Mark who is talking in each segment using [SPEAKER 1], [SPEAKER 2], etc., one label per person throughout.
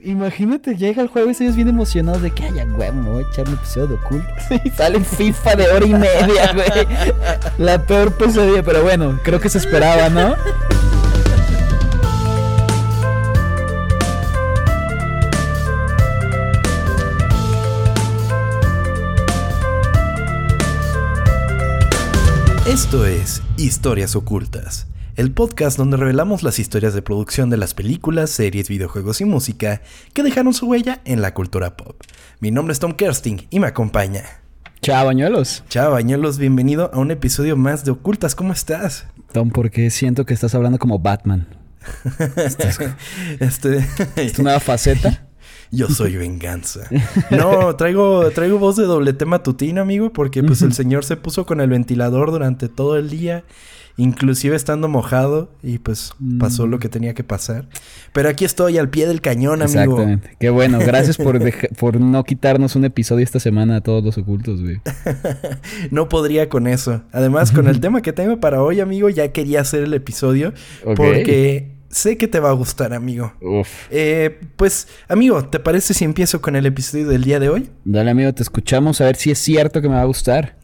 [SPEAKER 1] Imagínate, llega el jueves y ellos bien emocionados de que haya güey, me voy a echar un episodio de oculto. Y sale FIFA de hora y media, güey. La peor pesadilla, pero bueno, creo que se esperaba, ¿no?
[SPEAKER 2] Esto es Historias Ocultas, el podcast donde revelamos las historias de producción de las películas, series, videojuegos y música que dejaron su huella en la cultura pop. Mi nombre es Tom Kersting y me acompaña.
[SPEAKER 1] Chao, bañuelos.
[SPEAKER 2] Chao, bañuelos, bienvenido a un episodio más de Ocultas, ¿cómo estás?
[SPEAKER 1] Tom, porque siento que estás hablando como Batman.
[SPEAKER 2] este...
[SPEAKER 1] ¿Es nueva faceta?
[SPEAKER 2] Yo soy venganza. No, traigo, traigo voz de doble tema matutino, amigo, porque pues el señor se puso con el ventilador durante todo el día, inclusive estando mojado, y pues pasó lo que tenía que pasar. Pero aquí estoy al pie del cañón, amigo.
[SPEAKER 1] Exactamente. Qué bueno, gracias por, por no quitarnos un episodio esta semana a todos los ocultos, güey.
[SPEAKER 2] no podría con eso. Además, con el tema que tengo para hoy, amigo, ya quería hacer el episodio porque sé que te va a gustar, amigo.
[SPEAKER 1] Uf.
[SPEAKER 2] Eh, pues, amigo, ¿te parece si empiezo con el episodio del día de hoy?
[SPEAKER 1] Dale, amigo, te escuchamos a ver si es cierto que me va a gustar.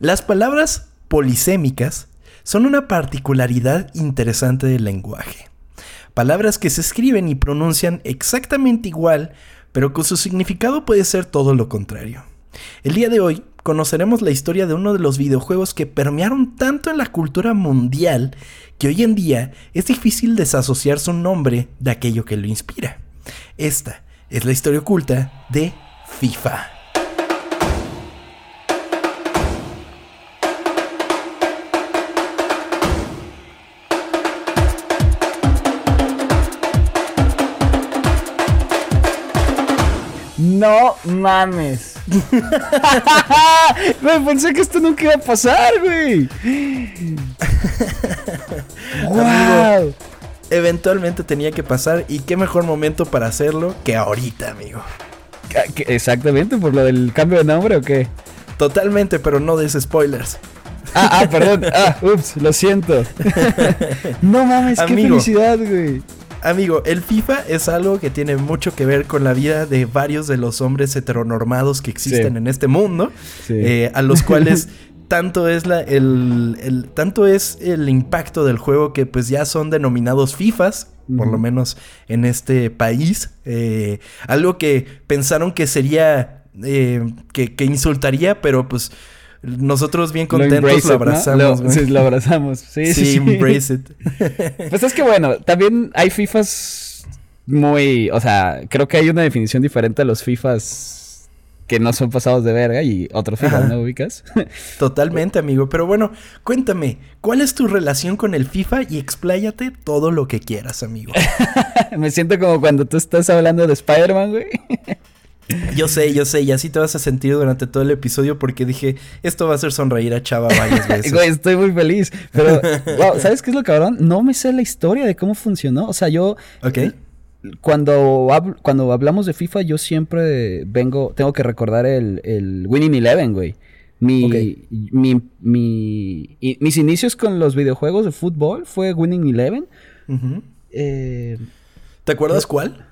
[SPEAKER 2] Las palabras polisémicas son una particularidad interesante del lenguaje. Palabras que se escriben y pronuncian exactamente igual, pero con su significado puede ser todo lo contrario. El día de hoy conoceremos la historia de uno de los videojuegos que permearon tanto en la cultura mundial que hoy en día es difícil desasociar su nombre de aquello que lo inspira. Esta es la historia oculta de FIFA.
[SPEAKER 1] No mames. Me pensé que esto nunca iba a pasar, güey.
[SPEAKER 2] wow. eventualmente tenía que pasar y qué mejor momento para hacerlo que ahorita, amigo.
[SPEAKER 1] Exactamente, por lo del cambio de nombre o qué?
[SPEAKER 2] Totalmente, pero no des spoilers.
[SPEAKER 1] Ah, ah, perdón. Ah, ups, lo siento. no mames, qué felicidad, güey.
[SPEAKER 2] Amigo, el FIFA es algo que tiene mucho que ver con la vida de varios de los hombres heteronormados que existen en este mundo, eh, a los cuales tanto es la, el, tanto es el impacto del juego que pues ya son denominados FIFAs, por lo menos en este país. Eh, algo que pensaron que sería, eh, que, que, insultaría, pero pues nosotros bien contentos lo, abrazamos.
[SPEAKER 1] sí, lo abrazamos. Sí, sí,
[SPEAKER 2] sí. embrace it.
[SPEAKER 1] pues es que bueno, también hay FIFAs muy, o sea, creo que hay una definición diferente a los FIFAs que no son pasados de verga y otros FIFAs, ¿no ubicas?
[SPEAKER 2] Totalmente, amigo. Pero bueno, cuéntame, ¿cuál es tu relación con el FIFA y expláyate todo lo que quieras, amigo?
[SPEAKER 1] Me siento como cuando tú estás hablando de Spider-Man, güey.
[SPEAKER 2] Yo sé, yo sé, y así te vas a sentir durante todo el episodio porque dije, esto va a hacer sonreír a Chava varias veces.
[SPEAKER 1] Güey, estoy muy feliz. Pero, wow, ¿sabes qué es lo cabrón? No me sé la historia de cómo funcionó. O sea, yo.
[SPEAKER 2] Ok.
[SPEAKER 1] Cuando, cuando hablamos de FIFA, yo siempre vengo, tengo que recordar el, el Winning Eleven, güey. Mi, mi, mi, mis inicios con los videojuegos de fútbol fue Winning Eleven.
[SPEAKER 2] eh, ¿Te acuerdas cuál?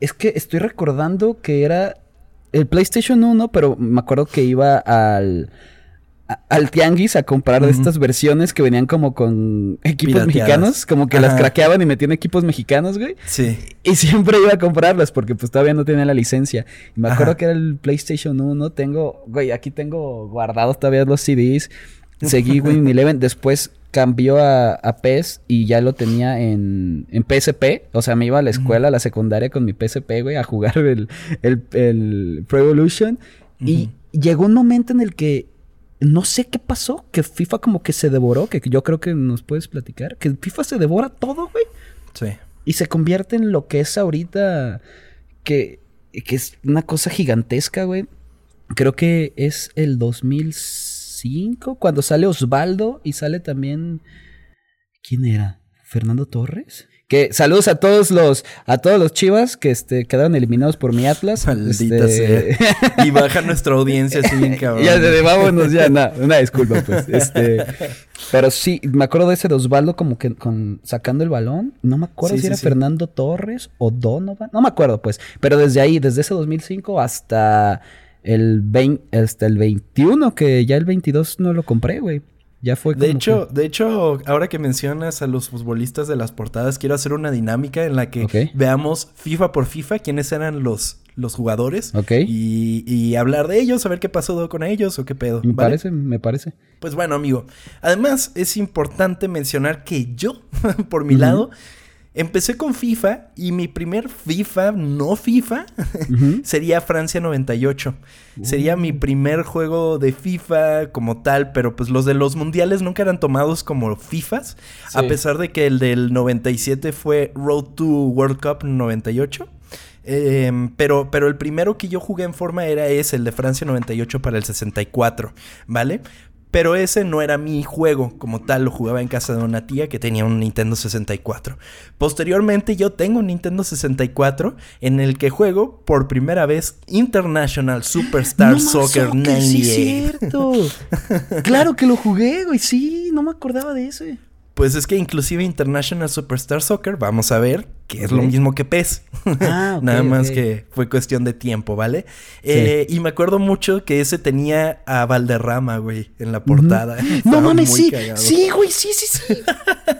[SPEAKER 1] Es que estoy recordando que era el PlayStation 1, pero me acuerdo que iba al, al tianguis a comprar estas versiones que venían como con equipos mexicanos, como que las craqueaban y metían equipos mexicanos, güey.
[SPEAKER 2] Sí.
[SPEAKER 1] Y siempre iba a comprarlas porque pues todavía no tenía la licencia. Y me acuerdo que era el PlayStation 1, tengo, güey, aquí tengo guardados todavía los CDs. Seguí Winning Eleven, después cambió a, a, PES y ya lo tenía en, en PSP. O sea, me iba a la escuela, a la secundaria con mi PSP, güey, a jugar el, el, el Pro Evolution. Y llegó un momento en el que no sé qué pasó, que FIFA como que se devoró, que yo creo que nos puedes platicar, que FIFA se devora todo, güey.
[SPEAKER 2] Sí.
[SPEAKER 1] Y se convierte en lo que es ahorita, que, que es una cosa gigantesca, güey. Creo que es el 2006 cuando sale Osvaldo y sale también... ¿Quién era? ¿Fernando Torres? Que saludos a todos los, a todos los chivas que este, quedaron eliminados por mi Atlas.
[SPEAKER 2] Maldita
[SPEAKER 1] Este,
[SPEAKER 2] sea. Y baja nuestra audiencia así bien cabrón.
[SPEAKER 1] ya, de, vámonos, ya, na- una disculpa, pues. Este, pero sí, me acuerdo de ese de Osvaldo como que con, sacando el balón. No me acuerdo
[SPEAKER 2] Sí,
[SPEAKER 1] si
[SPEAKER 2] sí,
[SPEAKER 1] era
[SPEAKER 2] sí.
[SPEAKER 1] Fernando Torres o Donovan. No me acuerdo, pues. Pero desde ahí, desde ese 2005 hasta el, 20, hasta el 21, que ya el 22 no lo compré, güey. Ya fue como
[SPEAKER 2] De hecho,
[SPEAKER 1] que-
[SPEAKER 2] de hecho, ahora que mencionas a los futbolistas de las portadas, quiero hacer una dinámica en la que veamos FIFA por FIFA quiénes eran los, los jugadores
[SPEAKER 1] Ok.
[SPEAKER 2] y, y hablar de ellos, a ver qué pasó con ellos o qué pedo.
[SPEAKER 1] me
[SPEAKER 2] ¿vale?
[SPEAKER 1] parece, me parece.
[SPEAKER 2] Pues bueno, amigo. Además, es importante mencionar que yo, por mi lado, empecé con FIFA y mi primer FIFA, no FIFA, sería Francia 98. Sería mi primer juego de FIFA como tal, pero pues los de los mundiales nunca eran tomados como FIFAs, a pesar de que el del 97 fue Road to World Cup 98. Em, pero, pero el primero que yo jugué en forma era ese, el de Francia 98 para el 64, ¿vale? Pero ese no era mi juego como tal, lo jugaba en casa de una tía que tenía un Nintendo 64. Posteriormente yo tengo un Nintendo 64 en el que juego por primera vez International Superstar
[SPEAKER 1] No
[SPEAKER 2] Soccer
[SPEAKER 1] más, soccer, Sí,
[SPEAKER 2] 98.
[SPEAKER 1] cierto. claro que lo jugué, güey. Sí, no me acordaba de ese.
[SPEAKER 2] Pues es que inclusive International Superstar Soccer, vamos a ver, que es lo mismo que PES.
[SPEAKER 1] Ah,
[SPEAKER 2] Nada más que fue cuestión de tiempo, ¿vale? Eh, y me acuerdo mucho que ese tenía a Valderrama, güey, en la portada.
[SPEAKER 1] No mames, sí.
[SPEAKER 2] cagado.
[SPEAKER 1] Sí, güey, sí, sí, sí.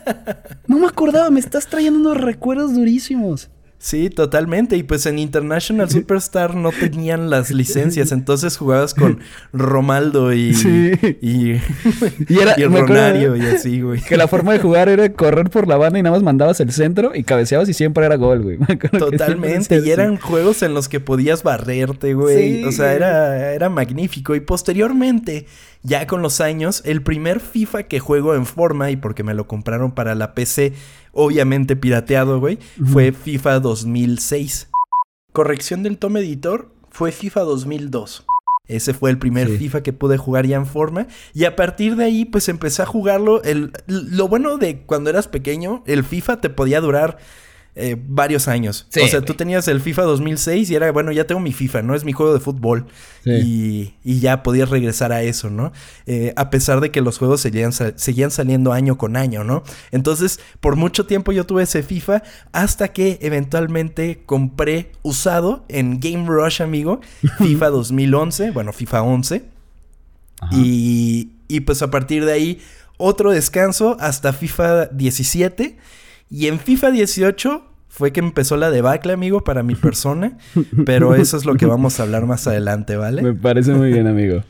[SPEAKER 1] No me acordaba, me estás trayendo unos recuerdos durísimos.
[SPEAKER 2] Sí, totalmente. Y pues en International Superstar no tenían las licencias, entonces jugabas con Romaldo y,
[SPEAKER 1] Sí.
[SPEAKER 2] y,
[SPEAKER 1] Y era-
[SPEAKER 2] y
[SPEAKER 1] acuerdo-
[SPEAKER 2] Ronario y así, güey.
[SPEAKER 1] Que la forma de jugar era correr por la banda y nada más mandabas el centro y cabeceabas y siempre era gol, güey.
[SPEAKER 2] Totalmente, y eran juegos en los que podías barrerte, güey.
[SPEAKER 1] Sí.
[SPEAKER 2] O sea, era, era magnífico. Y posteriormente, ya con los años, el primer FIFA que juego en forma, y porque me lo compraron para la PC, obviamente pirateado, güey, fue FIFA 2006. Corrección del tome editor, fue FIFA 2002. Ese fue el primer
[SPEAKER 1] Sí.
[SPEAKER 2] FIFA que pude jugar ya en forma. Y a partir de ahí, pues empecé a jugarlo. El, lo bueno de cuando eras pequeño, el FIFA te podía durar eh, varios años.
[SPEAKER 1] Sí,
[SPEAKER 2] o sea,
[SPEAKER 1] güey.
[SPEAKER 2] tú tenías el FIFA 2006 y era, bueno, ya tengo mi FIFA, ¿no? Es mi juego de fútbol. Y, y ya podías regresar a eso, ¿no? Eh, a pesar de que los juegos seguían, sa- seguían saliendo año con año, ¿no? Entonces, por mucho tiempo yo tuve ese FIFA hasta que eventualmente compré usado en Game Rush, amigo, FIFA 2011, bueno, FIFA 11.
[SPEAKER 1] Ajá.
[SPEAKER 2] Y, y pues a partir de ahí, otro descanso hasta FIFA 17. Y en FIFA 18 fue que empezó la debacle, amigo, para mi persona. Pero eso es lo que vamos a hablar más adelante, ¿vale?
[SPEAKER 1] Me parece muy bien, amigo.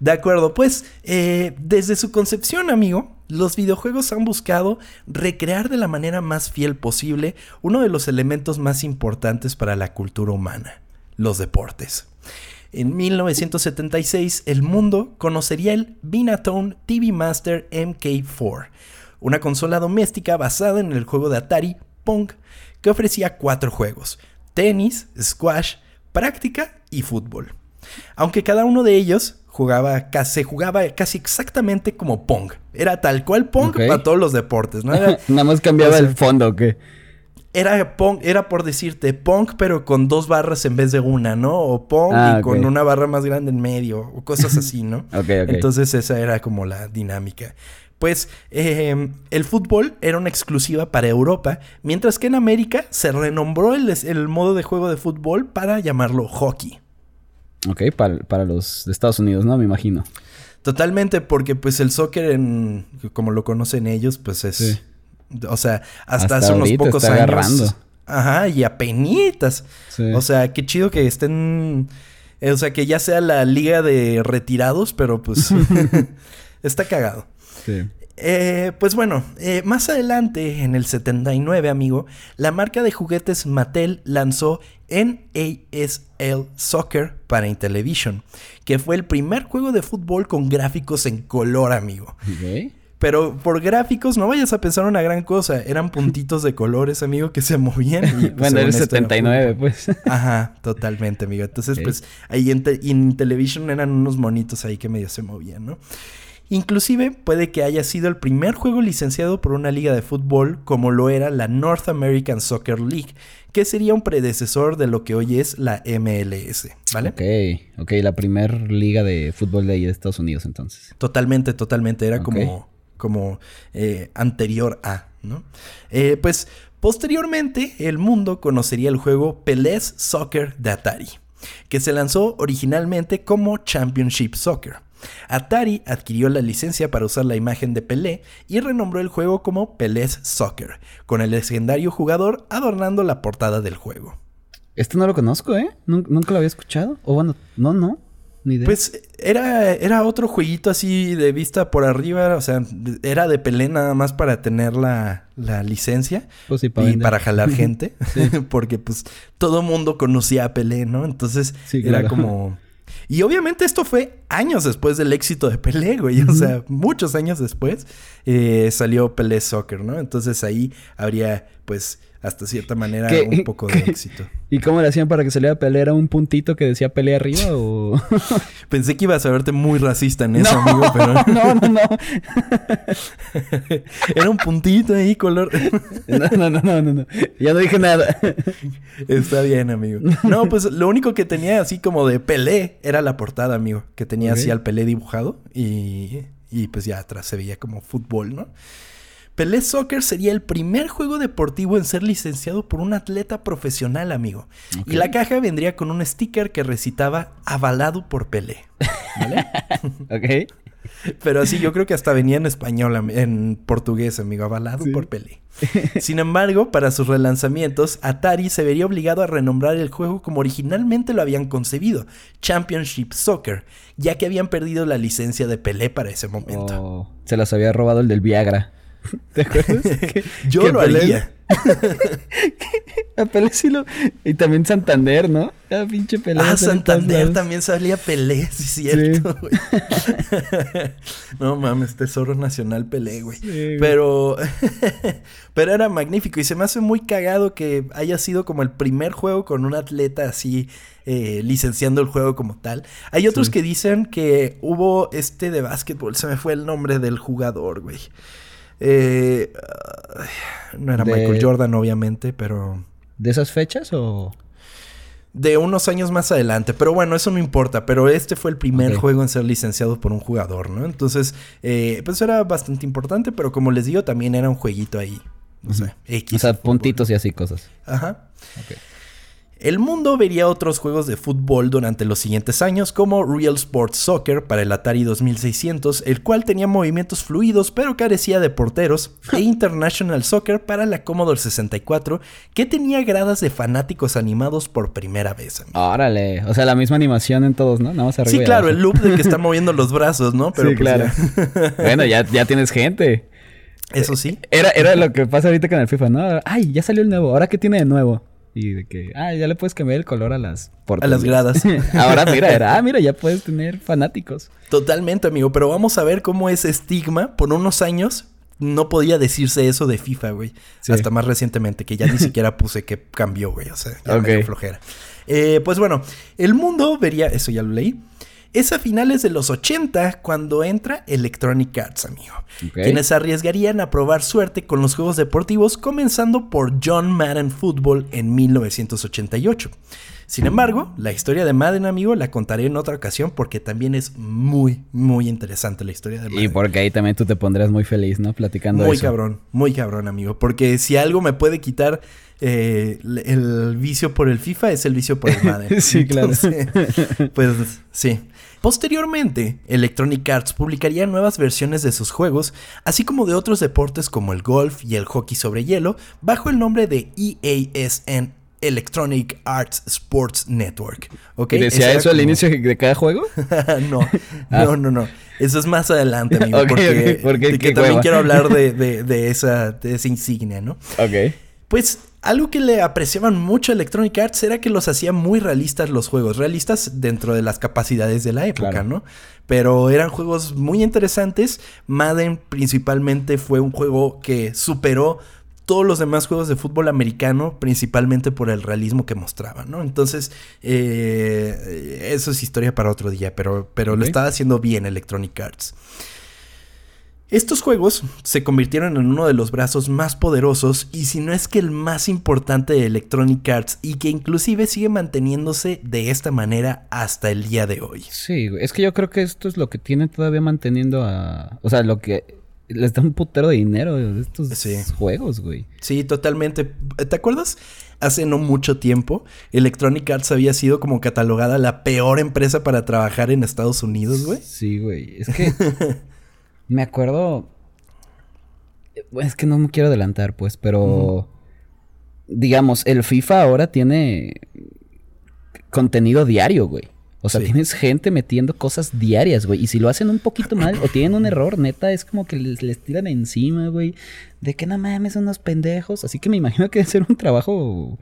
[SPEAKER 2] De acuerdo, pues eh, desde su concepción, amigo, los videojuegos han buscado recrear de la manera más fiel posible uno de los elementos más importantes para la cultura humana, los deportes. En 1976, el mundo conocería el Binatone TV Master MK4, una consola doméstica basada en el juego de Atari Pong que ofrecía cuatro juegos: tenis, squash, práctica y fútbol. Aunque cada uno de ellos jugaba, se jugaba casi exactamente como Pong. Era tal cual Pong para todos los deportes, ¿no? Era,
[SPEAKER 1] Nada más cambiaba
[SPEAKER 2] o sea,
[SPEAKER 1] el fondo, ¿o qué?
[SPEAKER 2] era Pong, era por decirte Pong, pero con dos barras en vez de una, ¿no? O Pong
[SPEAKER 1] Ah,
[SPEAKER 2] y
[SPEAKER 1] ok.
[SPEAKER 2] con una barra más grande en medio, o cosas así, ¿no?
[SPEAKER 1] Ok, ok.
[SPEAKER 2] Entonces esa era como la dinámica. Pues eh, el fútbol era una exclusiva para Europa, mientras que en América se renombró el, el modo de juego de fútbol para llamarlo hockey.
[SPEAKER 1] Ok, para, para los de Estados Unidos, ¿no? Me imagino.
[SPEAKER 2] Totalmente, porque pues el soccer, en, como lo conocen ellos, pues es...
[SPEAKER 1] Sí.
[SPEAKER 2] O sea, hasta,
[SPEAKER 1] Hasta
[SPEAKER 2] hace unos pocos años...
[SPEAKER 1] agarrando.
[SPEAKER 2] Ajá, y apenitas.
[SPEAKER 1] Sí.
[SPEAKER 2] O sea, qué chido que estén... eh, O sea, que ya sea la liga de retirados, pero pues... está cagado.
[SPEAKER 1] Sí.
[SPEAKER 2] Eh, pues bueno, eh, más adelante, en el 79, amigo, la marca de juguetes Mattel lanzó NASL Soccer para Intellivision, que fue el primer juego de fútbol con gráficos en color, amigo. Pero por gráficos no vayas a pensar una gran cosa, eran puntitos de colores, amigo, que se movían. y, pues,
[SPEAKER 1] bueno,
[SPEAKER 2] según
[SPEAKER 1] el
[SPEAKER 2] esto era
[SPEAKER 1] 79, pues.
[SPEAKER 2] Ajá, totalmente, amigo. Entonces, pues ahí en, te- en Television eran unos monitos ahí que medio se movían, ¿no? Inclusive puede que haya sido el primer juego licenciado por una liga de fútbol como lo era la North American Soccer League, que sería un predecesor de lo que hoy es la MLS, ¿vale?
[SPEAKER 1] Ok, ok, la primer liga de fútbol de ahí de Estados Unidos entonces.
[SPEAKER 2] Totalmente, totalmente, era como, como eh, anterior a, ¿no? Eh, pues posteriormente el mundo conocería el juego Pelés Soccer de Atari, que se lanzó originalmente como Championship Soccer. Atari adquirió la licencia para usar la imagen de Pelé y renombró el juego como Pelés Soccer, con el legendario jugador adornando la portada del juego.
[SPEAKER 1] Esto no lo conozco, ¿eh? Nunca lo había escuchado. O bueno, no, no. Ni idea.
[SPEAKER 2] Pues era, era otro jueguito así de vista por arriba, o sea, era de Pelé nada más para tener la, licencia
[SPEAKER 1] pues y
[SPEAKER 2] para jalar gente, porque pues todo mundo conocía a Pelé, ¿no? Entonces era como y obviamente esto fue años después del éxito de Pelé, güey. O sea, muchos años después eh, salió Pelé Soccer, ¿no? Entonces ahí habría, pues, hasta cierta manera un poco de éxito.
[SPEAKER 1] ¿Y cómo le hacían para que saliera Pelé? ¿Era un puntito que decía Pelé arriba o...?
[SPEAKER 2] Pensé que ibas a verte muy racista en eso, amigo, pero...
[SPEAKER 1] no, no, no.
[SPEAKER 2] Era un puntito ahí, color...
[SPEAKER 1] no, no, no, no, no. Ya no dije nada.
[SPEAKER 2] Está bien, amigo. No, pues lo único que tenía así como de Pelé era la portada, amigo. Que tenía así al Pelé dibujado y... Y pues ya atrás se veía como fútbol, ¿no? Pelé Soccer sería el primer juego deportivo en ser licenciado por un atleta profesional, amigo. Y la caja vendría con un sticker que recitaba avalado por Pelé. ¿Vale?
[SPEAKER 1] ok.
[SPEAKER 2] Pero así yo creo que hasta venía en español, en portugués, amigo, avalado por Pelé. Sin embargo, para sus relanzamientos, Atari se vería obligado a renombrar el juego como originalmente lo habían concebido, Championship Soccer, ya que habían perdido la licencia de Pelé para ese momento.
[SPEAKER 1] Oh, se las había robado el del Viagra. ¿Te acuerdas?
[SPEAKER 2] Yo lo haría.
[SPEAKER 1] a Pelé sí lo... Y también Santander, ¿no? Ah, pinche Pelé.
[SPEAKER 2] Ah, Santander también salía Pelé, sí, cierto, güey. no mames, Tesoro Nacional Pelé, güey. Pero... Pero era magnífico y se me hace muy cagado que haya sido como el primer juego con un atleta así eh, licenciando el juego como tal. Hay otros que dicen que hubo este de básquetbol, se me fue el nombre del jugador, güey. Eh, no era Michael Jordan, obviamente, pero.
[SPEAKER 1] ¿De esas fechas o.?
[SPEAKER 2] De unos años más adelante. Pero bueno, eso no importa. Pero este fue el primer juego en ser licenciado por un jugador, ¿no? Entonces, eh, pues era bastante importante. Pero como les digo, también era un jueguito ahí. No sé,
[SPEAKER 1] X. O sea, puntitos y así cosas.
[SPEAKER 2] Ajá. Ok. El mundo vería otros juegos de fútbol durante los siguientes años como Real Sports Soccer para el Atari 2600, el cual tenía movimientos fluidos pero carecía de porteros, e International Soccer para la Commodore 64, que tenía gradas de fanáticos animados por primera vez.
[SPEAKER 1] Órale, o sea, la misma animación en todos, ¿no? Nada
[SPEAKER 2] sí, claro, el loop de que están moviendo los brazos, ¿no?
[SPEAKER 1] Pero sí, pues claro. bueno, ya, ya tienes gente.
[SPEAKER 2] Eso sí.
[SPEAKER 1] Era, era lo que pasa ahorita con el FIFA, ¿no? Ay, ya salió el nuevo. ¿Ahora qué tiene de nuevo? Y de que, ah, ya le puedes cambiar el color a las
[SPEAKER 2] A las gradas.
[SPEAKER 1] Ahora mira, era, ah, mira, ya puedes tener fanáticos.
[SPEAKER 2] Totalmente, amigo. Pero vamos a ver cómo ese estigma, por unos años, no podía decirse eso de FIFA, güey. Hasta más recientemente, que ya ni siquiera puse que cambió, güey. O sea, ya me flojera. Eh, pues bueno, el mundo vería, eso ya lo leí. Es a finales de los 80 cuando entra Electronic Arts, amigo. Quienes arriesgarían a probar suerte con los juegos deportivos, comenzando por John Madden Football en 1988. Sin embargo, la historia de Madden, amigo, la contaré en otra ocasión porque también es muy, muy interesante la historia de Madden.
[SPEAKER 1] Y porque ahí también tú te pondrás muy feliz, ¿no? Platicando
[SPEAKER 2] Muy cabrón, muy cabrón, amigo. Porque si algo me puede quitar eh, el vicio por el FIFA, es el vicio por el Madden.
[SPEAKER 1] sí, claro.
[SPEAKER 2] pues sí. Posteriormente, Electronic Arts publicaría nuevas versiones de sus juegos, así como de otros deportes como el golf y el hockey sobre hielo, bajo el nombre de EASN Electronic Arts Sports Network.
[SPEAKER 1] ¿Y decía eso al inicio de cada juego?
[SPEAKER 2] no, ah. no, no, no. Eso es más adelante, amigo. porque, también quiero hablar de, de, esa, de esa insignia, ¿no?
[SPEAKER 1] Ok.
[SPEAKER 2] Pues algo que le apreciaban mucho a Electronic Arts era que los hacía muy realistas los juegos, realistas dentro de las capacidades de la época, ¿no? Pero eran juegos muy interesantes. Madden principalmente fue un juego que superó todos los demás juegos de fútbol americano, principalmente por el realismo que mostraba, ¿no? Entonces, eh, eso es historia para otro día, pero, pero lo estaba haciendo bien Electronic Arts. Estos juegos se convirtieron en uno de los brazos más poderosos y si no es que el más importante de Electronic Arts y que inclusive sigue manteniéndose de esta manera hasta el día de hoy.
[SPEAKER 1] Sí, güey. Es que yo creo que esto es lo que tiene todavía manteniendo a... O sea, lo que les da un putero de dinero de estos
[SPEAKER 2] Sí.
[SPEAKER 1] juegos, güey.
[SPEAKER 2] Sí, totalmente. ¿Te acuerdas? Hace no mucho tiempo, Electronic Arts había sido como catalogada la peor empresa para trabajar en Estados Unidos, güey.
[SPEAKER 1] Sí, güey. Es que me acuerdo. Es que no me quiero adelantar, pues, pero. Digamos, el FIFA ahora tiene contenido diario, güey. O sea,
[SPEAKER 2] Sí.
[SPEAKER 1] tienes gente metiendo cosas diarias, güey. Y si lo hacen un poquito mal o tienen un error, neta, es como que les, les tiran encima, güey. De que no mames, son unos pendejos. Así que me imagino que debe ser un trabajo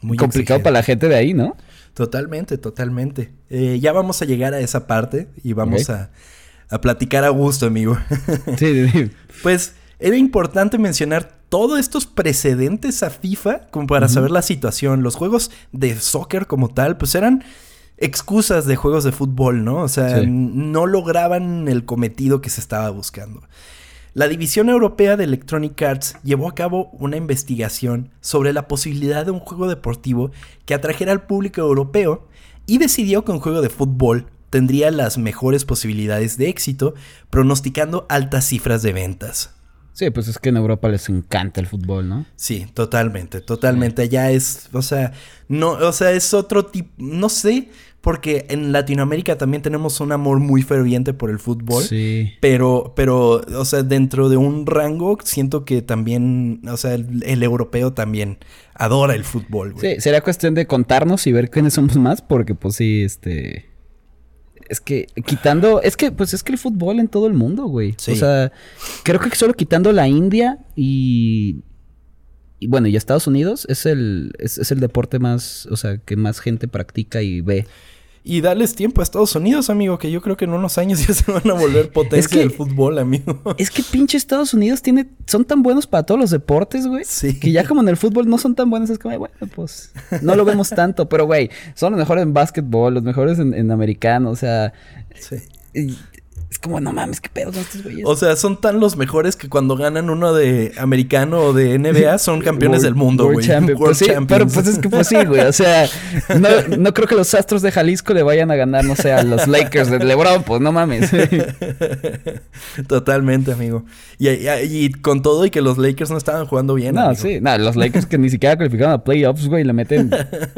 [SPEAKER 2] Muy
[SPEAKER 1] complicado
[SPEAKER 2] exigente.
[SPEAKER 1] para la gente de ahí, ¿no?
[SPEAKER 2] Totalmente, totalmente. Eh, ya vamos a llegar a esa parte y vamos a, a platicar a gusto, amigo.
[SPEAKER 1] Sí, sí, sí.
[SPEAKER 2] Pues era importante mencionar todos estos precedentes a FIFA como para saber la situación. Los juegos de soccer como tal, pues eran excusas de juegos de fútbol, ¿no? O sea,
[SPEAKER 1] Sí.
[SPEAKER 2] no lograban el cometido que se estaba buscando. La División Europea de Electronic Arts llevó a cabo una investigación sobre la posibilidad de un juego deportivo que atrajera al público europeo y decidió que un juego de fútbol tendría las mejores posibilidades de éxito, pronosticando altas cifras de ventas.
[SPEAKER 1] Sí, pues es que en Europa les encanta el fútbol, ¿no?
[SPEAKER 2] Sí, totalmente, totalmente. Allá es, o sea, no, o sea, es otro tipo, no sé, porque en Latinoamérica también tenemos un amor muy ferviente por el fútbol.
[SPEAKER 1] Sí.
[SPEAKER 2] Pero, pero, o sea, dentro de un rango, siento que también, o sea, el, el europeo también adora el fútbol, güey.
[SPEAKER 1] Sí, sería cuestión de contarnos y ver quiénes somos más, porque pues sí, este... Es que quitando, es que pues es que el fútbol en todo el mundo, güey.
[SPEAKER 2] Sí.
[SPEAKER 1] O sea, creo que solo quitando la India y... Y bueno, y Estados Unidos es el, es, es el deporte más, o sea, que más gente practica y ve.
[SPEAKER 2] Y darles tiempo a Estados Unidos, amigo, que yo creo que en unos años ya se van a volver potencia
[SPEAKER 1] que-
[SPEAKER 2] del fútbol, amigo.
[SPEAKER 1] Es que pinche Estados Unidos tiene, son tan buenos para todos los deportes, güey.
[SPEAKER 2] Sí.
[SPEAKER 1] Que ya como en el fútbol no son tan buenos, es como, bueno, pues no lo vemos tanto, pero güey, son los mejores en básquetbol, los mejores en, en americano, o sea,
[SPEAKER 2] Sí.
[SPEAKER 1] y como, no mames, qué pedo con estos güeyes.
[SPEAKER 2] O sea, son tan los mejores que cuando ganan uno de americano o de NBA son campeones
[SPEAKER 1] World-
[SPEAKER 2] del mundo, güey.
[SPEAKER 1] champion.
[SPEAKER 2] World
[SPEAKER 1] Pues sí,
[SPEAKER 2] champions.
[SPEAKER 1] pero pues es que pues sí, güey. O sea, no, no creo que los Astros de Jalisco le vayan a ganar, no sé, a los Lakers de LeBron, pues no mames.
[SPEAKER 2] Totalmente, amigo. Y, y- y con todo y que los Lakers no estaban jugando bien.
[SPEAKER 1] No,
[SPEAKER 2] amigo.
[SPEAKER 1] sí, no, los Lakers que ni siquiera calificaron a playoffs, güey, le meten,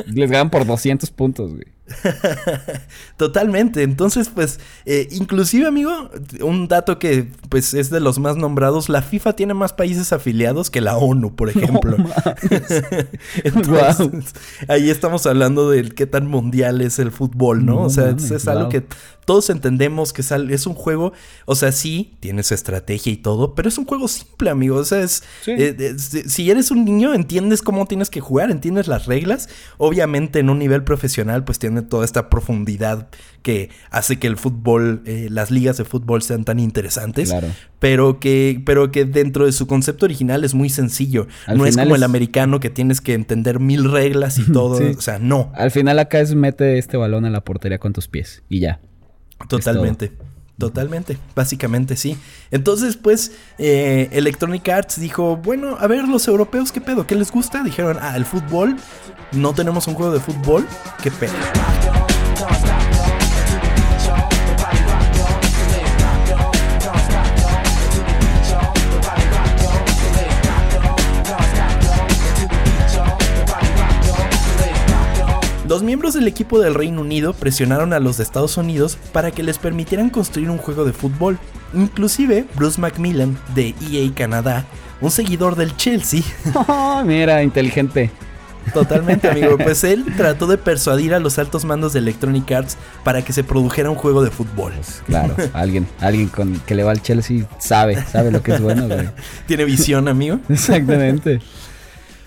[SPEAKER 1] les ganan por 200 puntos, güey.
[SPEAKER 2] Totalmente. Entonces, pues, eh, inclusive, amigo, un dato que pues es de los más nombrados, la FIFA tiene más países afiliados que la ONU, por ejemplo. Entonces, ahí estamos hablando del qué tan mundial es el fútbol, ¿no?
[SPEAKER 1] No
[SPEAKER 2] o sea, es, algo que todos entendemos que es, un juego, o sea, sí, tienes estrategia y todo, pero es un juego simple, amigo. O sea, es,
[SPEAKER 1] Sí.
[SPEAKER 2] eh, si eres un niño, entiendes cómo tienes que jugar, entiendes las reglas. Obviamente, en un nivel profesional, pues tiene toda esta profundidad que hace que el fútbol, eh, las ligas de fútbol sean tan interesantes.
[SPEAKER 1] Claro.
[SPEAKER 2] Pero que, pero que dentro de su concepto original es muy sencillo.
[SPEAKER 1] Al
[SPEAKER 2] no es como el americano que tienes que entender mil reglas y todo.
[SPEAKER 1] Sí.
[SPEAKER 2] O sea, no.
[SPEAKER 1] Al final acá es mete este balón a la portería con tus pies y ya.
[SPEAKER 2] Totalmente. Totalmente, básicamente sí. Entonces, pues, eh, Electronic Arts dijo, bueno, a ver, los europeos, ¿qué pedo? ¿Qué les gusta? Dijeron, ah, el fútbol, no tenemos un juego de fútbol, ¿qué pedo? Los miembros del equipo del Reino Unido presionaron a los de Estados Unidos para que les permitieran construir un juego de fútbol. Inclusive Bruce Macmillan de EA Canadá, un seguidor del Chelsea,
[SPEAKER 1] Mira, inteligente.
[SPEAKER 2] totalmente amigo, pues él trató de persuadir a los altos mandos de Electronic Arts para que se produjera un juego de fútbol.
[SPEAKER 1] Claro, alguien, alguien con que le va al Chelsea sabe, sabe lo que es bueno, güey.
[SPEAKER 2] ¿Tiene visión, amigo?
[SPEAKER 1] Exactamente.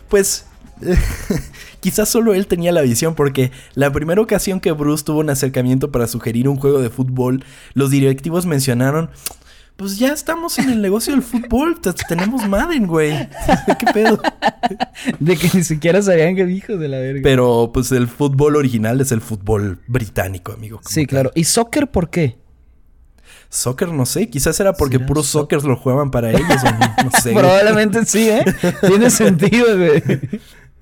[SPEAKER 2] Pues quizás solo él tenía la visión porque la primera ocasión que Bruce tuvo un acercamiento para sugerir un juego de fútbol, los directivos mencionaron, pues ya estamos en el negocio del fútbol, te- tenemos Madden, güey. ¿Qué pedo?
[SPEAKER 1] De que ni siquiera sabían que dijo de la verga.
[SPEAKER 2] Pero pues el fútbol original es el fútbol británico, amigo.
[SPEAKER 1] sí, claro. ¿Y soccer por qué?
[SPEAKER 2] Soccer, no sé. Quizás era porque puros soccer lo jugaban para ellos. no, sé.
[SPEAKER 1] Probablemente sí, ¿eh? Tiene sentido, güey.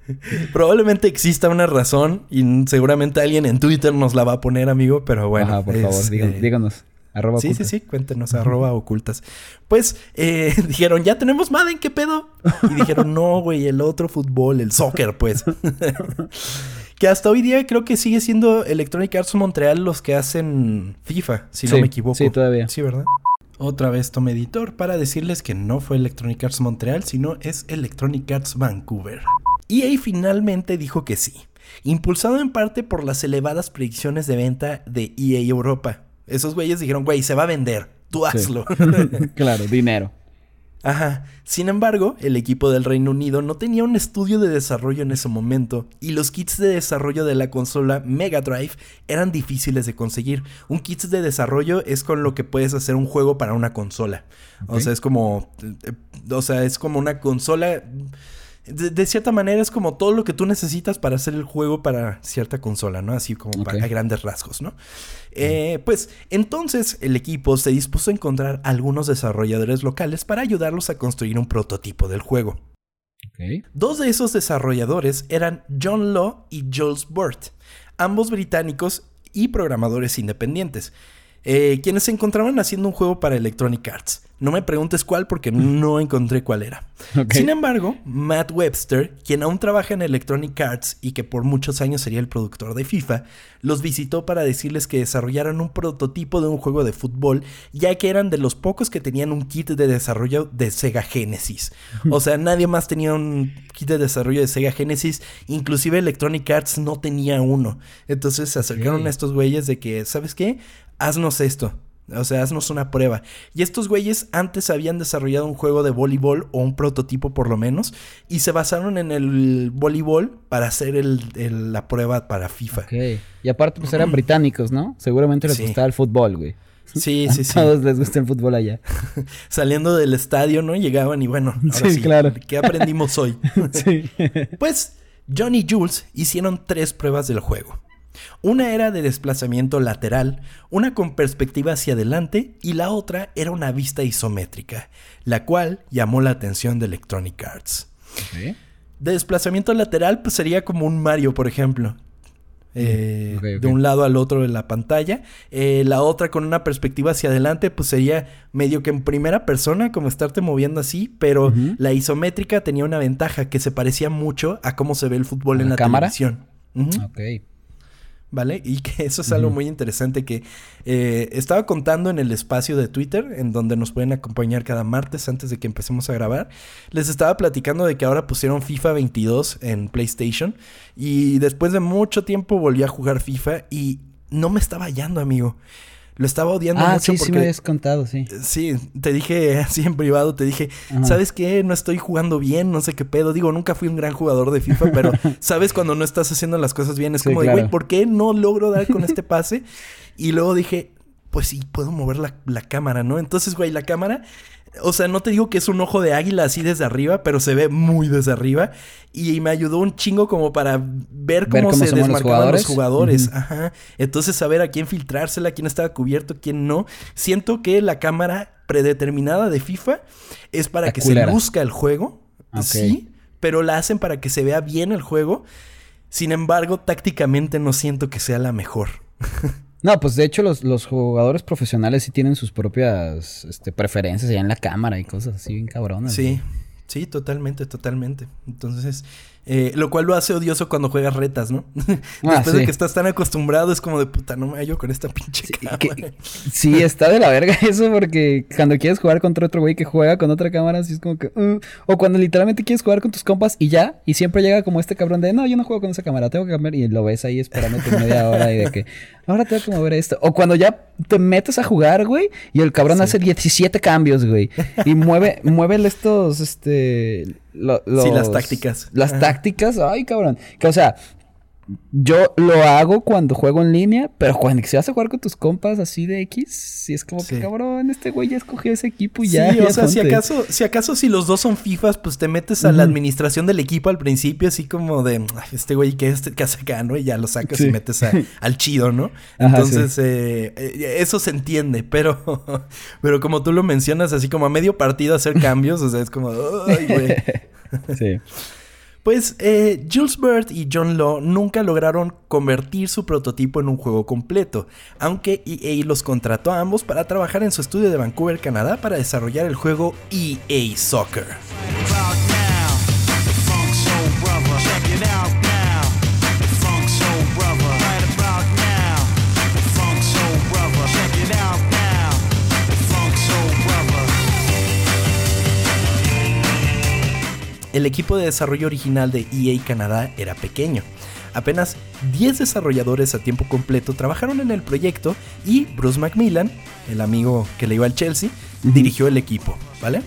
[SPEAKER 2] Probablemente exista una razón y seguramente alguien en Twitter nos la va a poner, amigo, pero bueno.
[SPEAKER 1] Ajá, por favor, eh, díganos.
[SPEAKER 2] Arroba sí, sí, sí, cuéntenos, arroba ocultas. Pues eh, dijeron, ya tenemos Madden, ¿qué pedo? Y dijeron, no, güey, el otro fútbol, el soccer, pues. que hasta hoy día creo que sigue siendo Electronic Arts Montreal los que hacen FIFA, si no me equivoco.
[SPEAKER 1] Sí, todavía.
[SPEAKER 2] Sí, ¿verdad? Otra vez tome editor para decirles que no fue Electronic Arts Montreal, sino es Electronic Arts Vancouver. EA finalmente dijo que sí, impulsado en parte por las elevadas predicciones de venta de EA Europa. Esos güeyes dijeron, güey, se va a vender, tú hazlo.
[SPEAKER 1] claro, dinero.
[SPEAKER 2] Ajá. Sin embargo, el equipo del Reino Unido no tenía un estudio de desarrollo en ese momento y los kits de desarrollo de la consola Mega Drive eran difíciles de conseguir. Un kit de desarrollo es con lo que puedes hacer un juego para una consola. O sea, es como eh, o sea, es como una consola de, cierta manera es como todo lo que tú necesitas para hacer el juego para cierta consola, ¿no? Así como para grandes rasgos, ¿no? Eh, pues entonces el equipo se dispuso a encontrar algunos desarrolladores locales para ayudarlos a construir un prototipo del juego. Dos de esos desarrolladores eran John Law y Jules Burt, ambos británicos y programadores independientes, eh, quienes se encontraban haciendo un juego para Electronic Arts. No me preguntes cuál porque no encontré cuál era. Sin embargo, Matt Webster, quien aún trabaja en Electronic Arts y que por muchos años sería el productor de FIFA, los visitó para decirles que desarrollaran un prototipo de un juego de fútbol, ya que eran de los pocos que tenían un kit de desarrollo de Sega Genesis. O sea, nadie más tenía un kit de desarrollo de Sega Genesis, inclusive Electronic Arts no tenía uno. Entonces se acercaron a estos güeyes de que, ¿sabes qué? Haznos esto o sea, haznos una prueba. Y estos güeyes antes habían desarrollado un juego de voleibol o un prototipo por lo menos. Y se basaron en el voleibol para hacer la prueba para FIFA.
[SPEAKER 1] Y aparte pues eran británicos, ¿no? Seguramente les gustaba el fútbol, güey.
[SPEAKER 2] Sí, sí, sí.
[SPEAKER 1] A todos les gusta el fútbol allá.
[SPEAKER 2] Saliendo del estadio, ¿no? Llegaban y bueno, ahora sí, claro. ¿Qué aprendimos hoy? sí. pues John y Jules hicieron tres pruebas del juego. Una era de desplazamiento lateral, una con perspectiva hacia adelante y la otra era una vista isométrica, la cual llamó la atención de Electronic Arts. De desplazamiento lateral pues sería como un Mario, por ejemplo. Eh, de un lado al otro de la pantalla. Eh, la otra con una perspectiva hacia adelante, pues sería medio que en primera persona, como estarte moviendo así, pero la isométrica tenía una ventaja que se parecía mucho a cómo se ve el fútbol en la cámara? televisión.
[SPEAKER 1] Ok.
[SPEAKER 2] ¿Vale? Y que eso es algo muy interesante que eh, estaba contando en el espacio de Twitter, en donde nos pueden acompañar cada martes antes de que empecemos a grabar. Les estaba platicando de que ahora pusieron FIFA 22 en PlayStation y después de mucho tiempo volví a jugar FIFA y no me estaba hallando, amigo. Lo estaba odiando
[SPEAKER 1] ah,
[SPEAKER 2] mucho
[SPEAKER 1] sí, sí me habías contado, sí.
[SPEAKER 2] Sí, te dije así en privado, te dije, ¿sabes qué? No estoy jugando bien, no sé qué pedo. Digo, nunca fui un gran jugador de FIFA, pero sabes cuando no estás haciendo las cosas bien. Es como de, güey, ¿por qué no logro dar con este pase? Y luego dije, pues sí, puedo mover la, la cámara, ¿no? Entonces, güey, la cámara o sea, no te digo que es un ojo de águila así desde arriba, pero se ve muy desde arriba. Y me ayudó un chingo como para ver cómo, se desmarcaban los jugadores. Ajá. Entonces, saber a quién filtrársela, quién estaba cubierto, quién no. Siento que la cámara predeterminada de FIFA es para que se luzca el juego. Sí, pero la hacen para que se vea bien el juego. Sin embargo, tácticamente no siento que sea la mejor.
[SPEAKER 1] No, pues de hecho los, los jugadores profesionales sí tienen sus propias este, preferencias allá en la cámara y cosas así bien cabronas.
[SPEAKER 2] Sí, sí, totalmente, totalmente. Entonces, eh, lo cual lo hace odioso cuando juegas retas, ¿no? Ah, Después de que estás tan acostumbrado, es como de puta, no me hallo con esta pinche cámara.
[SPEAKER 1] sí, está de la verga eso, porque cuando quieres jugar contra otro güey que juega con otra cámara, así es como que. Uh, o cuando literalmente quieres jugar con tus compas y ya, y siempre llega como este cabrón de no, yo no juego con esa cámara, tengo que cambiar, y lo ves ahí esperándote media hora y de que ahora tengo que mover esto. O cuando ya te metes a jugar, güey, y el cabrón hace 17 cambios, güey, y mueve, mueve estos, este
[SPEAKER 2] sí, las tácticas.
[SPEAKER 1] Las tácticas, ay, cabrón. Que, o sea, yo lo hago cuando juego en línea, pero cuando si vas a jugar con tus compas así de X, si es como que cabrón, este güey ya escogió ese equipo y ya.
[SPEAKER 2] Sí, o sea, si acaso, si acaso si los dos son FIFAs, pues te metes a la administración del equipo al principio, así como de este güey que, este, que hace acá, ¿no? Y ya lo sacas y metes al chido, ¿no? Entonces, eh, eh, eso se entiende, pero, pero como tú lo mencionas, así como a medio partido hacer cambios, o sea, es como, ay, güey. sí. Pues eh, Jules Bird y John Law nunca lograron convertir su prototipo en un juego completo, aunque EA los contrató a ambos para trabajar en su estudio de Vancouver, Canadá, para desarrollar el juego EA Soccer. El equipo de desarrollo original de EA Canadá era pequeño. Apenas 10 desarrolladores a tiempo completo trabajaron en el proyecto y Bruce Macmillan, el amigo que le iba al Chelsea, dirigió el equipo, ¿vale?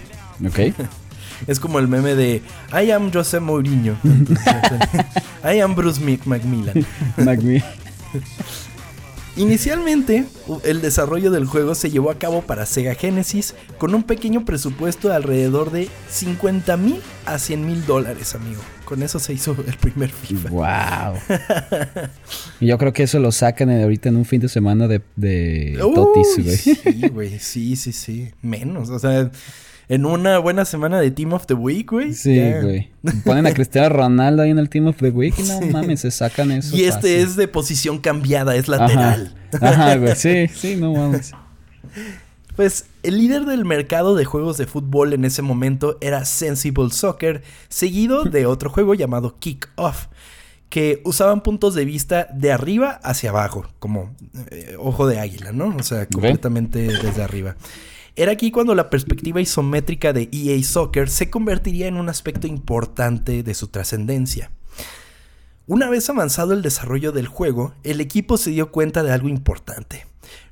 [SPEAKER 1] Ok.
[SPEAKER 2] es como el meme de I am José Mourinho. I am Bruce Macmillan. Macmillan. Inicialmente, el desarrollo del juego se llevó a cabo para Sega Genesis con un pequeño presupuesto de alrededor de 50 mil a 100 mil dólares, amigo. Con eso se hizo el primer FIFA.
[SPEAKER 1] ¡Wow! Yo creo que eso lo sacan ahorita en un fin de semana de, de Totis, güey.
[SPEAKER 2] Sí, güey. Sí, sí, sí. Menos. O sea, en una buena semana de Team of the Week, güey.
[SPEAKER 1] Sí, güey. Ponen a Cristiano Ronaldo ahí en el Team of the Week y no mames, se sacan eso.
[SPEAKER 2] Y este es de posición cambiada, es lateral.
[SPEAKER 1] Ajá, güey. Sí, sí, no mames.
[SPEAKER 2] Pues el líder del mercado de juegos de fútbol en ese momento era Sensible Soccer, seguido de otro juego llamado Kick Off, que usaban puntos de vista de arriba hacia abajo, como eh, ojo de águila, ¿no? O sea, completamente desde arriba. Era aquí cuando la perspectiva isométrica de EA Soccer se convertiría en un aspecto importante de su trascendencia. Una vez avanzado el desarrollo del juego, el equipo se dio cuenta de algo importante.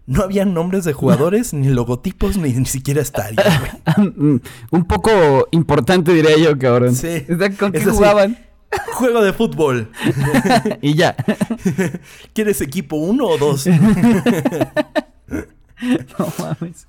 [SPEAKER 2] No había nombres de jugadores, ni logotipos, ni, ni siquiera estadios.
[SPEAKER 1] Un poco importante, diría yo, cabrón.
[SPEAKER 2] Sí.
[SPEAKER 1] ¿Con qué jugaban?
[SPEAKER 2] Juego de fútbol.
[SPEAKER 1] y ya.
[SPEAKER 2] ¿Quieres equipo uno o dos?
[SPEAKER 1] no mames.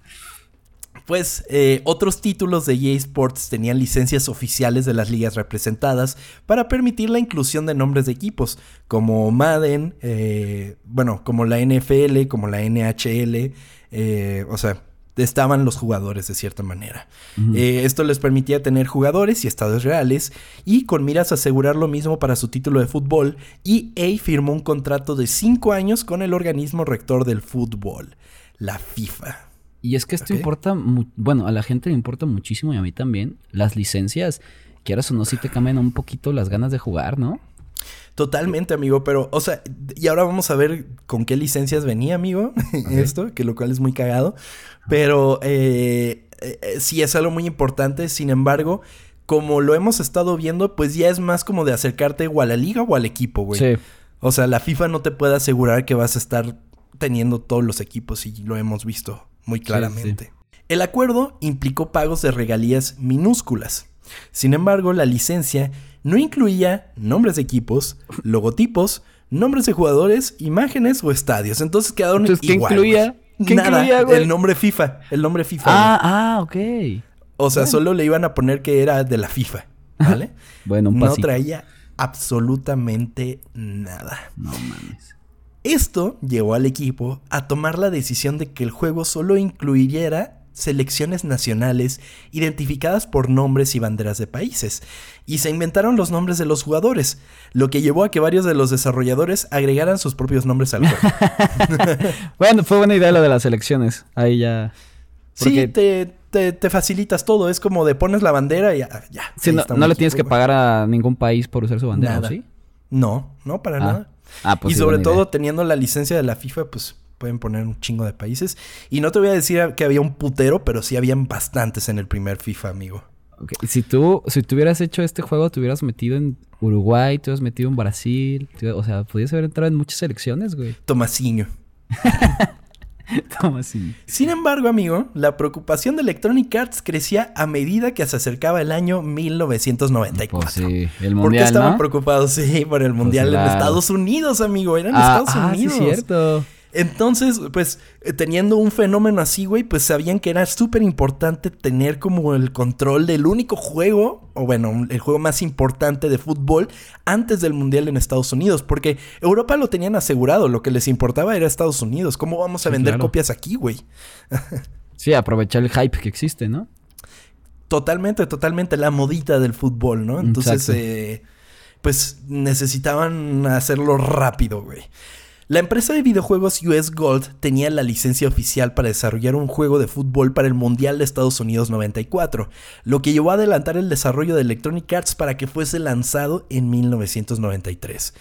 [SPEAKER 2] Pues eh, otros títulos de EA Sports tenían licencias oficiales de las ligas representadas para permitir la inclusión de nombres de equipos, como Madden, eh, bueno, como la NFL, como la NHL, eh, o sea, estaban los jugadores de cierta manera. esto les permitía tener jugadores y estados reales y con miras a asegurar lo mismo para su título de fútbol, EA firmó un contrato de 5 años con el organismo rector del fútbol, la FIFA.
[SPEAKER 1] Y es que esto importa, bueno, a la gente le importa muchísimo y a mí también. Las licencias, quieras o no, sí te cambian un poquito las ganas de jugar, ¿no?
[SPEAKER 2] Totalmente, amigo, pero, o sea, y ahora vamos a ver con qué licencias venía, amigo, esto, que lo cual es muy cagado, pero eh, eh, sí es algo muy importante, sin embargo, como lo hemos estado viendo, pues ya es más como de acercarte o a la liga o al equipo, güey. Sí. O sea, la FIFA no te puede asegurar que vas a estar teniendo todos los equipos y lo hemos visto muy claramente. El acuerdo implicó pagos de regalías minúsculas. Sin embargo, la licencia no incluía nombres de equipos, logotipos, nombres de jugadores, imágenes o estadios. Entonces quedaron Entonces, ¿qué incluía? ¿Qué Nada, incluía, el nombre FIFA, el nombre FIFA.
[SPEAKER 1] Ah, ah, ok.
[SPEAKER 2] O sea, solo le iban a poner que era de la FIFA, ¿vale?
[SPEAKER 1] bueno, un
[SPEAKER 2] No traía absolutamente nada.
[SPEAKER 1] No mames.
[SPEAKER 2] Esto llevó al equipo a tomar la decisión de que el juego solo incluyera selecciones nacionales identificadas por nombres y banderas de países, y se inventaron los nombres de los jugadores, lo que llevó a que varios de los desarrolladores agregaran sus propios nombres al juego.
[SPEAKER 1] bueno, fue buena idea lo de las selecciones, ahí ya...
[SPEAKER 2] Sí, te, te, facilitas todo, es como de pones la bandera y ya. ya
[SPEAKER 1] no, le tienes que pagar a ningún país por usar su bandera, ¿sí?
[SPEAKER 2] No, no, para ah. nada.
[SPEAKER 1] Ah, pues
[SPEAKER 2] y sobre todo teniendo la licencia de la FIFA, pues pueden poner un chingo de países. Y no te voy a decir que había un putero, pero sí habían bastantes en el primer FIFA, amigo.
[SPEAKER 1] Si tú, si tú hubieras hecho este juego, te hubieras metido en Uruguay, te hubieras metido en Brasil, o sea, podías haber entrado en muchas selecciones, güey.
[SPEAKER 2] Tomasiño.
[SPEAKER 1] Toma así.
[SPEAKER 2] Sin embargo, amigo, la preocupación de Electronic Arts crecía a medida que se acercaba el año 1994.
[SPEAKER 1] Pues sí, el
[SPEAKER 2] ¿Por qué
[SPEAKER 1] mundial,
[SPEAKER 2] estaban
[SPEAKER 1] ¿no?
[SPEAKER 2] preocupados? Sí, por el mundial en
[SPEAKER 1] claro.
[SPEAKER 2] Estados Unidos, amigo. Eran
[SPEAKER 1] Ah,
[SPEAKER 2] Estados
[SPEAKER 1] ah, sí,
[SPEAKER 2] Unidos.
[SPEAKER 1] cierto.
[SPEAKER 2] Entonces, pues, eh, teniendo un fenómeno así, güey, pues sabían que era súper importante tener como el control del único juego, o bueno, el juego más importante de fútbol antes del Mundial en Estados Unidos, porque Europa lo tenían asegurado, lo que les importaba era Estados Unidos. ¿Cómo vamos a
[SPEAKER 1] Sí,
[SPEAKER 2] vender
[SPEAKER 1] claro.
[SPEAKER 2] copias aquí, güey?
[SPEAKER 1] Sí, aprovechar el hype que existe, ¿no?
[SPEAKER 2] Totalmente, totalmente la modita del fútbol, ¿no? Entonces, eh, pues necesitaban hacerlo rápido, güey. La empresa de videojuegos US Gold tenía la licencia oficial para desarrollar un juego de fútbol para el Mundial de Estados Unidos 94, lo que llevó a adelantar el desarrollo de Electronic Arts para que fuese lanzado en 1993.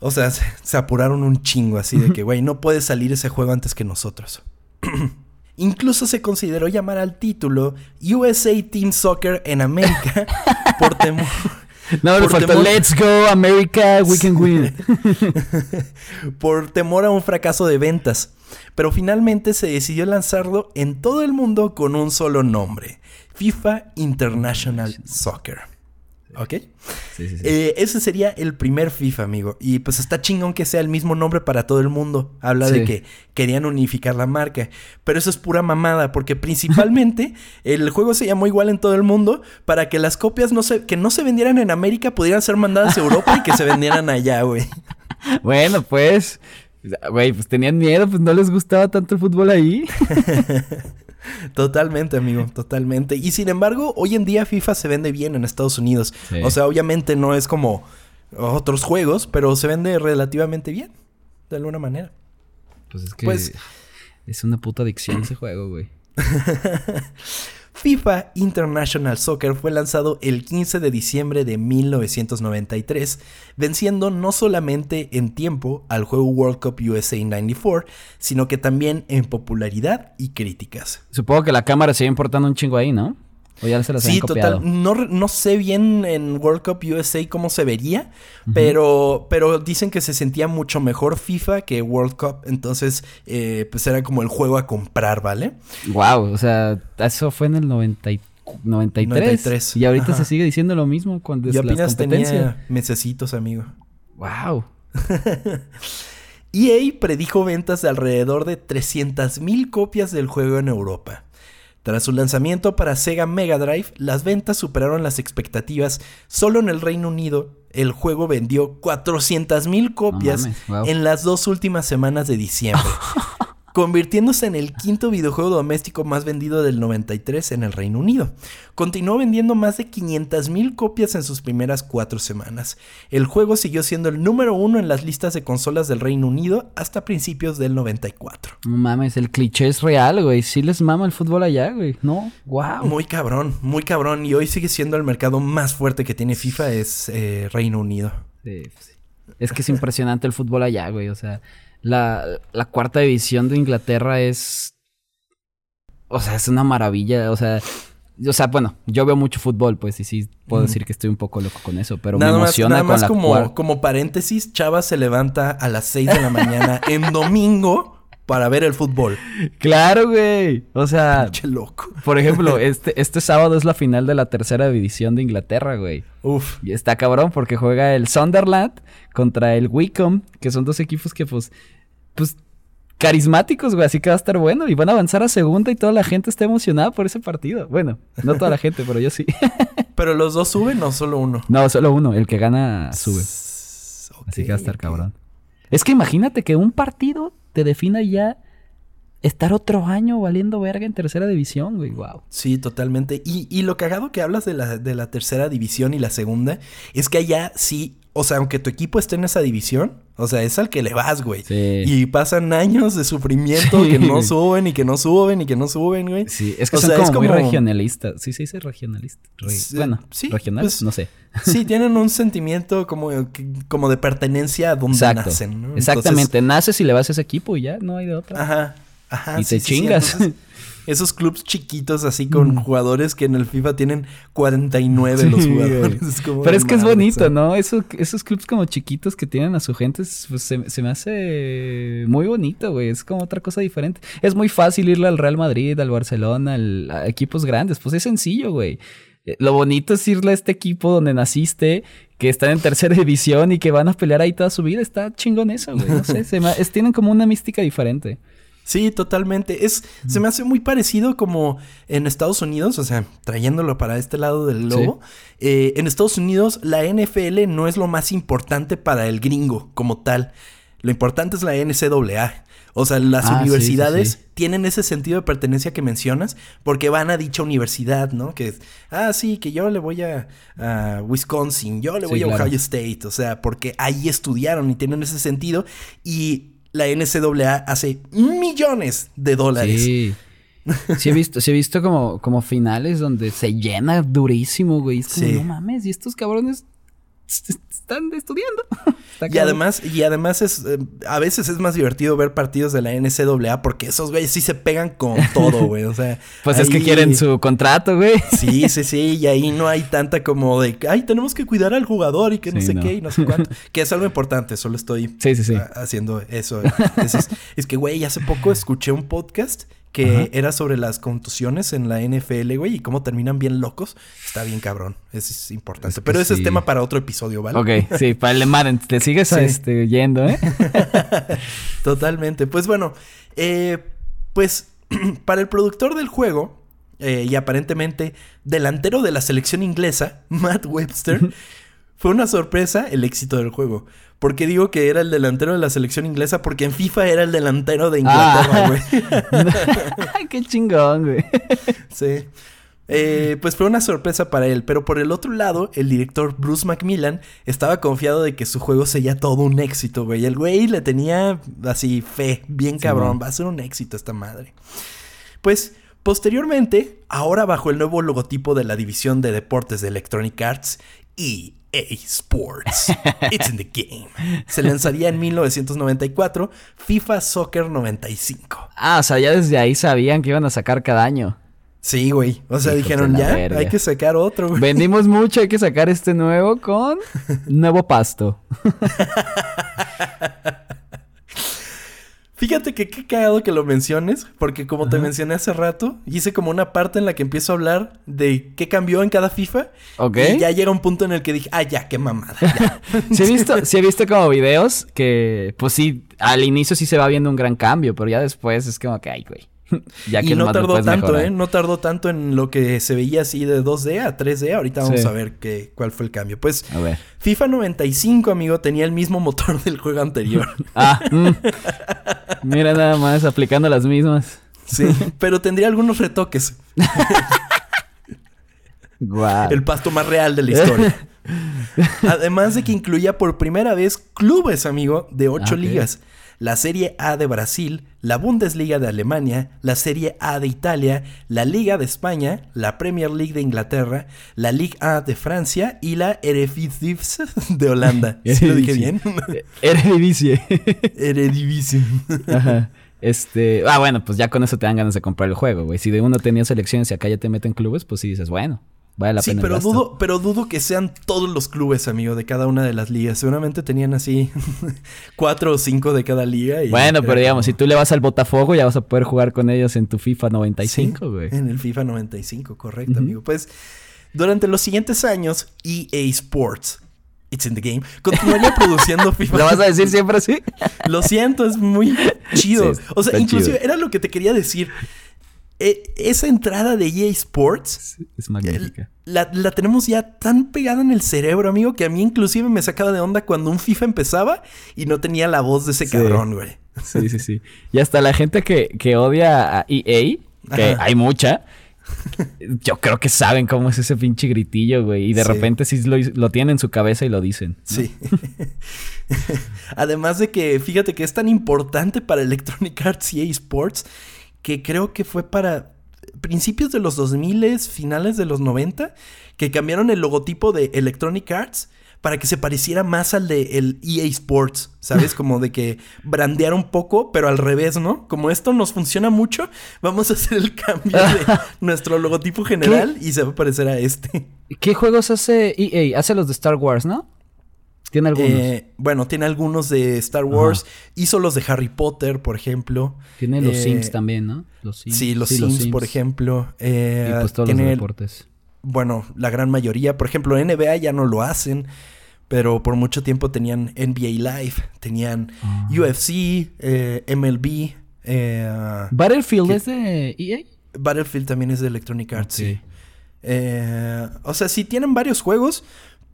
[SPEAKER 2] O sea, se, apuraron un chingo así de que, güey, no puede salir ese juego antes que nosotros. Incluso se consideró llamar al título USA Team Soccer en América por temor.
[SPEAKER 1] No, le faltó
[SPEAKER 2] temor-
[SPEAKER 1] Let's Go America, we can win.
[SPEAKER 2] por temor a un fracaso de ventas. Pero finalmente se decidió lanzarlo en todo el mundo con un solo nombre: FIFA International Soccer. ¿Ok?
[SPEAKER 1] Sí, sí, sí.
[SPEAKER 2] Eh, ese sería el primer FIFA, amigo. Y pues está chingón que sea el mismo nombre para todo el mundo. Habla de que querían unificar la marca. Pero eso es pura mamada, porque principalmente el juego se llamó igual en todo el mundo para que las copias no se, que no se vendieran en América pudieran ser mandadas a Europa y que se vendieran allá, güey.
[SPEAKER 1] Bueno, pues. Güey, pues tenían miedo, pues no les gustaba tanto el fútbol ahí.
[SPEAKER 2] Totalmente, amigo, totalmente. Y sin embargo, hoy en día FIFA se vende bien en Estados Unidos.
[SPEAKER 1] Sí.
[SPEAKER 2] O sea, obviamente no es como otros juegos, pero se vende relativamente bien, de alguna manera.
[SPEAKER 1] Pues es que.
[SPEAKER 2] Pues-
[SPEAKER 1] es una puta adicción ese juego, güey.
[SPEAKER 2] FIFA International Soccer fue lanzado el 15 de diciembre de 1993, venciendo no solamente en tiempo al juego World Cup USA 94, sino que también en popularidad y críticas.
[SPEAKER 1] Supongo que la cámara sigue importando un chingo ahí, ¿no? O ya se las
[SPEAKER 2] Sí, total. No, no sé bien en World Cup USA cómo se vería, pero, pero dicen que se sentía mucho mejor FIFA que World Cup. Entonces, eh, pues era como el juego a comprar, ¿vale?
[SPEAKER 1] Wow, o sea, eso fue en el 90 y- 93.
[SPEAKER 2] 93,
[SPEAKER 1] Y ahorita
[SPEAKER 2] ajá.
[SPEAKER 1] se sigue diciendo lo mismo cuando es
[SPEAKER 2] Yo
[SPEAKER 1] la
[SPEAKER 2] apenas
[SPEAKER 1] competencia.
[SPEAKER 2] tenía mesecitos, amigo.
[SPEAKER 1] Wow.
[SPEAKER 2] EA predijo ventas de alrededor de 300.000 copias del juego en Europa. Tras su lanzamiento para Sega Mega Drive, las ventas superaron las expectativas. Solo en el Reino Unido, el juego vendió 400.000 copias
[SPEAKER 1] mames, wow.
[SPEAKER 2] en las dos últimas semanas de diciembre, convirtiéndose en el quinto videojuego doméstico más vendido del 93 en el Reino Unido. Continuó vendiendo más de 500.000 copias en sus primeras cuatro semanas. El juego siguió siendo el número uno en las listas de consolas del Reino Unido hasta principios del 94.
[SPEAKER 1] No mames, el cliché es real, güey. Sí les mama el fútbol allá, güey. No, wow.
[SPEAKER 2] Muy cabrón, muy cabrón. Y hoy sigue siendo el mercado más fuerte que tiene FIFA es eh, Reino Unido.
[SPEAKER 1] Sí, pues sí. Es que es impresionante el fútbol allá, güey. O sea, la, la cuarta división de Inglaterra es. O sea, es una maravilla. O sea, o sea, bueno, yo veo mucho fútbol, pues, y sí puedo decir que estoy un poco loco con eso, pero
[SPEAKER 2] nada
[SPEAKER 1] me
[SPEAKER 2] más,
[SPEAKER 1] emociona
[SPEAKER 2] nada
[SPEAKER 1] con
[SPEAKER 2] más
[SPEAKER 1] la
[SPEAKER 2] como, como paréntesis, Chava se levanta a las 6 de la mañana en domingo para ver el fútbol.
[SPEAKER 1] Claro, güey. O sea,
[SPEAKER 2] Pinche loco.
[SPEAKER 1] por ejemplo, este, este sábado es la final de la tercera división de Inglaterra, güey.
[SPEAKER 2] Uf.
[SPEAKER 1] Y está cabrón porque juega el Sunderland contra el Wycombe, que son dos equipos que, pues, pues, carismáticos, güey. Así que va a estar bueno. Y van a avanzar a segunda y toda la gente está emocionada por ese partido. Bueno, no toda la gente, pero yo sí.
[SPEAKER 2] Pero los dos suben o solo uno.
[SPEAKER 1] no, solo uno. El que gana sube. Así que va a estar cabrón. Es que imagínate que un partido te defina ya estar otro año valiendo verga en tercera división, güey. Wow.
[SPEAKER 2] Sí, totalmente. Y, y lo cagado que hablas de la, de la tercera división y la segunda es que allá sí, o sea, aunque tu equipo esté en esa división, o sea, es al que le vas, güey.
[SPEAKER 1] Sí.
[SPEAKER 2] Y pasan años de sufrimiento
[SPEAKER 1] Sí,
[SPEAKER 2] que no suben y que no suben y que no suben, güey.
[SPEAKER 1] Sí, es que
[SPEAKER 2] O
[SPEAKER 1] son
[SPEAKER 2] sea,
[SPEAKER 1] como,
[SPEAKER 2] es
[SPEAKER 1] muy regionalistas. Sí, se dice regionalista. Re-
[SPEAKER 2] Sí,
[SPEAKER 1] bueno,
[SPEAKER 2] sí,
[SPEAKER 1] regionales,
[SPEAKER 2] pues,
[SPEAKER 1] no sé.
[SPEAKER 2] Sí, tienen un sentimiento como, como de pertenencia a donde
[SPEAKER 1] Exacto.
[SPEAKER 2] nacen, ¿no? Entonces,
[SPEAKER 1] Exactamente. Naces y le vas a ese equipo y ya no hay de otra.
[SPEAKER 2] ajá. Ajá,
[SPEAKER 1] y te
[SPEAKER 2] sí, sí,
[SPEAKER 1] chingas.
[SPEAKER 2] entonces, esos clubs chiquitos así con
[SPEAKER 1] Mm.
[SPEAKER 2] jugadores que en el FIFA tienen 49 los
[SPEAKER 1] Sí,
[SPEAKER 2] jugadores.
[SPEAKER 1] güey.
[SPEAKER 2] Es como
[SPEAKER 1] Pero es que es bonito. ¿no? Eso, esos clubs como chiquitos que tienen a su gente, es- pues, se, se me hace muy bonito, güey. Es como otra cosa diferente. Es muy fácil irle al Real Madrid, al Barcelona, al- a equipos grandes. Pues es sencillo, güey. Eh, Lo bonito es irle a este equipo donde naciste, que están en tercera división y que van a pelear ahí toda su vida. Está chingón eso, güey. No sé, se me- es- tienen como una mística diferente.
[SPEAKER 2] Sí, totalmente. Es, se me hace muy parecido como en Estados Unidos, o sea, trayéndolo para este lado del lobo. eh, en Estados Unidos, la NFL no es lo más importante para el gringo como tal. Lo importante es la NCAA. O sea, las
[SPEAKER 1] Ah, sí,
[SPEAKER 2] universidades
[SPEAKER 1] sí.
[SPEAKER 2] tienen ese sentido de pertenencia que mencionas porque van a dicha universidad, ¿no? Que es, ah, sí, que yo le voy a, a Wisconsin, yo le voy a
[SPEAKER 1] claro.
[SPEAKER 2] Ohio State, o sea, porque ahí estudiaron y tienen ese sentido y la NCAA hace millones de dólares.
[SPEAKER 1] Sí. Sí he visto, sí he visto como, como finales donde se llena durísimo, güey. Es como,
[SPEAKER 2] Sí.
[SPEAKER 1] no mames, y estos cabrones están estudiando. Está
[SPEAKER 2] Y además, y además es eh, a veces es más divertido ver partidos de la NCAA porque esos güeyes sí se pegan con todo, güey. O sea,
[SPEAKER 1] Pues es que quieren su contrato, güey.
[SPEAKER 2] Sí, sí, sí, y ahí no hay tanta como de, ay, tenemos que cuidar al jugador y que no sé
[SPEAKER 1] no.
[SPEAKER 2] qué y no sé cuánto, que es algo importante, solo estoy
[SPEAKER 1] Sí, sí, sí.
[SPEAKER 2] haciendo eso. Es, es- es que, güey, hace poco escuché un podcast que
[SPEAKER 1] Ajá.
[SPEAKER 2] era sobre las contusiones en la NFL, güey, y cómo terminan bien locos. Está bien cabrón, eso es importante.
[SPEAKER 1] Es que
[SPEAKER 2] Pero ese es tema para otro episodio, ¿vale?
[SPEAKER 1] Ok, sí, para el Madden, te sigues
[SPEAKER 2] Sí.
[SPEAKER 1] este, yendo, ¿eh?
[SPEAKER 2] Totalmente. Pues bueno, eh, pues para el productor del juego eh, y aparentemente delantero de la selección inglesa, Matt Webster, fue una sorpresa el éxito del juego. Porque digo que era el delantero de la selección inglesa porque en FIFA era el delantero de Inglaterra,
[SPEAKER 1] Ah.
[SPEAKER 2] güey.
[SPEAKER 1] Qué chingón, güey.
[SPEAKER 2] Sí. Eh, pues fue una sorpresa para él, pero por el otro lado, el director Bruce Macmillan estaba confiado de que su juego sería todo un éxito, güey. El güey le tenía así fe, bien cabrón, va a ser un éxito esta madre. Pues posteriormente, ahora bajo el nuevo logotipo de la división de deportes de Electronic Arts, EA Sports, It's in the Game, se lanzaría en 1994 FIFA Soccer 95.
[SPEAKER 1] Ah, o sea, ya desde ahí sabían que iban a sacar cada año.
[SPEAKER 2] Sí, güey. O sea, dijeron, ya,
[SPEAKER 1] verga.
[SPEAKER 2] hay que sacar otro, güey.
[SPEAKER 1] Vendimos mucho, hay que sacar este nuevo con nuevo pasto.
[SPEAKER 2] Fíjate que qué cagado que lo menciones, porque como te mencioné hace rato, hice como una parte en la que empiezo a hablar de qué cambió en cada FIFA.
[SPEAKER 1] Ok.
[SPEAKER 2] Y ya llega un punto en el que dije, ah, ya, qué mamada. ya".
[SPEAKER 1] Sí he visto, sí he visto como videos que, pues sí, al inicio sí se va viendo un gran cambio, pero ya después es como que, ay, güey. Ya
[SPEAKER 2] y no tardó tanto,
[SPEAKER 1] mejorar.
[SPEAKER 2] ¿eh? No tardó tanto en lo que se veía así de 2D a 3D. Ahorita vamos
[SPEAKER 1] Sí.
[SPEAKER 2] a ver qué, cuál fue el cambio. Pues
[SPEAKER 1] A ver.
[SPEAKER 2] FIFA 95, amigo, tenía el mismo motor del juego anterior.
[SPEAKER 1] Ah, mm. mira nada más, aplicando las mismas.
[SPEAKER 2] sí, pero tendría algunos retoques.
[SPEAKER 1] Guau.
[SPEAKER 2] El pasto más real de la historia. Además de que incluía por primera vez clubes, amigo, de ocho
[SPEAKER 1] Ah, ok.
[SPEAKER 2] ligas. La Serie A de Brasil, la Bundesliga de Alemania, la Serie A de Italia, la Liga de España, la Premier League de Inglaterra, la Ligue A de Francia y la Eredivisie de Holanda. ¿Sí lo dije bien?
[SPEAKER 1] Eredivisie.
[SPEAKER 2] Eredivisie.
[SPEAKER 1] Ajá. Este, ah, bueno, pues ya con eso te dan ganas de comprar el juego, güey. Si de uno tenía selecciones y acá ya te meten clubes, pues sí dices, bueno, vale la
[SPEAKER 2] Sí,
[SPEAKER 1] pena.
[SPEAKER 2] pero dudo, pero dudo que sean todos los clubes, amigo, de cada una de las ligas. Seguramente tenían así cuatro o cinco de cada liga. y
[SPEAKER 1] Bueno, pero digamos, si tú le vas al Botafogo, ya vas a poder jugar con ellos en tu FIFA 95,
[SPEAKER 2] Sí,
[SPEAKER 1] güey.
[SPEAKER 2] En el FIFA 95, correcto,
[SPEAKER 1] Ujú.
[SPEAKER 2] amigo. Pues durante los siguientes años, EA Sports, It's in the Game, continuaría produciendo FIFA.
[SPEAKER 1] ¿Lo vas a decir siempre así?
[SPEAKER 2] Lo siento, es muy chido.
[SPEAKER 1] Sí,
[SPEAKER 2] o sea, inclusive
[SPEAKER 1] chido.
[SPEAKER 2] era lo que te quería decir. E- esa entrada de EA Sports
[SPEAKER 1] Es magnífica.
[SPEAKER 2] la, la tenemos ya tan pegada en el cerebro, amigo, que a mí inclusive me sacaba de onda cuando un FIFA empezaba y no tenía la voz de ese
[SPEAKER 1] Sí.
[SPEAKER 2] cabrón, güey.
[SPEAKER 1] Sí, sí, sí. Y hasta la gente que, que odia a EA, que
[SPEAKER 2] Ajá.
[SPEAKER 1] hay mucha, yo creo que saben cómo es ese pinche gritillo, güey. Y de
[SPEAKER 2] Sí.
[SPEAKER 1] repente sí lo, lo tienen en su cabeza y lo dicen. ¿no?
[SPEAKER 2] Sí. Además de que, fíjate que es tan importante para Electronic Arts y EA Sports que creo que fue para principios de los 2000, finales de los 90, que cambiaron el logotipo de Electronic Arts para que se pareciera más al de el EA Sports, ¿sabes? Como de que brandear un poco, pero al revés, ¿no? Como esto nos funciona mucho, vamos a hacer el cambio de nuestro logotipo general y se va a parecer a este.
[SPEAKER 1] ¿Qué juegos hace EA? Hace los de Star Wars, ¿no? Tiene algunos.
[SPEAKER 2] Eh, bueno, tiene algunos de Star Wars. Hizo los de Harry Potter, por ejemplo.
[SPEAKER 1] Tiene los
[SPEAKER 2] Eh,
[SPEAKER 1] Sims también, ¿no? Los Sims.
[SPEAKER 2] Sí, los Sims, por ejemplo. Eh,
[SPEAKER 1] Y pues todos los deportes.
[SPEAKER 2] bueno, la gran mayoría. Por ejemplo, NBA ya no lo hacen. Pero por mucho tiempo tenían NBA Live, tenían
[SPEAKER 1] Ah.
[SPEAKER 2] UFC, MLB,
[SPEAKER 1] ¿Battlefield es de EA?
[SPEAKER 2] Battlefield también es de Electronic Arts. Sí. O sea, sí tienen varios juegos,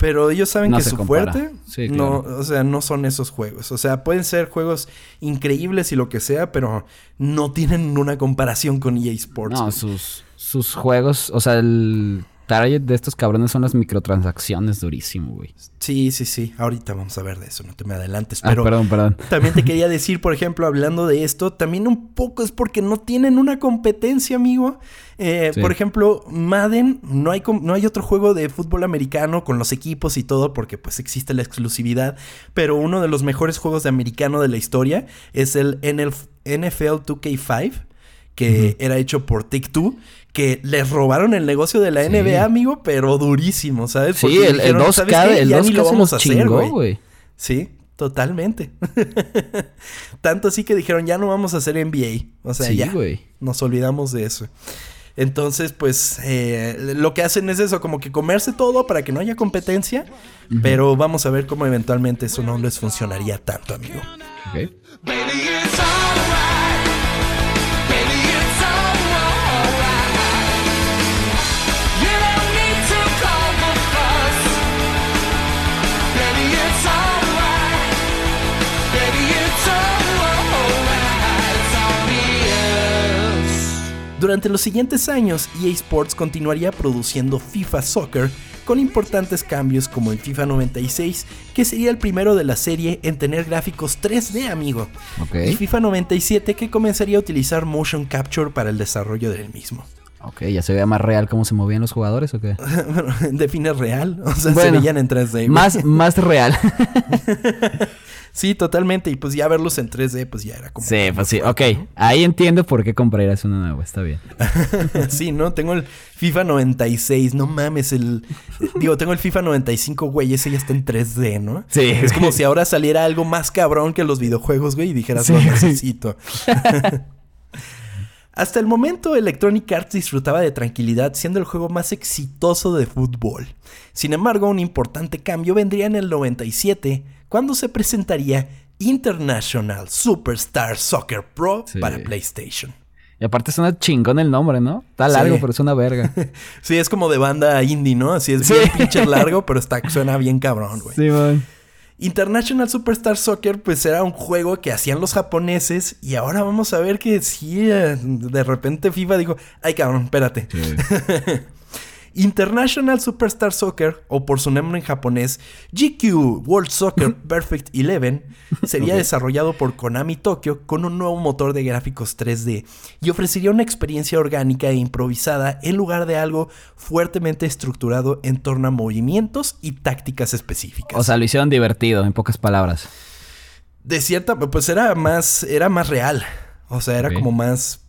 [SPEAKER 2] pero ellos saben
[SPEAKER 1] No
[SPEAKER 2] que su
[SPEAKER 1] compara.
[SPEAKER 2] fuerte
[SPEAKER 1] Sí,
[SPEAKER 2] no,
[SPEAKER 1] claro.
[SPEAKER 2] o sea, no son esos juegos. O sea, pueden ser juegos increíbles y lo que sea, pero no tienen una comparación con EA Sports.
[SPEAKER 1] No, sus, sus juegos, o sea, el target de estos cabrones son las microtransacciones, durísimo, güey.
[SPEAKER 2] Sí, sí, sí. Ahorita vamos a ver de eso, no te me adelantes.
[SPEAKER 1] Ah,
[SPEAKER 2] Pero
[SPEAKER 1] perdón, perdón.
[SPEAKER 2] también te quería decir, por ejemplo, hablando de esto, también un poco es porque no tienen una competencia, amigo. Eh,
[SPEAKER 1] Sí.
[SPEAKER 2] Por ejemplo, Madden, no hay, no hay otro juego de fútbol americano con los equipos y todo, porque pues existe la exclusividad. Pero uno de los mejores juegos de americano de la historia es el NFL 2K5, que era hecho por Take-Two. Que les robaron el negocio de la
[SPEAKER 1] Sí.
[SPEAKER 2] NBA, amigo, pero durísimo, ¿sabes?
[SPEAKER 1] Sí,
[SPEAKER 2] Porque
[SPEAKER 1] el, el
[SPEAKER 2] dijeron,
[SPEAKER 1] 2K,
[SPEAKER 2] "¿Sabes qué?
[SPEAKER 1] el
[SPEAKER 2] Ya
[SPEAKER 1] 2K
[SPEAKER 2] ni lo vamos a hacer, güey".
[SPEAKER 1] güey.
[SPEAKER 2] Sí, totalmente. Tanto así que dijeron, ya no vamos a hacer NBA. O sea,
[SPEAKER 1] Sí,
[SPEAKER 2] ya.
[SPEAKER 1] güey.
[SPEAKER 2] Nos olvidamos de eso. Entonces, pues, eh, lo que hacen es eso, como que comerse todo para que no haya competencia. Pero vamos a ver cómo eventualmente eso no les funcionaría tanto, amigo.
[SPEAKER 1] Ok.
[SPEAKER 2] Durante los siguientes años, EA Sports continuaría produciendo FIFA Soccer con importantes cambios como el FIFA 96, que sería el primero de la serie en tener gráficos 3D, amigo.
[SPEAKER 1] Ok.
[SPEAKER 2] Y FIFA 97 que comenzaría a utilizar motion capture para el desarrollo del mismo.
[SPEAKER 1] Ok, ya se veía más real cómo se movían los jugadores o qué?
[SPEAKER 2] Bueno, define real, o sea, se
[SPEAKER 1] Bueno,
[SPEAKER 2] veían en 3D. güey.
[SPEAKER 1] Más, más real.
[SPEAKER 2] Sí, totalmente, y pues ya verlos en 3D pues ya era como
[SPEAKER 1] sí, pues sí. Ok, ahí entiendo por qué comprarías uno nuevo. Está bien.
[SPEAKER 2] sí, ¿no? Tengo el FIFA 96, no mames, el digo, tengo el FIFA 95, güey, ese ya está en 3D, ¿no?
[SPEAKER 1] Sí.
[SPEAKER 2] Es como si ahora saliera algo más cabrón que los videojuegos, güey, y dijeras,
[SPEAKER 1] Sí.
[SPEAKER 2] lo necesito. Hasta el momento, Electronic Arts disfrutaba de tranquilidad siendo el juego más exitoso de fútbol. Sin embargo, un importante cambio vendría en el 97, cuando se presentaría International Superstar Soccer Pro
[SPEAKER 1] Sí.
[SPEAKER 2] para PlayStation.
[SPEAKER 1] Y aparte suena chingón el nombre, ¿no? Está largo,
[SPEAKER 2] Sí.
[SPEAKER 1] pero es una verga.
[SPEAKER 2] Sí, es como de banda indie, ¿no? Así es
[SPEAKER 1] Sí.
[SPEAKER 2] bien pinche largo, pero está, suena bien cabrón, güey.
[SPEAKER 1] sí, man.
[SPEAKER 2] International Superstar Soccer, pues era un juego que hacían los japoneses. Y ahora vamos a ver que sí, eh, de repente FIFA dijo: Ay, cabrón, espérate. International Superstar Soccer, o por su nombre en japonés, GQ World Soccer Perfect 11, sería desarrollado por Konami Tokyo con un nuevo motor de gráficos 3D y ofrecería una experiencia orgánica e improvisada en lugar de algo fuertemente estructurado en torno a movimientos y tácticas específicas.
[SPEAKER 1] O sea, lo hicieron divertido, en pocas palabras.
[SPEAKER 2] de cierta, pues era más, era más real. O sea, era como más,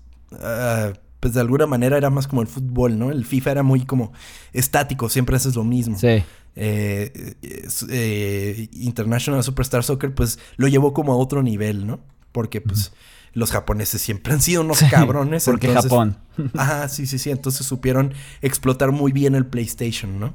[SPEAKER 2] ah, pues de alguna manera era más como el fútbol, ¿no? El FIFA era muy como estático, siempre haces lo mismo.
[SPEAKER 1] Sí.
[SPEAKER 2] Eh, eh, International Superstar Soccer, pues lo llevó como a otro nivel, ¿no? Porque pues los japoneses siempre han sido unos
[SPEAKER 1] Sí,
[SPEAKER 2] cabrones.
[SPEAKER 1] porque
[SPEAKER 2] entonces-
[SPEAKER 1] Japón.
[SPEAKER 2] Ajá, sí, sí, sí. Entonces supieron explotar muy bien el PlayStation, ¿no?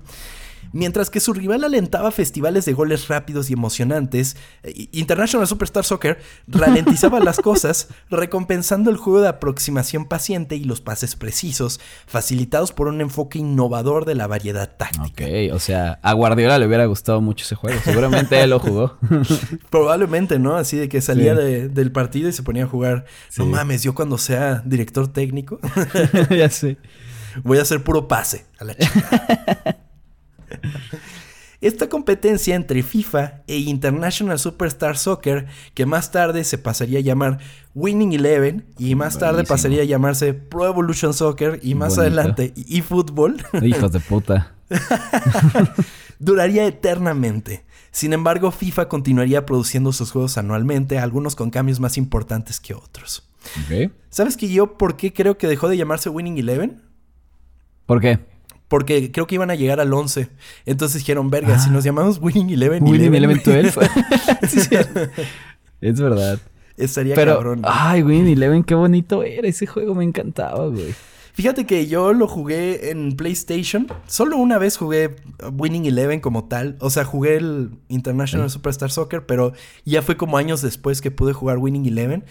[SPEAKER 2] Mientras que su rival alentaba festivales de goles rápidos y emocionantes, eh, International Superstar Soccer ralentizaba las cosas, recompensando el juego de aproximación paciente y los pases precisos, facilitados por un enfoque innovador de la variedad táctica.
[SPEAKER 1] Ok, o sea, a Guardiola le hubiera gustado mucho ese juego. Seguramente él lo jugó.
[SPEAKER 2] Probablemente, ¿no? Así de que salía
[SPEAKER 1] Sí.
[SPEAKER 2] de- del partido y se ponía a jugar. No mames, yo cuando sea director técnico
[SPEAKER 1] ya sé.
[SPEAKER 2] voy a hacer puro pase a la chica. Esta competencia entre FIFA e International Superstar Soccer, que más tarde se pasaría a llamar Winning Eleven y más tarde pasaría a llamarse Pro Evolution Soccer y más
[SPEAKER 1] Bonito.
[SPEAKER 2] adelante eFootball,
[SPEAKER 1] Hijos de puta.
[SPEAKER 2] duraría eternamente. Sin embargo, FIFA continuaría produciendo sus juegos anualmente, algunos con cambios más importantes que otros. ¿Sabes que yo por qué creo que dejó de llamarse Winning Eleven?
[SPEAKER 1] ¿Por qué?
[SPEAKER 2] Porque creo que iban a llegar al 11. Entonces dijeron, verga, si nos llamamos Winning Eleven,
[SPEAKER 1] Winning
[SPEAKER 2] Eleven,
[SPEAKER 1] Eleven
[SPEAKER 2] güey,
[SPEAKER 1] 12. Sí, sí. es verdad.
[SPEAKER 2] estaría
[SPEAKER 1] Pero,
[SPEAKER 2] cabrón. güey.
[SPEAKER 1] ay, Winning Eleven, qué bonito era. Ese juego me encantaba, güey.
[SPEAKER 2] Fíjate que yo lo jugué en PlayStation. Solo una vez jugué Winning Eleven como tal. O sea, jugué el International Superstar Soccer, pero ya fue como años después que pude jugar Winning Eleven.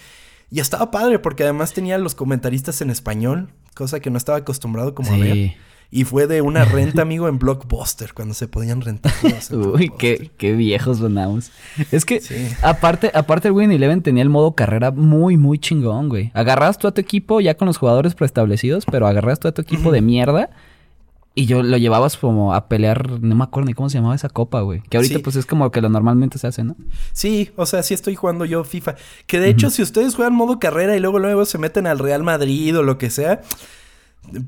[SPEAKER 2] Y estaba padre porque además tenía los comentaristas en español, cosa que no estaba acostumbrado como a ver. Y fue de una renta, amigo, en Blockbuster, cuando se podían rentar.
[SPEAKER 1] Uy, qué, qué viejos sonamos. Es que,
[SPEAKER 2] Sí.
[SPEAKER 1] aparte, aparte el Win Eleven tenía el modo carrera muy, muy chingón, güey. Agarras tú a tu equipo ya con los jugadores preestablecidos, pero agarras tú a tu equipo de mierda y yo lo llevabas como a pelear, no me acuerdo ni cómo se llamaba esa copa, güey. Que ahorita
[SPEAKER 2] Sí.
[SPEAKER 1] pues es como que lo normalmente se hace, ¿no?
[SPEAKER 2] Sí, o sea, sí estoy jugando yo FIFA. Que de hecho, si ustedes juegan modo carrera y luego luego se meten al Real Madrid o lo que sea,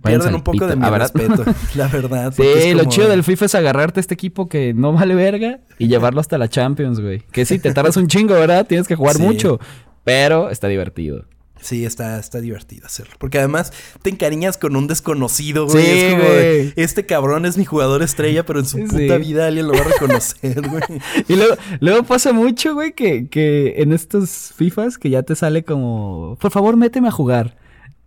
[SPEAKER 2] pierden un poco
[SPEAKER 1] pito.
[SPEAKER 2] de mi
[SPEAKER 1] Ah, ¿verdad?
[SPEAKER 2] respeto, la verdad.
[SPEAKER 1] Sí, lo chido del FIFA es agarrarte a este equipo que no vale verga y llevarlo hasta la Champions, güey. Que sí, te tardas un chingo, ¿verdad? Tienes que jugar
[SPEAKER 2] Sí.
[SPEAKER 1] mucho, pero está divertido.
[SPEAKER 2] Sí, está, está divertido hacerlo. Porque además te encariñas con un desconocido, güey.
[SPEAKER 1] Sí,
[SPEAKER 2] es como de, este cabrón es mi jugador estrella, pero en su
[SPEAKER 1] Sí.
[SPEAKER 2] puta vida alguien lo va a reconocer, güey.
[SPEAKER 1] Y luego, luego pasa mucho, güey, que, que en estos FIFAs que ya te sale como, por favor, méteme a jugar.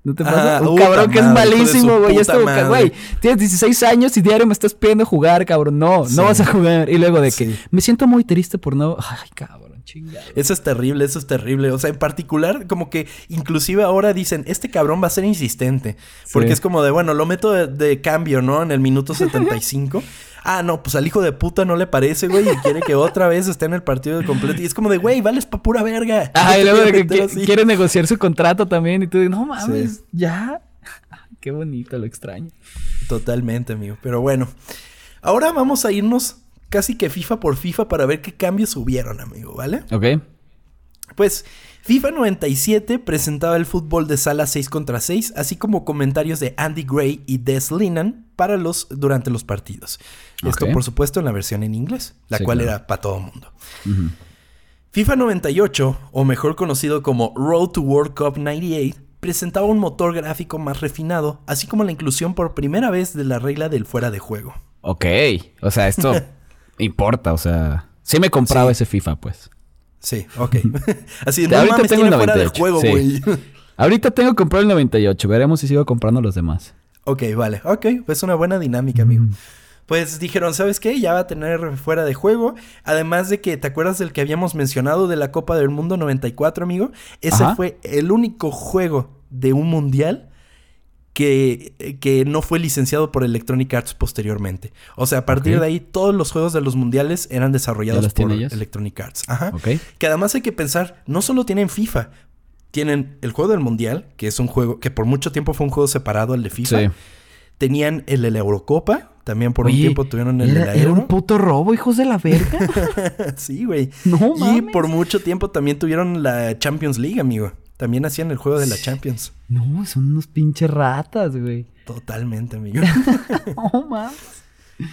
[SPEAKER 1] ¿No te pasa?
[SPEAKER 2] Ah,
[SPEAKER 1] un cabrón que es
[SPEAKER 2] madre,
[SPEAKER 1] malísimo, güey. Que, güey, tienes 16 años y diario me estás pidiendo jugar, cabrón. No,
[SPEAKER 2] Sí.
[SPEAKER 1] no vas a jugar. Y luego de que
[SPEAKER 2] Sí.
[SPEAKER 1] me siento muy triste por no. Ay, cabrón, chingado.
[SPEAKER 2] Eso es terrible, eso es terrible. O sea, en particular, como que inclusive ahora dicen, este cabrón va a ser insistente. Porque es como de, bueno, lo meto de, de cambio, ¿no? En el minuto 75. ah, no, pues al hijo de puta no le parece, güey, y quiere que otra vez esté en el partido de completo. Y es como de, güey, vales pa' pura verga.
[SPEAKER 1] Ah, y luego de que
[SPEAKER 2] así.
[SPEAKER 1] quiere negociar su contrato también. Y tú dices, no mames,
[SPEAKER 2] Sí.
[SPEAKER 1] ya. Qué bonito, lo extraño.
[SPEAKER 2] Totalmente, amigo. Pero bueno, ahora vamos a irnos casi que FIFA por FIFA para ver qué cambios hubieron, amigo, ¿vale?
[SPEAKER 1] Ok.
[SPEAKER 2] Pues FIFA 97 presentaba el fútbol de sala 6 contra 6, así como comentarios de Andy Gray y Des Linan para los, durante los partidos. Esto, por supuesto, en la versión en inglés, la
[SPEAKER 1] Sí,
[SPEAKER 2] cual
[SPEAKER 1] claro.
[SPEAKER 2] era para todo el mundo. FIFA 98, o mejor conocido como Road to World Cup 98, presentaba un motor gráfico más refinado, así como la inclusión por primera vez de la regla del fuera de juego.
[SPEAKER 1] Ok. O sea, esto importa, o sea. Sí me compraba
[SPEAKER 2] Sí.
[SPEAKER 1] ese FIFA, pues.
[SPEAKER 2] Sí, ok. Así, no
[SPEAKER 1] Ahorita
[SPEAKER 2] mames,
[SPEAKER 1] tengo
[SPEAKER 2] tiene
[SPEAKER 1] el
[SPEAKER 2] fuera de
[SPEAKER 1] 98,
[SPEAKER 2] juego,
[SPEAKER 1] sí.
[SPEAKER 2] güey.
[SPEAKER 1] Ahorita tengo que comprar el 98. Veremos si sigo comprando los demás.
[SPEAKER 2] Ok, vale. Ok, pues una buena dinámica, amigo. Pues dijeron, ¿sabes qué? Ya va a tener fuera de juego. Además de que, ¿te acuerdas del que habíamos mencionado de la Copa del Mundo 94, amigo? Ese
[SPEAKER 1] Ajá.
[SPEAKER 2] fue el único juego de un mundial que, que no fue licenciado por Electronic Arts posteriormente. O sea, a partir de ahí, todos los juegos de los mundiales eran desarrollados por
[SPEAKER 1] ellos?
[SPEAKER 2] Electronic Arts. Ajá. Que además hay que pensar, no solo tienen FIFA, tienen el juego del mundial, que es un juego que por mucho tiempo fue un juego separado al de FIFA.
[SPEAKER 1] Sí.
[SPEAKER 2] Tenían el de la Eurocopa, también por un tiempo tuvieron el de
[SPEAKER 1] era,
[SPEAKER 2] la
[SPEAKER 1] era un
[SPEAKER 2] Euro.
[SPEAKER 1] puto robo, hijos de la verga.
[SPEAKER 2] sí, güey.
[SPEAKER 1] No
[SPEAKER 2] y
[SPEAKER 1] mames.
[SPEAKER 2] por mucho tiempo también tuvieron la Champions League, amigo. También hacían el juego de la Champions.
[SPEAKER 1] No, son unos pinches ratas, güey.
[SPEAKER 2] Totalmente, amigo.
[SPEAKER 1] No mames.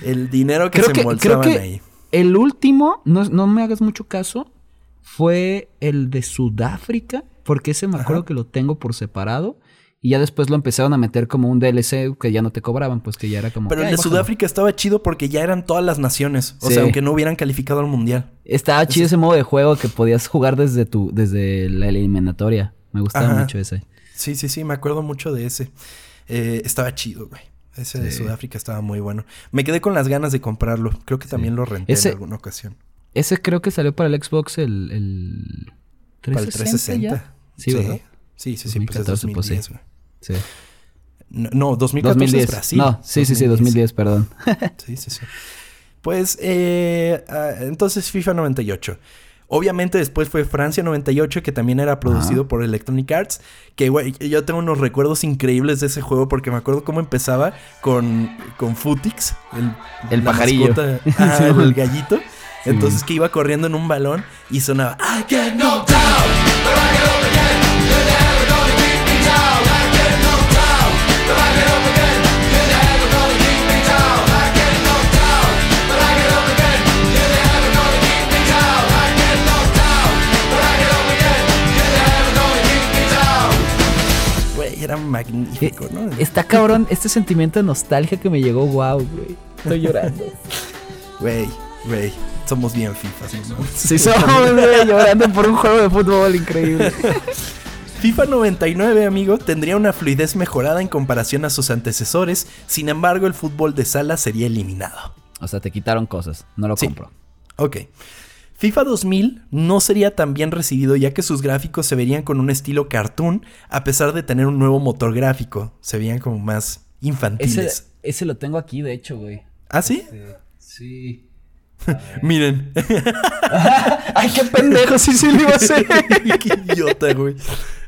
[SPEAKER 2] el dinero que
[SPEAKER 1] Creo
[SPEAKER 2] se
[SPEAKER 1] que, creo
[SPEAKER 2] embolsaban
[SPEAKER 1] que
[SPEAKER 2] ahí.
[SPEAKER 1] el último, no, no me hagas mucho caso, fue el de Sudáfrica, porque ese me acuerdo
[SPEAKER 2] Ajá.
[SPEAKER 1] que lo tengo por separado. Y ya después lo empezaron a meter como un DLC que ya no te cobraban, pues que ya era como.
[SPEAKER 2] Pero el
[SPEAKER 1] "Ay,
[SPEAKER 2] de
[SPEAKER 1] bájalo".
[SPEAKER 2] Sudáfrica estaba chido porque ya eran todas las naciones. O
[SPEAKER 1] Sí.
[SPEAKER 2] sea, aunque no hubieran calificado al mundial.
[SPEAKER 1] Estaba chido ese modo de juego que podías jugar desde tu, desde la eliminatoria. Me gustaba
[SPEAKER 2] Ajá.
[SPEAKER 1] mucho ese.
[SPEAKER 2] Sí, sí, sí, me acuerdo mucho de ese. Eh, estaba chido, güey. Ese de
[SPEAKER 1] Sí.
[SPEAKER 2] Sudáfrica estaba muy bueno. Me quedé con las ganas de comprarlo. Creo que también lo renté
[SPEAKER 1] Ese-
[SPEAKER 2] en alguna ocasión.
[SPEAKER 1] Ese creo que salió para el Xbox el, el
[SPEAKER 2] Para el
[SPEAKER 1] 360.
[SPEAKER 2] 360.
[SPEAKER 1] ya. Sí, ¿verdad?
[SPEAKER 2] Sí, sí, sí, pues es
[SPEAKER 1] 2014, pues, sí.
[SPEAKER 2] 2010, güey.
[SPEAKER 1] Sí.
[SPEAKER 2] No, no, 2014 es
[SPEAKER 1] 2010.
[SPEAKER 2] Brasil.
[SPEAKER 1] No, sí, sí, sí, 2010, perdón.
[SPEAKER 2] Sí, sí, sí. Pues, eh, ah, entonces FIFA 98. Obviamente después fue Francia 98, que también era producido
[SPEAKER 1] Ajá.
[SPEAKER 2] por Electronic Arts. Que, güey, yo tengo unos recuerdos increíbles de ese juego porque me acuerdo cómo empezaba con, con Futix, el,
[SPEAKER 1] El pajarillo.
[SPEAKER 2] mascota, ah, el, gallito. Entonces que iba corriendo en un balón y sonaba, I get no magnífico,
[SPEAKER 1] Eh,
[SPEAKER 2] ¿no?
[SPEAKER 1] Está cabrón este sentimiento de nostalgia que me llegó, wow, güey. Estoy llorando.
[SPEAKER 2] Güey, güey, somos bien fifas, ¿no?
[SPEAKER 1] Sí, somos, güey, llorando por un juego de fútbol increíble.
[SPEAKER 2] FIFA 99, amigo, tendría una fluidez mejorada en comparación a sus antecesores, sin embargo el fútbol de sala sería eliminado.
[SPEAKER 1] O sea, te quitaron cosas, no lo
[SPEAKER 2] Sí.
[SPEAKER 1] compro.
[SPEAKER 2] Ok. FIFA 2000 no sería tan bien recibido ya que sus gráficos se verían con un estilo cartoon a pesar de tener un nuevo motor gráfico. Se veían como más infantiles.
[SPEAKER 1] ese lo tengo aquí, de hecho, güey.
[SPEAKER 2] ¿Ah, sí?
[SPEAKER 1] Sí.
[SPEAKER 2] Miren.
[SPEAKER 1] Ay, qué pendejo, sí, sí lo iba a hacer.
[SPEAKER 2] qué idiota, güey.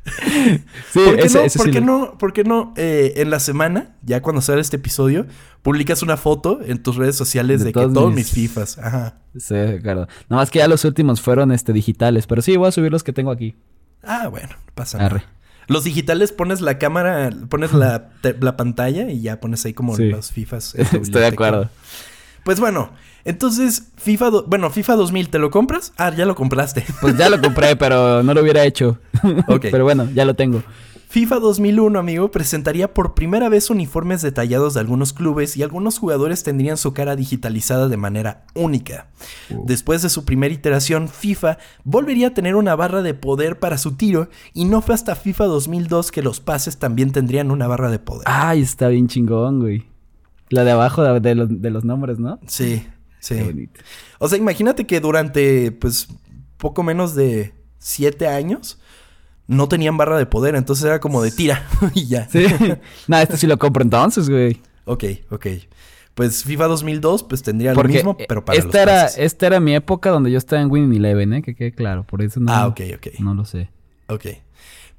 [SPEAKER 1] Sí,
[SPEAKER 2] ¿Por qué
[SPEAKER 1] ese,
[SPEAKER 2] no,
[SPEAKER 1] ese
[SPEAKER 2] por
[SPEAKER 1] sí
[SPEAKER 2] qué
[SPEAKER 1] lo-
[SPEAKER 2] no, por qué no eh, en la semana, ya cuando sale este episodio, publicas una foto en tus redes sociales
[SPEAKER 1] De
[SPEAKER 2] de, que
[SPEAKER 1] todos
[SPEAKER 2] todos
[SPEAKER 1] mis-
[SPEAKER 2] mis FIFAs? Ajá.
[SPEAKER 1] Sí, Ricardo. Nada más que ya los últimos fueron este, digitales, pero sí, voy a subir los que tengo aquí.
[SPEAKER 2] Ah, bueno, no pasa nada.
[SPEAKER 1] Arre.
[SPEAKER 2] Los digitales pones la cámara, pones la, te- la pantalla y ya pones ahí como
[SPEAKER 1] Sí.
[SPEAKER 2] los FIFAs.
[SPEAKER 1] Estoy de acuerdo.
[SPEAKER 2] Pues bueno, entonces FIFA, do- bueno, FIFA 2000, ¿te lo compras? Ah, ya lo compraste.
[SPEAKER 1] Pues ya lo compré, pero no lo hubiera hecho.
[SPEAKER 2] Ok.
[SPEAKER 1] pero bueno, ya lo tengo.
[SPEAKER 2] FIFA 2001, amigo, presentaría por primera vez uniformes detallados de algunos clubes y algunos jugadores tendrían su cara digitalizada de manera única. Después de su primera iteración, FIFA volvería a tener una barra de poder para su tiro y no fue hasta FIFA 2002 que los pases también tendrían una barra de poder.
[SPEAKER 1] Ay, está bien chingón, güey. La de abajo de, de los, de los nombres, ¿no?
[SPEAKER 2] Sí, sí.
[SPEAKER 1] Qué bonito.
[SPEAKER 2] O sea, imagínate que durante, pues, poco menos de siete años no tenían barra de poder, entonces era como de tira y ya.
[SPEAKER 1] Sí. Nada, este sí lo compro entonces, güey.
[SPEAKER 2] Ok, ok. Pues FIFA 2002, pues tendría
[SPEAKER 1] Porque
[SPEAKER 2] lo mismo, pero para
[SPEAKER 1] esta
[SPEAKER 2] los
[SPEAKER 1] era,
[SPEAKER 2] pases.
[SPEAKER 1] esta era mi época donde yo estaba en Winning Eleven, ¿eh? Que quede claro, por eso no,
[SPEAKER 2] Ah, ok, ok.
[SPEAKER 1] no lo sé.
[SPEAKER 2] Ok.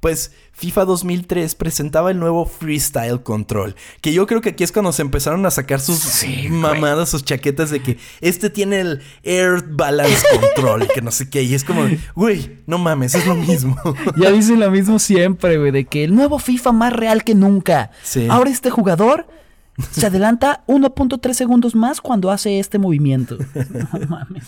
[SPEAKER 2] Pues FIFA 2003 presentaba el nuevo Freestyle Control. Que yo creo que aquí es cuando se empezaron a sacar sus
[SPEAKER 1] Sí,
[SPEAKER 2] mamadas, sus chaquetas de que este tiene el Air Balance Control, que no sé qué. Y es como, güey, no mames, es lo mismo.
[SPEAKER 1] Ya dicen lo mismo siempre, güey, de que el nuevo FIFA más real que nunca.
[SPEAKER 2] Sí.
[SPEAKER 1] Ahora este jugador se adelanta 1.3 segundos más cuando hace este movimiento. No mames.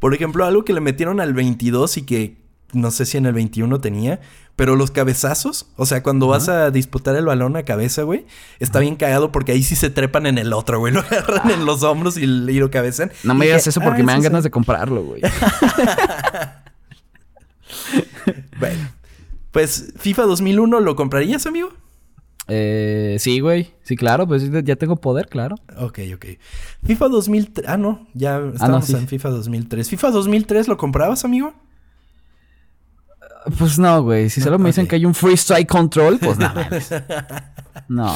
[SPEAKER 2] Por ejemplo, algo que le metieron al 22 y que no sé si en el 21 tenía, pero los cabezazos, o sea, cuando vas a disputar el balón a cabeza, güey, está bien cagado porque ahí sí se trepan en el otro, güey, lo agarran en los hombros y, y lo cabezan.
[SPEAKER 1] No me digas eso porque
[SPEAKER 2] "Ah,
[SPEAKER 1] me dan ganas
[SPEAKER 2] sí".
[SPEAKER 1] de comprarlo, güey.
[SPEAKER 2] Bueno, pues FIFA 2001, ¿lo comprarías, amigo?
[SPEAKER 1] Eh, sí, güey. Sí, claro, pues ya tengo poder, claro.
[SPEAKER 2] Ok, ok. FIFA 2003, ah, no, ya estamos
[SPEAKER 1] sí.
[SPEAKER 2] en FIFA 2003. ¿FIFA 2003 lo comprabas, amigo?
[SPEAKER 1] Pues no, güey. Si solo me dicen que hay un free strike control, pues no mames. No.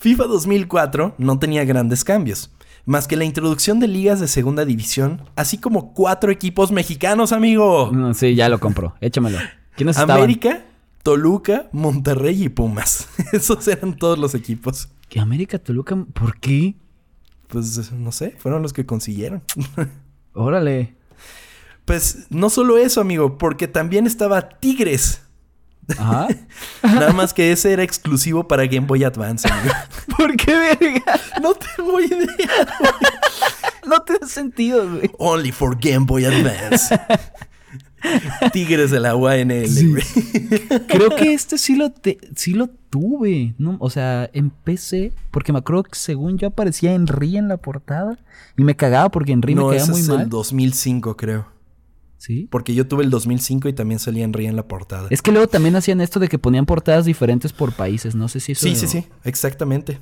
[SPEAKER 2] FIFA 2004 no tenía grandes cambios, más que la introducción de ligas de segunda división, así como cuatro equipos mexicanos, amigo.
[SPEAKER 1] No, sí, ya lo compro. Échamelo. ¿Quiénes estaban?
[SPEAKER 2] América, Toluca, Monterrey y Pumas. Esos eran todos los equipos.
[SPEAKER 1] ¿Qué América Toluca? ¿Por qué?
[SPEAKER 2] Pues no sé, fueron los que consiguieron.
[SPEAKER 1] Órale.
[SPEAKER 2] Pues no solo eso, amigo, porque también estaba Tigres.
[SPEAKER 1] Ajá.
[SPEAKER 2] Nada más que ese era exclusivo para Game Boy Advance, amigo.
[SPEAKER 1] ¿Por qué, verga?
[SPEAKER 2] No tengo idea.
[SPEAKER 1] No tiene sentido, güey.
[SPEAKER 2] Only for Game Boy Advance. Tigres de la
[SPEAKER 1] Sí.
[SPEAKER 2] güey.
[SPEAKER 1] Creo que este sí lo, te- sí lo tuve. ¿no? O sea, en PC. Porque me acuerdo que según yo aparecía Henry en la portada. Y me cagaba porque Henry
[SPEAKER 2] No,
[SPEAKER 1] me caía
[SPEAKER 2] ese
[SPEAKER 1] muy
[SPEAKER 2] es
[SPEAKER 1] mal.
[SPEAKER 2] el 2005, creo.
[SPEAKER 1] Sí.
[SPEAKER 2] Porque yo tuve el 2005 y también salía Henry en la portada.
[SPEAKER 1] Es que luego también hacían esto de que ponían portadas diferentes por países. No sé si eso.
[SPEAKER 2] Sí, sí, sí, exactamente.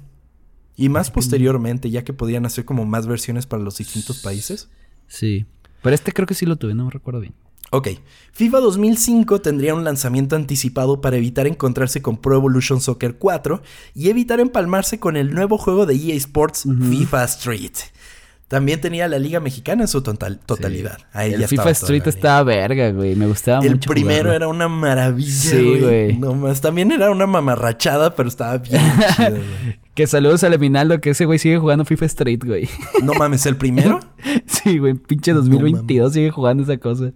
[SPEAKER 2] Y más posteriormente, ya que podían hacer como más versiones para los distintos países.
[SPEAKER 1] Sí. Pero este creo que sí lo tuve, no me recuerdo bien.
[SPEAKER 2] Ok, FIFA 2005 tendría un lanzamiento anticipado para evitar encontrarse con Pro Evolution Soccer 4 y evitar empalmarse con el nuevo juego de EA Sports, FIFA Street. También tenía la Liga Mexicana en su total- totalidad. Ahí
[SPEAKER 1] el
[SPEAKER 2] ya
[SPEAKER 1] FIFA Street estaba verga, güey. Me gustaba
[SPEAKER 2] El
[SPEAKER 1] mucho.
[SPEAKER 2] primero
[SPEAKER 1] jugarlo.
[SPEAKER 2] era una maravilla,
[SPEAKER 1] Sí,
[SPEAKER 2] güey. No más. También era una mamarrachada, pero estaba bien chido, güey.
[SPEAKER 1] Que saludos al Eminaldo, que ese güey sigue jugando FIFA Street, güey.
[SPEAKER 2] No mames, ¿el primero?
[SPEAKER 1] Sí, güey, pinche 2022 sigue jugando esa cosa.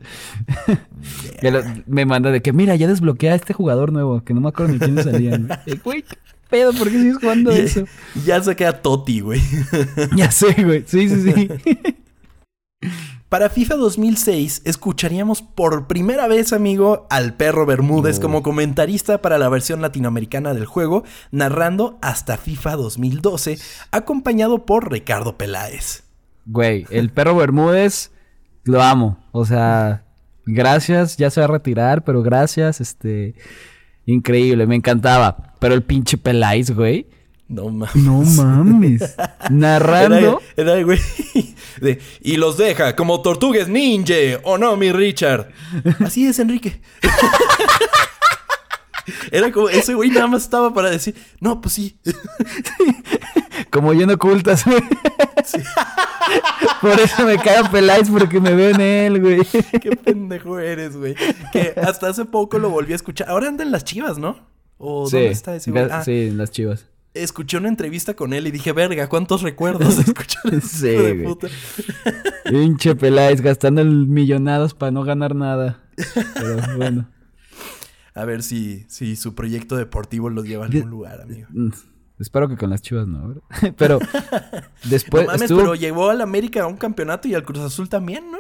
[SPEAKER 1] Lo- me manda de que, mira, ya desbloquea a este jugador nuevo, que no me acuerdo ni quién salían. güey. Eh, Güey, ¿qué pedo? ¿Por qué sigues jugando eso?
[SPEAKER 2] ya saqué a Toti, güey.
[SPEAKER 1] Ya sé, güey. Sí, sí, sí.
[SPEAKER 2] Para FIFA 2006 escucharíamos por primera vez, amigo, al perro Bermúdez
[SPEAKER 1] Oh.
[SPEAKER 2] como comentarista para la versión latinoamericana del juego, narrando hasta FIFA 2012, acompañado por Ricardo Peláez.
[SPEAKER 1] Güey, el perro Bermúdez lo amo. O sea, gracias, ya se va a retirar, pero gracias, este. Increíble, me encantaba. Pero el pinche Peláez, güey.
[SPEAKER 2] No mames.
[SPEAKER 1] No mames. Narrando.
[SPEAKER 2] Era, era, güey. de, y los deja como tortugas ninja, ¿o no, mi Richard? Así es, Enrique. Era como, ese güey nada más estaba para decir, no, pues sí.
[SPEAKER 1] Como yendo ocultas, güey. Por eso me cae Peláez porque me veo en él, güey.
[SPEAKER 2] Qué pendejo eres, güey. Que hasta hace poco lo volví a escuchar. Ahora anda en las chivas, ¿no? ¿O
[SPEAKER 1] Sí,
[SPEAKER 2] dónde está ese güey? Ah,
[SPEAKER 1] sí, en las chivas.
[SPEAKER 2] Escuché una entrevista con él y dije, verga, ¿cuántos recuerdos escuchar
[SPEAKER 1] Sí,
[SPEAKER 2] de puta?
[SPEAKER 1] Pinche Peláez gastando el millonadas para no ganar nada. Pero bueno.
[SPEAKER 2] A ver si, si su proyecto deportivo los lleva a algún lugar, amigo.
[SPEAKER 1] Mm, Espero que con las chivas no. Pero después
[SPEAKER 2] no mames,
[SPEAKER 1] estuvo-
[SPEAKER 2] pero llegó al América a un campeonato y al Cruz Azul también, ¿no?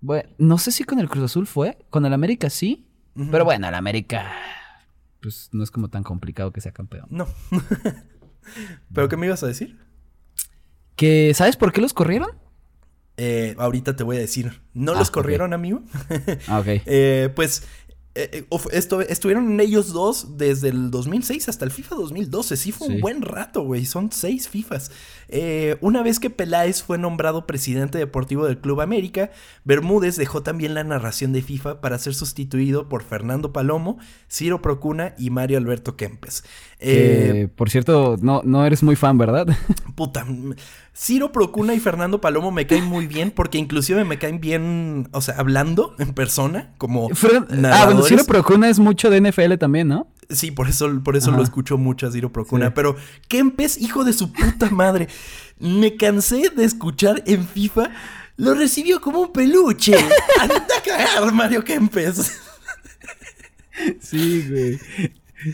[SPEAKER 1] Bueno, no sé si con el Cruz Azul fue. Con el América sí. Pero bueno, el América. Pues no es como tan complicado que sea campeón.
[SPEAKER 2] No. ¿Pero qué me ibas a decir?
[SPEAKER 1] Que, ¿sabes por qué los corrieron?
[SPEAKER 2] Eh, ahorita te voy a decir. ¿No
[SPEAKER 1] Ah,
[SPEAKER 2] los corrieron, amigo?
[SPEAKER 1] Ah, ok.
[SPEAKER 2] Eh, pues eh, eh, esto- estuvieron ellos dos desde el 2006 hasta el FIFA 2012. Sí fue un
[SPEAKER 1] Sí.
[SPEAKER 2] buen rato, güey. Son seis FIFAs. Eh, una vez que Peláez fue nombrado presidente deportivo del Club América, Bermúdez dejó también la narración de FIFA para ser sustituido por Fernando Palomo, Ciro Procuna y Mario Alberto Kempes. Eh,
[SPEAKER 1] por cierto, no, no eres muy fan, ¿verdad?
[SPEAKER 2] Puta, Ciro Procuna y Fernando Palomo me caen muy bien porque inclusive me caen bien, o sea, hablando en persona, como
[SPEAKER 1] ah, bueno. Ciro Procuna es mucho de NFL también, ¿no?
[SPEAKER 2] Sí, por eso, por eso
[SPEAKER 1] Ajá.
[SPEAKER 2] lo escucho mucho a Ciro Procuna.
[SPEAKER 1] Sí.
[SPEAKER 2] Pero Kempes, hijo de su puta madre, me cansé de escuchar en FIFA. Lo recibió como un peluche. Anda a cagar, Mario Kempes.
[SPEAKER 1] Sí, güey.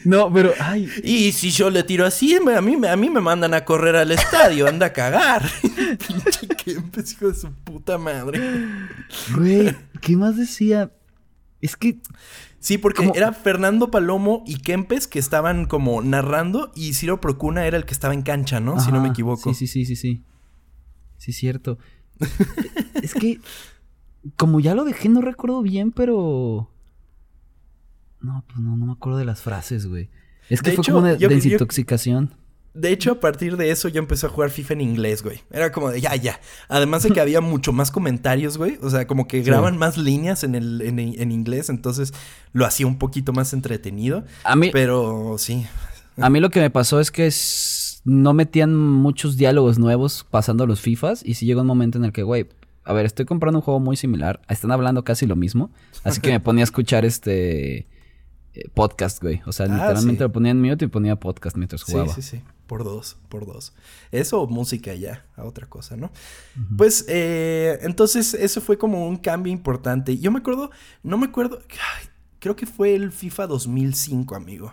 [SPEAKER 1] No, pero, ay,
[SPEAKER 2] Y si yo le tiro así, a mí, me- a mí me mandan a correr al estadio. Anda a cagar. Pinche Kempes, hijo de su puta madre.
[SPEAKER 1] güey, ¿qué más decía? Es que,
[SPEAKER 2] Sí, porque
[SPEAKER 1] ¿Cómo?
[SPEAKER 2] era Fernando Palomo y Kempes que estaban como narrando y Ciro Procuna era el que estaba en cancha, ¿no? Si no me equivoco.
[SPEAKER 1] Sí, sí, sí, sí, sí. Sí, es cierto. es que, como ya lo dejé, no recuerdo bien, pero... No, pues no, no me acuerdo de las frases, güey. Es que
[SPEAKER 2] De
[SPEAKER 1] fue
[SPEAKER 2] hecho,
[SPEAKER 1] como una
[SPEAKER 2] yo-. De hecho, a partir de eso yo empecé a jugar FIFA en inglés, güey. Era como de ya, ya. Además de que había mucho más comentarios, güey. O sea, como que
[SPEAKER 1] Sí.
[SPEAKER 2] graban más líneas en, el, en, en inglés. Entonces lo hacía un poquito más entretenido.
[SPEAKER 1] A mí,
[SPEAKER 2] Pero sí.
[SPEAKER 1] a mí lo que me pasó es que no metían muchos diálogos nuevos pasando los FIFAs. Y sí llegó un momento en el que, güey, a ver, estoy comprando un juego muy similar. Están hablando casi lo mismo. Así que me ponía a escuchar este podcast, güey. O sea,
[SPEAKER 2] Ah,
[SPEAKER 1] literalmente
[SPEAKER 2] sí.
[SPEAKER 1] lo ponía en mute y ponía podcast mientras
[SPEAKER 2] Sí,
[SPEAKER 1] jugaba.
[SPEAKER 2] sí, sí. Por dos, por dos. Eso o música ya, a otra cosa, ¿no? Pues, eh, entonces, eso fue como un cambio importante. Yo me acuerdo, no me acuerdo, ay, creo que fue el FIFA 2005, amigo.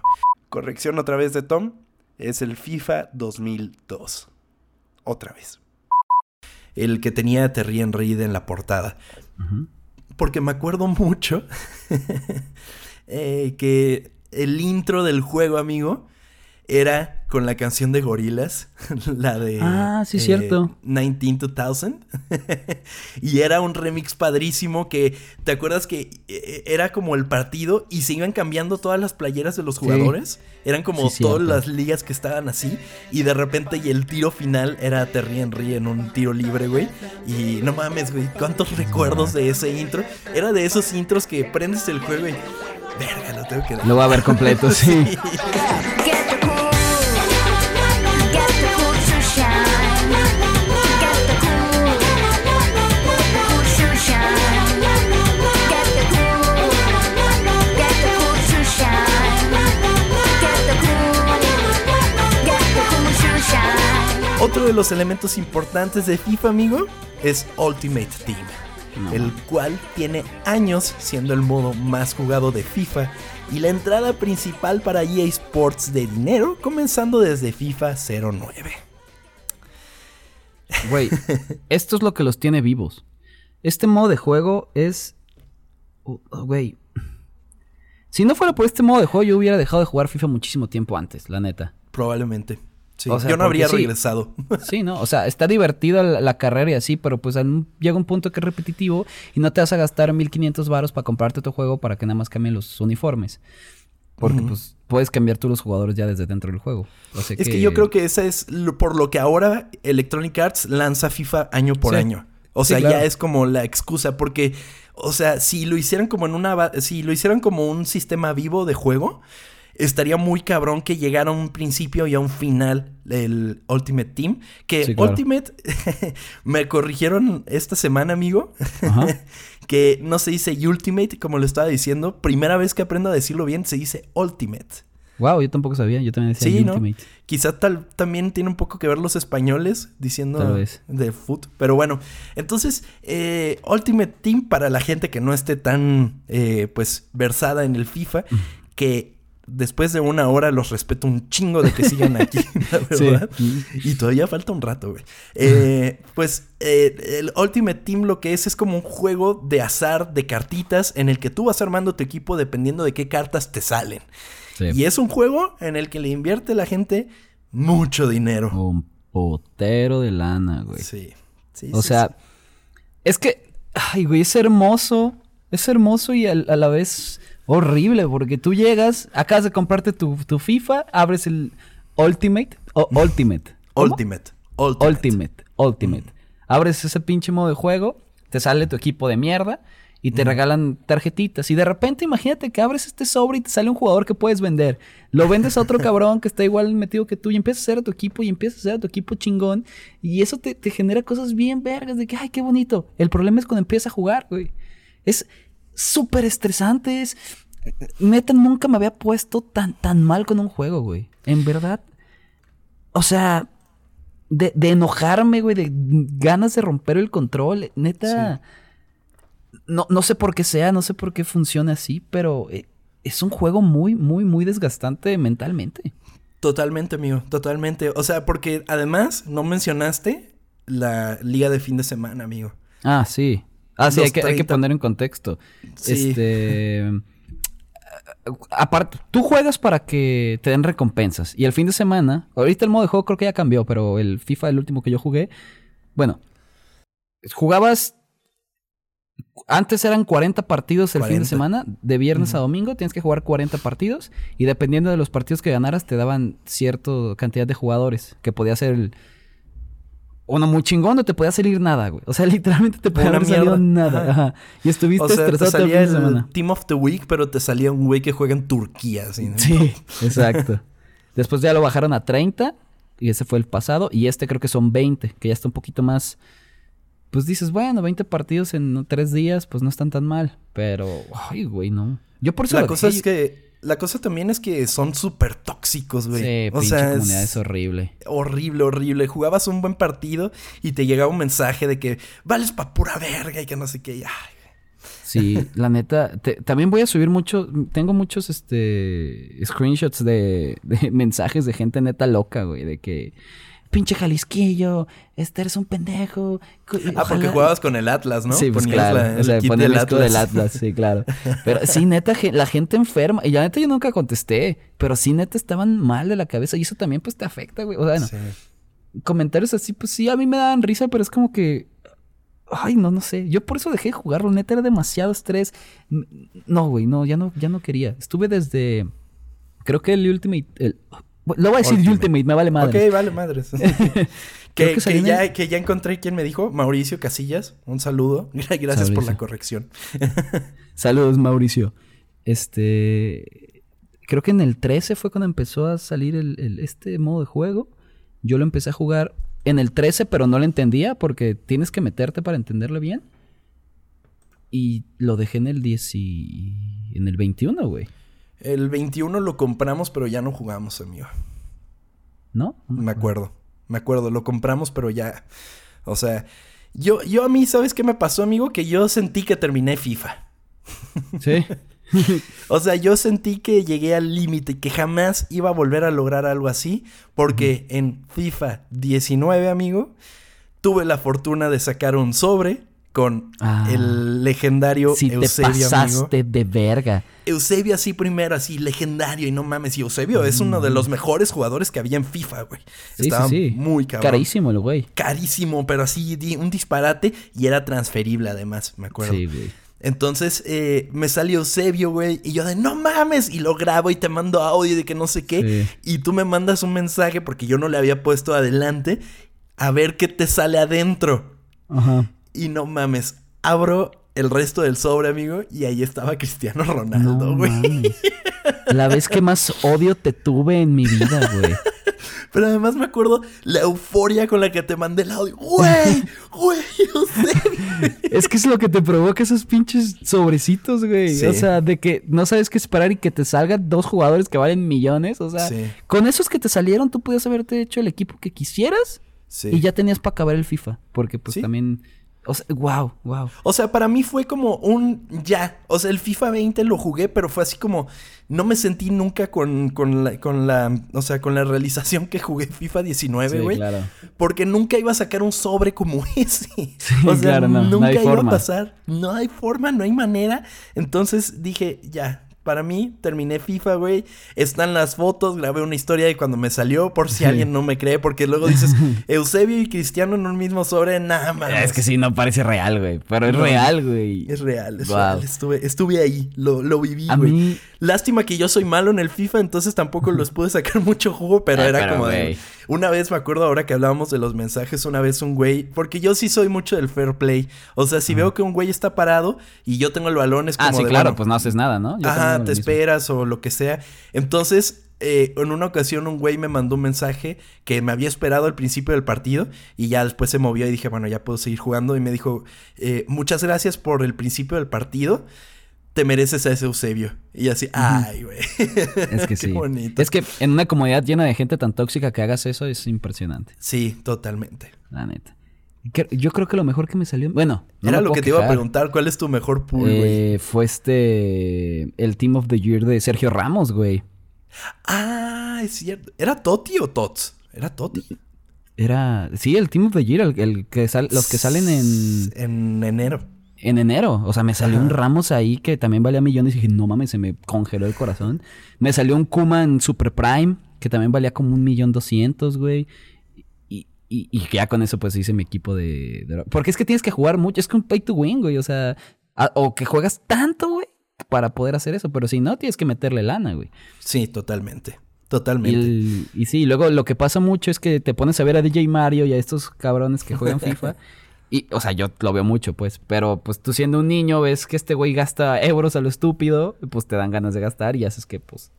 [SPEAKER 2] Corrección otra vez de Tom, es el FIFA 2002. Otra vez. El que tenía a Terry Henry en la portada. Porque me acuerdo mucho eh, que el intro del juego, amigo, era con la canción de Gorilas, la de...
[SPEAKER 1] Ah, sí, cierto.
[SPEAKER 2] 19-2000. y era un remix padrísimo que, ¿te acuerdas que eh, era como el partido y se iban cambiando todas las playeras de los jugadores? Eran como
[SPEAKER 1] Sí,
[SPEAKER 2] todas
[SPEAKER 1] cierto.
[SPEAKER 2] las ligas que estaban así y de repente y el tiro final era Terry Henry en un tiro libre, güey. Y no mames, güey, cuántos recuerdos de ese intro. Era de esos intros que prendes el juego y... Verga, lo tengo que dar.
[SPEAKER 1] Lo voy a ver completo, sí.
[SPEAKER 3] Shine.
[SPEAKER 2] Otro de los elementos importantes de FIFA, amigo, es Ultimate Team.
[SPEAKER 1] No.
[SPEAKER 2] El cual tiene años siendo el modo más jugado de FIFA y la entrada principal para EA Sports de dinero comenzando desde FIFA 09.
[SPEAKER 1] Güey, esto es lo que los tiene vivos. Este modo de juego es. uh, oh, Güey. si no fuera por este modo de juego, yo hubiera dejado de jugar FIFA muchísimo tiempo antes, la neta.
[SPEAKER 2] Probablemente. Sí.
[SPEAKER 1] O sea,
[SPEAKER 2] Yo no habría
[SPEAKER 1] sí.
[SPEAKER 2] regresado.
[SPEAKER 1] Sí, ¿no? O sea, está divertida la, la carrera y así, pero pues un- llega un punto que es repetitivo y no te vas a gastar 1500 varos para comprarte otro juego para que nada más cambien los uniformes. Porque pues puedes cambiar tú los jugadores ya desde dentro del juego. O sea
[SPEAKER 2] Es que yo creo que esa es lo- por lo que ahora Electronic Arts lanza FIFA año por
[SPEAKER 1] Sí.
[SPEAKER 2] año. O
[SPEAKER 1] Sí,
[SPEAKER 2] sea,
[SPEAKER 1] claro.
[SPEAKER 2] ya es como la excusa porque, o sea, si lo hicieran como en una, si lo hicieran como un sistema vivo de juego, estaría muy cabrón que llegara a un principio y a un final el Ultimate Team. Que
[SPEAKER 1] Sí, claro.
[SPEAKER 2] Ultimate, me corrigieron esta semana, amigo,
[SPEAKER 1] Ajá.
[SPEAKER 2] que no se dice Ultimate como lo estaba diciendo. Primera vez que aprendo a decirlo bien, se dice Ultimate.
[SPEAKER 1] Wow, yo tampoco sabía. Yo también decía
[SPEAKER 2] Sí, ¿no?
[SPEAKER 1] Ultimate.
[SPEAKER 2] Quizá tal, también tiene un poco que ver los españoles diciendo de foot. Pero bueno, entonces, eh, Ultimate Team para la gente que no esté tan, eh, pues, versada en el FIFA, que después de una hora los respeto un chingo de que sigan aquí, la
[SPEAKER 1] Sí.
[SPEAKER 2] verdad. Y todavía falta un rato, güey. Eh, pues eh, el Ultimate Team lo que es es como un juego de azar de cartitas en el que tú vas armando tu equipo dependiendo de qué cartas te salen.
[SPEAKER 1] Sí.
[SPEAKER 2] Y es un juego en el que le invierte la gente mucho dinero.
[SPEAKER 1] Un potero de lana, güey.
[SPEAKER 2] Sí. sí,
[SPEAKER 1] O
[SPEAKER 2] sí,
[SPEAKER 1] sea,
[SPEAKER 2] sí.
[SPEAKER 1] es que, ay, güey, es hermoso. Es hermoso y a, la vez horrible, porque tú llegas, acabas de comprarte tu, tu FIFA, abres el Ultimate, o Ultimate.
[SPEAKER 2] Ultimate. Ultimate.
[SPEAKER 1] Ultimate, Ultimate. Abres ese pinche modo de juego, te sale tu equipo de mierda y te regalan tarjetitas. Y de repente, imagínate que abres este sobre y te sale un jugador que puedes vender. Lo vendes a otro cabrón que está igual metido que tú y empiezas a hacer a tu equipo y empiezas a hacer a tu equipo chingón. Y eso te, te genera cosas bien vergas de que, ay, qué bonito. El problema es cuando empiezas a jugar, güey. Es súper estresante. Es... Neta, nunca me había puesto tan, tan mal con un juego, güey. En verdad. O sea, de, de enojarme, güey, de ganas de romper el control. Neta, no, no sé por qué sea, no sé por qué funciona así, pero eh, es un juego muy, muy, muy desgastante mentalmente.
[SPEAKER 2] Totalmente, amigo. Totalmente. O sea, porque además no mencionaste la liga de fin de semana, amigo.
[SPEAKER 1] Ah, sí. Ah, sí, hay que, hay que
[SPEAKER 2] 30.
[SPEAKER 1] poner en contexto.
[SPEAKER 2] Sí.
[SPEAKER 1] Este. Aparte, tú juegas para que te den recompensas. Y el fin de semana, ahorita el modo de juego creo que ya cambió, pero el FIFA, el último que yo jugué, bueno, jugabas. Antes eran 40 partidos el fin
[SPEAKER 2] 40.
[SPEAKER 1] de semana, de viernes a domingo, tienes que jugar 40 partidos. Y dependiendo de los partidos que ganaras, te daban cierta cantidad de jugadores, que podía ser el. Uno muy chingón, no te podía salir nada, güey. O sea, literalmente te podía haber salido nada.
[SPEAKER 2] Ajá.
[SPEAKER 1] Y estuviste
[SPEAKER 2] O sea, te
[SPEAKER 1] estresado el
[SPEAKER 2] salía
[SPEAKER 1] fin de
[SPEAKER 2] el
[SPEAKER 1] semana.
[SPEAKER 2] Team of the Week, pero te salía un güey que juega en Turquía. Así, ¿no?
[SPEAKER 1] Sí, exacto. Después ya lo bajaron a 30 y ese fue el pasado. Y este creo que son 20, que ya está un poquito más... Pues dices, bueno, 20 partidos en tres días, pues no están tan mal. Pero, ay, güey, no. Yo por eso
[SPEAKER 2] La cosa
[SPEAKER 1] dejé.
[SPEAKER 2] es que... La cosa también es que son súper tóxicos, güey.
[SPEAKER 1] Sí,
[SPEAKER 2] o
[SPEAKER 1] pinche
[SPEAKER 2] sea,
[SPEAKER 1] comunidad es horrible.
[SPEAKER 2] horrible, horrible. Jugabas un buen partido y te llegaba un mensaje de que vales pa' pura verga y que no sé qué. y, ay,
[SPEAKER 1] Sí, la neta. te- también voy a subir mucho. Tengo muchos este screenshots de, de mensajes de gente neta loca, güey. De que. Pinche Jalisquillo, este eres un pendejo.
[SPEAKER 2] Ah, porque
[SPEAKER 1] ojalá-"
[SPEAKER 2] jugabas con el Atlas, ¿no?
[SPEAKER 1] Sí, pues
[SPEAKER 2] Ponías
[SPEAKER 1] claro.
[SPEAKER 2] la-
[SPEAKER 1] o sea, ponía el
[SPEAKER 2] del
[SPEAKER 1] Atlas, sí, claro. Pero sí, neta, la gente enferma. Y la neta yo nunca contesté. Pero sí, neta, estaban mal de la cabeza. Y eso también, pues, te afecta, güey. O sea, bueno,
[SPEAKER 2] Sí.
[SPEAKER 1] comentarios así, pues sí, a mí me daban risa, pero es como que. Ay, no, no sé. Yo por eso dejé de jugarlo. Neta, era demasiado estrés. No, güey, no, ya no, ya no quería. Estuve desde. Creo que el Ultimate. El, lo voy a decir
[SPEAKER 2] Ultimate.
[SPEAKER 1] Ultimate, me vale madre.
[SPEAKER 2] Ok, vale, madres. Que,
[SPEAKER 1] que
[SPEAKER 2] ya, que ya encontré quién me dijo. Mauricio Casillas. Un saludo. Gracias por la corrección.
[SPEAKER 1] Saludos, Mauricio. Este. Creo que en el 13 fue cuando empezó a salir el, el- este modo de juego. Yo lo empecé a jugar en el 13, pero no lo entendía porque tienes que meterte para entenderlo bien. Y lo dejé en el 10 y... En el 21, güey.
[SPEAKER 2] El 21 lo compramos, pero ya no jugamos, amigo.
[SPEAKER 1] ¿No?
[SPEAKER 2] Me acuerdo. Me acuerdo. Lo compramos, pero ya. O sea. Yo, yo a mí, ¿sabes qué me pasó, amigo? Que yo sentí que terminé FIFA.
[SPEAKER 1] Sí.
[SPEAKER 2] O sea, yo sentí que llegué al límite y que jamás iba a volver a lograr algo así. Porque en FIFA 19, amigo, tuve la fortuna de sacar un sobre con
[SPEAKER 1] Ah.
[SPEAKER 2] el legendario
[SPEAKER 1] Si te
[SPEAKER 2] Eusebio,
[SPEAKER 1] pasaste
[SPEAKER 2] amigo.
[SPEAKER 1] de verga.
[SPEAKER 2] Eusebio así primero, así legendario y no mames. Y Eusebio es uno de los mejores jugadores que había en FIFA, güey.
[SPEAKER 1] Mm. Sí,
[SPEAKER 2] Estaba
[SPEAKER 1] sí, sí.
[SPEAKER 2] muy cabrón.
[SPEAKER 1] Carísimo el güey.
[SPEAKER 2] Carísimo, pero así un disparate y era transferible además, me acuerdo.
[SPEAKER 1] Sí, güey.
[SPEAKER 2] Entonces eh, me salió Eusebio, güey, y yo de no mames, y lo grabo y te mando audio de que no sé qué,
[SPEAKER 1] Sí.
[SPEAKER 2] y tú me mandas un mensaje porque yo no le había puesto adelante a ver qué te sale adentro.
[SPEAKER 1] Ajá.
[SPEAKER 2] Y no mames, abro el resto del sobre, amigo, y ahí estaba Cristiano Ronaldo, güey.
[SPEAKER 1] La vez que más odio te tuve en mi vida, güey.
[SPEAKER 2] Pero además me acuerdo la euforia con la que te mandé el audio. Güey, güey, Eusebio.
[SPEAKER 1] Es que es lo que te provoca esos pinches sobrecitos, güey.
[SPEAKER 2] Sí.
[SPEAKER 1] O sea, de que no sabes qué esperar y que te salgan dos jugadores que valen millones. O sea,
[SPEAKER 2] Sí.
[SPEAKER 1] con esos que te salieron, tú podías haberte hecho el equipo que quisieras
[SPEAKER 2] Sí.
[SPEAKER 1] y ya tenías para acabar el FIFA. Porque pues también. O sea, wow, wow.
[SPEAKER 2] O sea, para mí fue como un ya. O sea, el FIFA 20 lo jugué, pero fue así como. No me sentí nunca con, con, la, con la. O sea, con la realización que jugué FIFA 19,
[SPEAKER 1] Sí,
[SPEAKER 2] güey.
[SPEAKER 1] claro.
[SPEAKER 2] Porque nunca iba a sacar un sobre como ese.
[SPEAKER 1] Sí,
[SPEAKER 2] o sea,
[SPEAKER 1] claro, no,
[SPEAKER 2] nunca
[SPEAKER 1] hay
[SPEAKER 2] iba
[SPEAKER 1] forma.
[SPEAKER 2] a pasar. No hay forma, no hay manera. Entonces dije, ya. Para mí, terminé FIFA, güey. Están las fotos, grabé una historia de cuando me salió, por si
[SPEAKER 1] Sí.
[SPEAKER 2] alguien no me cree, porque luego dices, Eusebio y Cristiano en un mismo sobre, nada más.
[SPEAKER 1] Es que sí, no parece real, güey. Pero es
[SPEAKER 2] No.
[SPEAKER 1] real, güey.
[SPEAKER 2] Es real, es real. Estuve, estuve ahí, lo, lo viví,
[SPEAKER 1] A
[SPEAKER 2] güey.
[SPEAKER 1] mí-
[SPEAKER 2] Lástima que yo soy malo en el FIFA, entonces tampoco los pude sacar mucho jugo, pero
[SPEAKER 1] Ah,
[SPEAKER 2] era
[SPEAKER 1] pero,
[SPEAKER 2] como de...
[SPEAKER 1] güey.
[SPEAKER 2] Una vez me acuerdo ahora que hablábamos de los mensajes, una vez un güey, porque yo sí soy mucho del fair play. O sea, si veo que un güey está parado y yo tengo el balón, es como
[SPEAKER 1] Ah, sí,
[SPEAKER 2] de,
[SPEAKER 1] claro,
[SPEAKER 2] bueno,
[SPEAKER 1] pues no haces nada, ¿no? Yo
[SPEAKER 2] Ajá, te
[SPEAKER 1] mismo.
[SPEAKER 2] esperas o lo que sea. Entonces, eh, en una ocasión un güey me mandó un mensaje que me había esperado al principio del partido y ya después se movió y dije, bueno, ya puedo seguir jugando. Y me dijo, eh, muchas gracias por el principio del partido. Te mereces a ese Eusebio. Y así, ay, güey.
[SPEAKER 1] Es que
[SPEAKER 2] Qué
[SPEAKER 1] sí.
[SPEAKER 2] bonito.
[SPEAKER 1] Es que en una comunidad llena de gente tan tóxica que hagas eso es impresionante,
[SPEAKER 2] Sí, totalmente.
[SPEAKER 1] la neta. Yo creo que lo mejor que me salió. Bueno, no
[SPEAKER 2] Era lo que te iba a preguntar. ¿Cuál es tu mejor pool, güey?
[SPEAKER 1] Eh, fue este. El Team of the Year de Sergio Ramos, güey.
[SPEAKER 2] Ah, es cierto. ¿Era Toti o Tots? Era Toti.
[SPEAKER 1] Era. Sí, el Team of the Year, el, el que sal- los que salen en,
[SPEAKER 2] En enero.
[SPEAKER 1] En enero. O sea, me salió
[SPEAKER 2] Ajá.
[SPEAKER 1] un Ramos ahí que también valía millones y dije, no mames, se me congeló el corazón. Me salió un Kuma en Super Prime que también valía como un millón doscientos, güey. Y, y, y ya con eso pues hice mi equipo de, de- Porque es que tienes que jugar mucho. Es que un pay to win, güey. O sea, a- o que juegas tanto, güey, para poder hacer eso. Pero si no, tienes que meterle lana, güey.
[SPEAKER 2] Sí, totalmente.
[SPEAKER 1] Y,
[SPEAKER 2] Totalmente.
[SPEAKER 1] el- y sí, luego lo que pasa mucho es que te pones a ver a DJ Mario y a estos cabrones que juegan FIFA. Y, o sea, yo lo veo mucho, pues. Pero, pues, tú siendo un niño, ves que este güey gasta euros a lo estúpido. Pues te dan ganas de gastar y haces que, pues...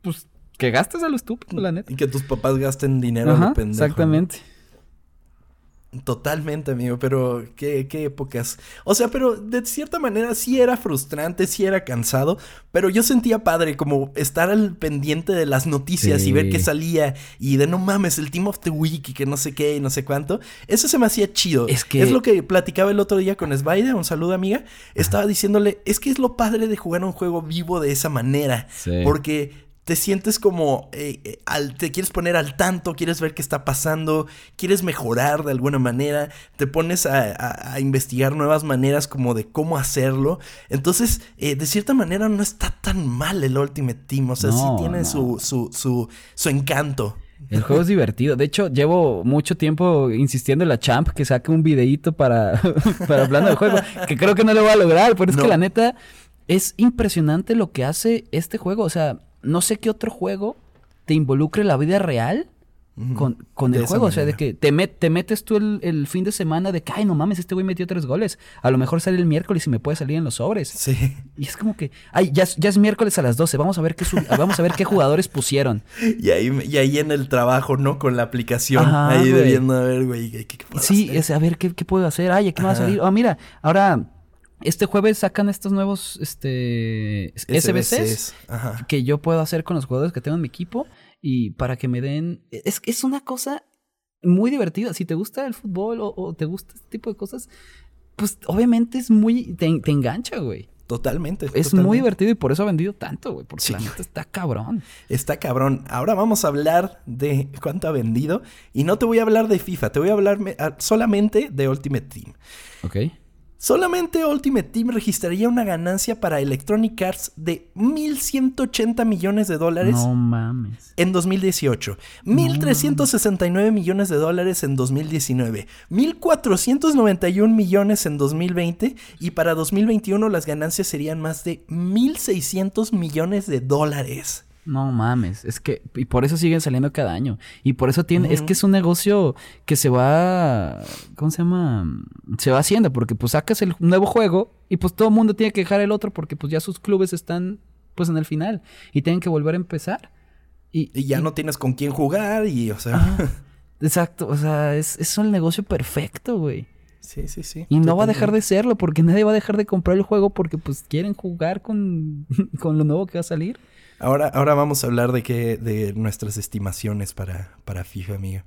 [SPEAKER 1] Pues, que gastes a lo estúpido, la neta.
[SPEAKER 2] Y que tus papás gasten dinero a
[SPEAKER 1] Ajá,
[SPEAKER 2] lo pendejo. ¿no? Totalmente, amigo, pero qué, qué épocas. O sea, pero de cierta manera sí era frustrante, sí era cansado, pero yo sentía padre como estar al pendiente de las noticias y ver qué salía y de no mames, el Team of the Week y que no sé qué y no sé cuánto. Eso se me hacía chido.
[SPEAKER 1] Es que-
[SPEAKER 2] Es lo que platicaba el otro día con Spider, un saludo amiga. Estaba diciéndole, es que es lo padre de jugar un juego vivo de esa manera.
[SPEAKER 1] Sí.
[SPEAKER 2] Porque te sientes como, eh, eh, al- te quieres poner al tanto, quieres ver qué está pasando, quieres mejorar de alguna manera, te pones a, a- a investigar nuevas maneras como de cómo hacerlo. Entonces, eh, de cierta manera no está tan mal el Ultimate Team, o sea, sí tiene
[SPEAKER 1] no.
[SPEAKER 2] Su, su, su, su encanto.
[SPEAKER 1] El juego es divertido. De hecho, llevo mucho tiempo insistiendo en la champ que saque un videíto para, para hablando del juego. Que creo que no lo va a lograr, pero es
[SPEAKER 2] No.
[SPEAKER 1] que la neta es impresionante lo que hace este juego. O sea, no sé qué otro juego te involucre la vida real con, con el juego. O sea, de que te, met- te metes tú el, el fin de semana de que, ay, no mames, este güey metió tres goles. A lo mejor sale el miércoles y me puede salir en los sobres.
[SPEAKER 2] Sí.
[SPEAKER 1] Y es como que, ay, ya, es- ya es miércoles a las 12. Vamos a ver qué, vamos a ver qué jugadores pusieron.
[SPEAKER 2] Y ahí, y ahí en el trabajo, ¿no? Con la aplicación,
[SPEAKER 1] Ajá,
[SPEAKER 2] ahí
[SPEAKER 1] güey.
[SPEAKER 2] debiendo a ver, güey, ¿qué, qué puedo
[SPEAKER 1] Sí,
[SPEAKER 2] hacer?
[SPEAKER 1] es a ver qué, qué puedo hacer. Ay, ¿qué me va a salir? Oh, mira, ahora este jueves sacan estos nuevos este SBCs
[SPEAKER 2] Ajá.
[SPEAKER 1] que yo puedo hacer con los jugadores que tengo en mi equipo y para que me den es es una cosa muy divertida. Si te gusta el fútbol o, o te gusta este tipo de cosas, pues obviamente es muy te, te engancha, güey.
[SPEAKER 2] Totalmente.
[SPEAKER 1] Es
[SPEAKER 2] totalmente.
[SPEAKER 1] muy divertido y por eso ha vendido tanto, güey. Porque
[SPEAKER 2] Sí.
[SPEAKER 1] la neta está cabrón.
[SPEAKER 2] Está cabrón. Ahora vamos a hablar de cuánto ha vendido. Y no te voy a hablar de FIFA, te voy a hablar me- a- solamente de Ultimate Team.
[SPEAKER 1] Ok.
[SPEAKER 2] Solamente Ultimate Team registraría una ganancia para Electronic Arts de 1.180 millones de dólares
[SPEAKER 1] No mames.
[SPEAKER 2] en 2018, 1.369 millones de dólares en 2019, 1.491 millones en 2020 y para 2021 las ganancias serían más de 1.600 millones de dólares.
[SPEAKER 1] No mames, es que y por eso siguen saliendo cada año y por eso tiene es que es un negocio que se va ¿cómo se llama? Se va haciendo porque pues sacas el nuevo juego y pues todo el mundo tiene que dejar el otro porque pues ya sus clubes están pues en el final y tienen que volver a empezar. Y,
[SPEAKER 2] Y ya no tienes con quién jugar y, o sea...
[SPEAKER 1] Exacto, o sea, es, es un negocio perfecto, güey.
[SPEAKER 2] Sí, sí, sí.
[SPEAKER 1] Y no va a dejar de serlo porque nadie va a dejar de comprar el juego porque pues quieren jugar con, con lo nuevo que va a salir.
[SPEAKER 2] Ahora, ahora vamos a hablar de qué, de nuestras estimaciones para, para FIFA, amigo.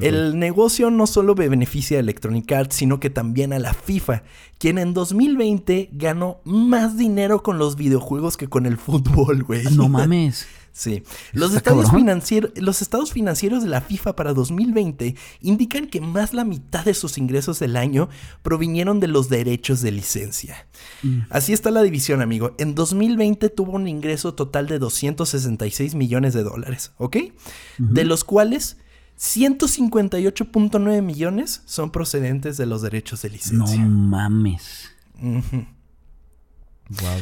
[SPEAKER 2] El negocio no solo beneficia a Electronic Arts, sino que también a la FIFA, quien en 2020 ganó más dinero con los videojuegos que con el fútbol, güey.
[SPEAKER 1] No mames.
[SPEAKER 2] Sí. Los estados,
[SPEAKER 1] cabrón.
[SPEAKER 2] financier- los estados financieros de la FIFA para 2020 indican que más la mitad de sus ingresos del año provinieron de los derechos de licencia. Así está la división, amigo. En 2020 tuvo un ingreso total de 266 millones de dólares, ¿ok? De los cuales 158.9 millones son procedentes de los derechos de
[SPEAKER 1] No
[SPEAKER 2] licencia.
[SPEAKER 1] mames.
[SPEAKER 2] Ujú.
[SPEAKER 1] Wow.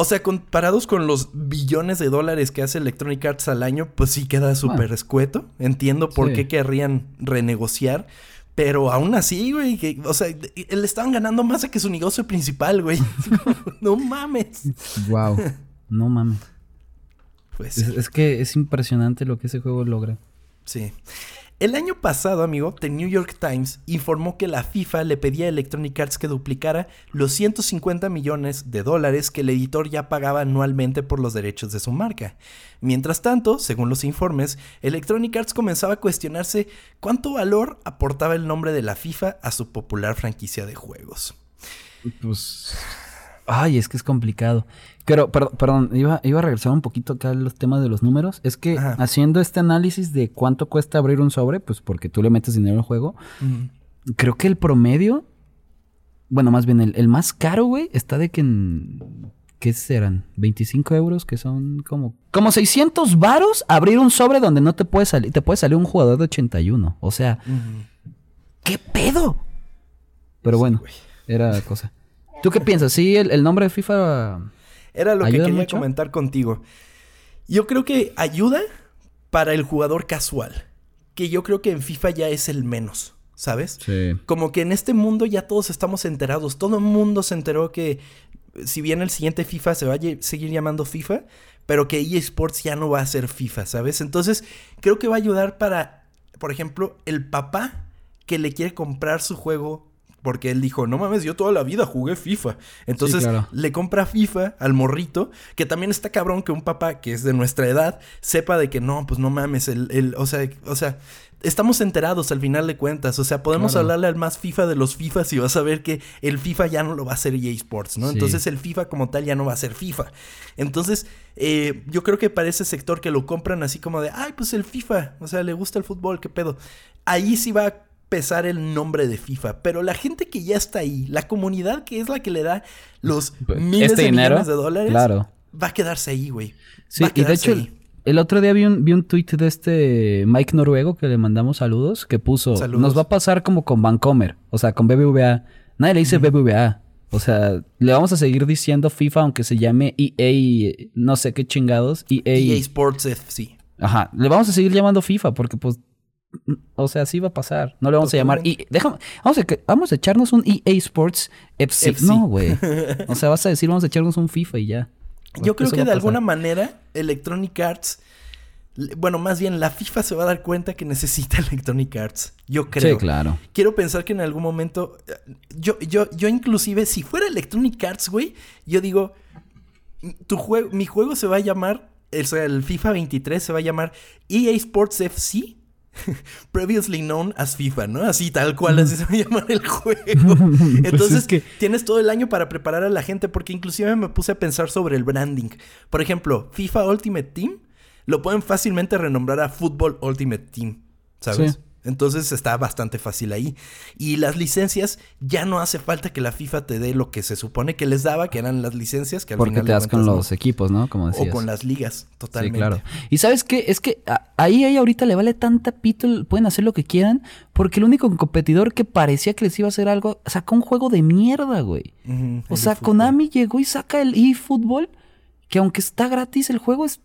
[SPEAKER 2] O sea, comparados con los billones de dólares que hace Electronic Arts al año, pues sí queda súper escueto. Entiendo por
[SPEAKER 1] Sí.
[SPEAKER 2] qué querrían renegociar. Pero aún así, güey, que, o sea, le estaban ganando más a que su negocio principal, güey. no mames.
[SPEAKER 1] Wow. No mames.
[SPEAKER 2] Pues
[SPEAKER 1] es que es impresionante lo que ese juego logra.
[SPEAKER 2] sí. El año pasado, amigo, The New York Times informó que la FIFA le pedía a Electronic Arts que duplicara los 150 millones de dólares que el editor ya pagaba anualmente por los derechos de su marca. Mientras tanto, según los informes, Electronic Arts comenzaba a cuestionarse cuánto valor aportaba el nombre de la FIFA a su popular franquicia de juegos.
[SPEAKER 1] Pues. Ay, es que es complicado. Pero, per- perdón, iba, iba a regresar un poquito acá a los temas de los números. Es que
[SPEAKER 2] Ajá.
[SPEAKER 1] haciendo este análisis de cuánto cuesta abrir un sobre, pues porque tú le metes dinero al juego, creo que el promedio. Bueno, más bien el, el más caro, güey, está de que en. ¿Qué serán? 25 euros, que son como. Como 600 varos abrir un sobre donde no te puede salir. Te puede salir un jugador de 81. O sea, ¿qué pedo? Pero bueno, era cosa. ¿Tú qué piensas? Sí, el, el nombre de FIFA.
[SPEAKER 2] Era lo que
[SPEAKER 1] ¿Ayuda
[SPEAKER 2] quería
[SPEAKER 1] mucho?
[SPEAKER 2] comentar contigo. Yo creo que ayuda para el jugador casual, que yo creo que en FIFA ya es el menos, ¿sabes?
[SPEAKER 1] Sí.
[SPEAKER 2] Como que en este mundo ya todos estamos enterados. Todo el mundo se enteró que si bien el siguiente FIFA se va a seguir llamando FIFA, pero que EA Sports ya no va a ser FIFA, ¿sabes? Entonces, creo que va a ayudar para, por ejemplo, el papá que le quiere comprar su juego porque él dijo, no mames, yo toda la vida jugué FIFA. Entonces
[SPEAKER 1] claro.
[SPEAKER 2] le compra FIFA al morrito, que también está cabrón que un papá que es de nuestra edad sepa de que no, pues no mames, el, el- o sea, o sea, estamos enterados al final de cuentas. O sea, podemos
[SPEAKER 1] Claro.
[SPEAKER 2] hablarle al más FIFA de los FIFAs y vas a ver que el FIFA ya no lo va a hacer EA Sports, ¿no?
[SPEAKER 1] Sí.
[SPEAKER 2] Entonces el FIFA como tal ya no va a ser FIFA. Entonces, eh, yo creo que para ese sector que lo compran así como de, ay, pues el FIFA, o sea, le gusta el fútbol, qué pedo. Ahí sí va pesar el nombre de FIFA, pero la gente que ya está ahí, la comunidad que es la que le da los miles
[SPEAKER 1] Este
[SPEAKER 2] de
[SPEAKER 1] dinero,
[SPEAKER 2] millones de dólares,
[SPEAKER 1] claro.
[SPEAKER 2] va a quedarse ahí, güey.
[SPEAKER 1] Sí,
[SPEAKER 2] Va a
[SPEAKER 1] y de hecho,
[SPEAKER 2] ahí.
[SPEAKER 1] el otro día vi un, vi un tweet de este Mike Noruego que le mandamos saludos, que puso,
[SPEAKER 2] Saludos.
[SPEAKER 1] nos va a pasar como con Vancomer, o sea, con BBVA. Nadie le dice BBVA. O sea, le vamos a seguir diciendo FIFA aunque se llame EA, no sé qué chingados, EA.
[SPEAKER 2] EA Sports FC.
[SPEAKER 1] Ajá, le vamos a seguir llamando FIFA porque pues o sea, así va a pasar. No le vamos a llamar
[SPEAKER 2] Totalmente.
[SPEAKER 1] EA. Déjame, vamos a, que- vamos a echarnos un EA Sports FC.
[SPEAKER 2] FC.
[SPEAKER 1] No, güey. O sea, vas a decir vamos a echarnos un FIFA y ya.
[SPEAKER 2] Yo creo que de alguna manera Electronic Arts, bueno, más bien la FIFA se va a dar cuenta que necesita Electronic Arts. Yo creo.
[SPEAKER 1] Sí, claro.
[SPEAKER 2] Quiero pensar que en algún momento, eh, yo, yo, yo inclusive, si fuera Electronic Arts, güey, yo digo, tu juego, mi juego se va a llamar, o sea, el FIFA 23 se va a llamar EA Sports FC. Previously known as FIFA, ¿no? Así tal cual, así se va a llamar el juego. Entonces,
[SPEAKER 1] Pues es que-
[SPEAKER 2] tienes todo el año para preparar a la gente, porque inclusive me puse a pensar sobre el branding. Por ejemplo, FIFA Ultimate Team lo pueden fácilmente renombrar a Football Ultimate Team, ¿sabes?
[SPEAKER 1] Sí.
[SPEAKER 2] Entonces está bastante fácil ahí. Y las licencias, ya no hace falta que la FIFA te dé lo que se supone que les daba, que eran las licencias, que al
[SPEAKER 1] Porque
[SPEAKER 2] final
[SPEAKER 1] te das con
[SPEAKER 2] no.
[SPEAKER 1] los equipos, ¿no? Como decías.
[SPEAKER 2] O con las ligas,
[SPEAKER 1] Sí,
[SPEAKER 2] totalmente.
[SPEAKER 1] claro. Y sabes qué, es que a- ahí, ahí ahorita le vale tanta pito, pueden hacer lo que quieran, porque el único competidor que parecía que les iba a hacer algo, sacó un juego de mierda, güey. O sea. Konami llegó y saca el eFootball, que aunque está gratis, el juego es...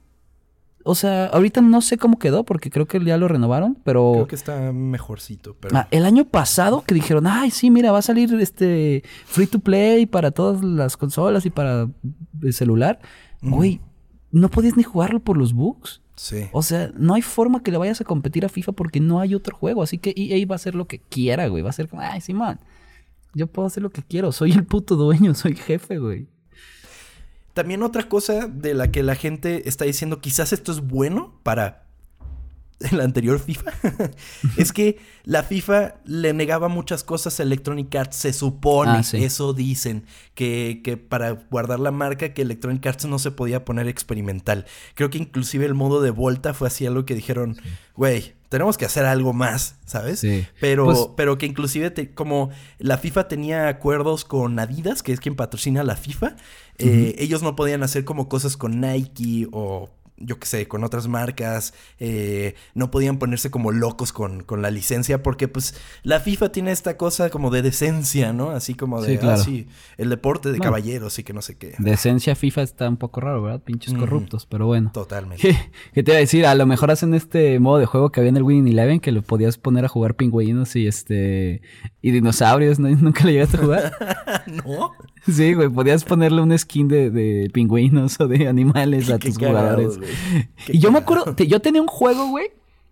[SPEAKER 1] O sea, ahorita no sé cómo quedó, porque creo que ya lo renovaron, pero...
[SPEAKER 2] Creo que está mejorcito, pero...
[SPEAKER 1] Ah, el año pasado que dijeron, ay, sí, mira, va a salir este free to play para todas las consolas y para el celular. Güey, no podías ni jugarlo por los bugs.
[SPEAKER 2] sí.
[SPEAKER 1] O sea, no hay forma que le vayas a competir a FIFA porque no hay otro juego. Así que EA va a hacer lo que quiera, güey. Va a ser como, ay, Simón, yo puedo hacer lo que quiero. Soy el puto dueño, soy jefe, güey.
[SPEAKER 2] También otra cosa de la que la gente está diciendo, quizás esto es bueno para el anterior FIFA, es que la FIFA le negaba muchas cosas a Electronic Arts, se supone,
[SPEAKER 1] Ah, sí.
[SPEAKER 2] eso dicen, que, que para guardar la marca que Electronic Arts no se podía poner experimental. Creo que inclusive el modo de Volta fue así algo que dijeron, güey, tenemos que hacer algo más, ¿sabes?
[SPEAKER 1] Sí.
[SPEAKER 2] Pero,
[SPEAKER 1] Pues-
[SPEAKER 2] pero que inclusive te- como la FIFA tenía acuerdos con Adidas, que es quien patrocina la FIFA, eh, ellos no podían hacer como cosas con Nike o yo qué sé, con otras marcas, eh, no podían ponerse como locos con, con la licencia porque pues la FIFA tiene esta cosa como de decencia, ¿no? Así como de,
[SPEAKER 1] Sí, claro.
[SPEAKER 2] ah, sí, el deporte de caballeros y que no sé qué.
[SPEAKER 1] De esencia FIFA está un poco raro, ¿verdad? Pinches corruptos, pero bueno.
[SPEAKER 2] Totalmente.
[SPEAKER 1] ¿Qué, qué te iba a decir? A lo mejor hacen este modo de juego que había en el Winning Eleven que lo podías poner a jugar pingüinos y este y dinosaurios, ¿no? ¿Nunca le llegaste a jugar?
[SPEAKER 2] ¿No?
[SPEAKER 1] Sí, güey, podías ponerle un skin de, de pingüinos o de animales a tus
[SPEAKER 2] cagado,
[SPEAKER 1] jugadores. Y yo me acuerdo, te- yo tenía un juego, güey,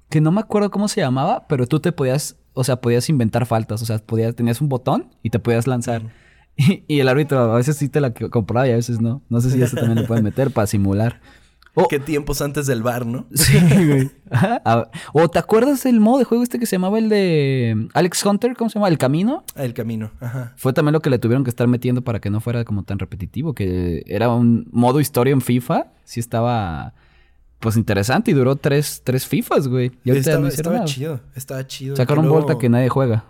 [SPEAKER 1] que no me acuerdo cómo se llamaba, pero tú te podías, o sea, podías inventar faltas, o sea, podías, tenías un botón y te podías lanzar. Y, y el árbitro a veces sí te la compraba y a veces no. No sé si eso también lo pueden meter para simular. O,
[SPEAKER 2] Qué tiempos antes del bar, ¿no?
[SPEAKER 1] Sí, güey. Ajá. A- O te acuerdas del modo de juego este que se llamaba el de Alex Hunter, ¿cómo se llama? El Camino.
[SPEAKER 2] Ah, El camino, ajá.
[SPEAKER 1] Fue también lo que le tuvieron que estar metiendo para que no fuera como tan repetitivo, que era un modo historia en FIFA. Sí estaba, pues, interesante y duró tres, tres FIFAs, güey. Y ahorita
[SPEAKER 2] Estaba,
[SPEAKER 1] no
[SPEAKER 2] estaba
[SPEAKER 1] nada.
[SPEAKER 2] chido, estaba chido.
[SPEAKER 1] Sacaron
[SPEAKER 2] luego
[SPEAKER 1] Volta que nadie juega.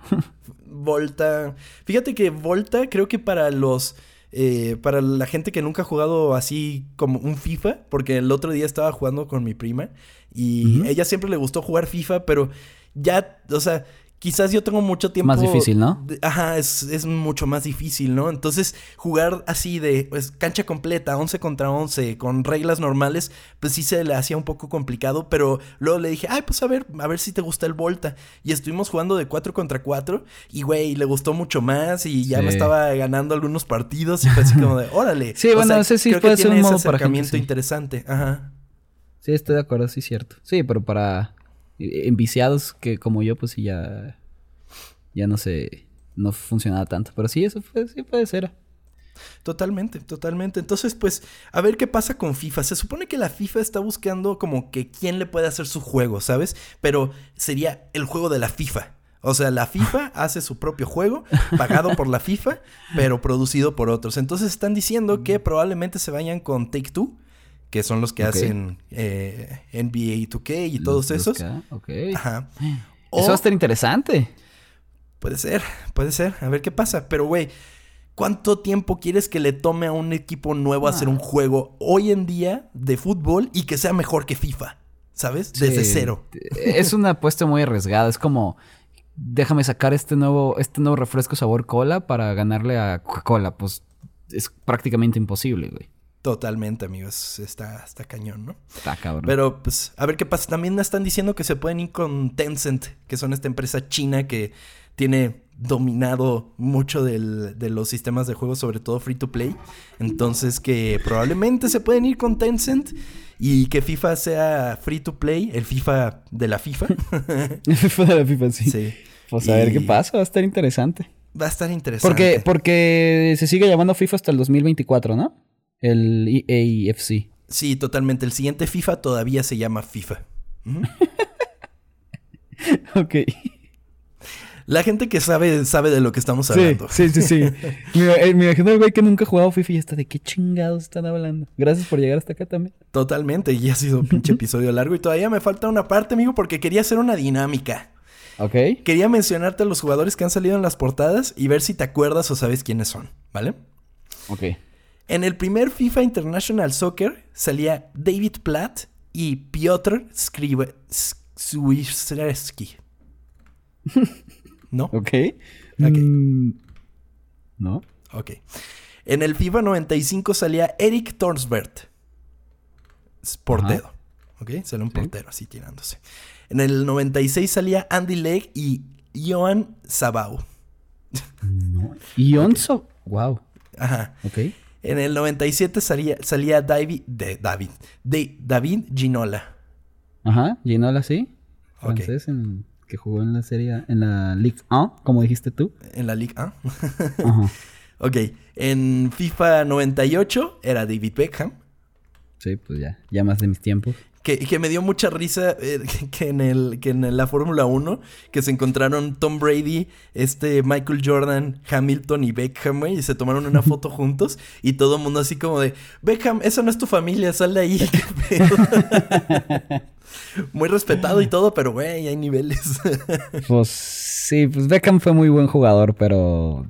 [SPEAKER 2] Volta. Fíjate que Volta, creo que para los. Eh, para la gente que nunca ha jugado así como un FIFA, porque el otro día estaba jugando con mi prima y ella siempre le gustó jugar FIFA, pero ya, o sea, quizás yo tengo mucho tiempo.
[SPEAKER 1] Más difícil, ¿no?
[SPEAKER 2] de- ajá, es, es mucho más difícil, ¿no? Entonces, jugar así de pues, cancha completa, 11 contra 11, con reglas normales, pues sí se le hacía un poco complicado, pero luego le dije, ay, pues a ver, a ver si te gusta el Volta. Y estuvimos jugando de 4 contra 4, y güey, le gustó mucho más, y ya
[SPEAKER 1] Sí.
[SPEAKER 2] me estaba ganando algunos partidos, y fue así como de, órale.
[SPEAKER 1] Sí, bueno, ese sí
[SPEAKER 2] creo
[SPEAKER 1] puede
[SPEAKER 2] que
[SPEAKER 1] ser un
[SPEAKER 2] ese
[SPEAKER 1] modo para gente,
[SPEAKER 2] acercamiento
[SPEAKER 1] sí.
[SPEAKER 2] interesante, ajá.
[SPEAKER 1] Sí, estoy de acuerdo, sí, cierto. Sí, pero para enviciados que como yo, pues sí ya. Ya no sé. No funcionaba tanto. Pero sí, eso fue, sí puede ser.
[SPEAKER 2] Totalmente, totalmente. Entonces, pues, a ver qué pasa con FIFA. Se supone que la FIFA está buscando como que quién le puede hacer su juego, ¿sabes? Pero sería el juego de la FIFA. O sea, la FIFA hace su propio juego, pagado por la FIFA, pero producido por otros. Entonces están diciendo que probablemente se vayan con Take Two, que son los que hacen eh, NBA 2K y todos
[SPEAKER 1] Los-
[SPEAKER 2] esos. Ajá.
[SPEAKER 1] Eso
[SPEAKER 2] O-
[SPEAKER 1] va a estar interesante.
[SPEAKER 2] Puede ser, puede ser. A ver qué pasa. Pero, güey, ¿cuánto tiempo quieres que le tome a un equipo nuevo hacer un juego hoy en día de fútbol y que sea mejor que FIFA? ¿Sabes? Desde
[SPEAKER 1] Sí,
[SPEAKER 2] cero.
[SPEAKER 1] Es una apuesta muy arriesgada. Es como. Déjame sacar este nuevo, este nuevo refresco sabor cola para ganarle a Coca-Cola. Pues es prácticamente imposible, güey.
[SPEAKER 2] Totalmente, amigos. Está, está cañón, ¿no?
[SPEAKER 1] Está cabrón.
[SPEAKER 2] Pero, pues, a ver qué pasa. También están diciendo que se pueden ir con Tencent, que son esta empresa china que tiene dominado mucho del- de los sistemas de juego, sobre todo free to play. Entonces, que probablemente se pueden ir con Tencent y que FIFA sea free to play, el FIFA de la FIFA.
[SPEAKER 1] FIFA de la FIFA, sí.
[SPEAKER 2] sí.
[SPEAKER 1] Pues a ver qué pasa. Va a estar interesante.
[SPEAKER 2] Va a estar interesante.
[SPEAKER 1] Porque, porque se sigue llamando FIFA hasta el 2024, ¿no? El EAFC.
[SPEAKER 2] Sí, totalmente. El siguiente FIFA todavía se llama FIFA. Ujú.
[SPEAKER 1] ok.
[SPEAKER 2] La gente que sabe, sabe de lo que estamos hablando.
[SPEAKER 1] sí, sí, sí. Me, eh, me imagino el güey que nunca ha jugado FIFA y está de qué chingados están hablando. Gracias por llegar hasta acá también.
[SPEAKER 2] Totalmente, y ha sido un pinche episodio largo y todavía me falta una parte, amigo, porque quería hacer una dinámica.
[SPEAKER 1] Ok.
[SPEAKER 2] Quería mencionarte a los jugadores que han salido en las portadas y ver si te acuerdas o sabes quiénes son, ¿vale?
[SPEAKER 1] Ok.
[SPEAKER 2] En el primer FIFA International Soccer salía David Platt y Piotr Swiderski. ¿No?
[SPEAKER 1] Ok.
[SPEAKER 2] Ok.
[SPEAKER 1] Mm, no.
[SPEAKER 2] Ok. En el FIFA 95 salía Eric Torsberg. Es portero. Ok, sale un portero así tirándose. En el 96 salía Andy Legg y Johan Sabau.
[SPEAKER 1] No. Wow.
[SPEAKER 2] Ajá.
[SPEAKER 1] Ok.
[SPEAKER 2] En el 97 salía, salía David, de, David, de, David Ginola.
[SPEAKER 1] Ajá. Ginola sí. Francés en- que jugó en la serie, en la Ligue 1, como dijiste tú.
[SPEAKER 2] En la Liga A.
[SPEAKER 1] Ajá.
[SPEAKER 2] ok. En FIFA 98 era David Beckham.
[SPEAKER 1] Sí, pues ya. Ya más de mis tiempos.
[SPEAKER 2] Que, que me dio mucha risa eh, que en el que en la Fórmula 1 que se encontraron Tom Brady, este Michael Jordan, Hamilton y Beckham, güey, y se tomaron una foto juntos y todo el mundo así como de, Beckham, esa no es tu familia, sal de ahí. qué pedo". Muy respetado y todo, pero güey, hay niveles.
[SPEAKER 1] Pues sí, pues Beckham fue muy buen jugador, pero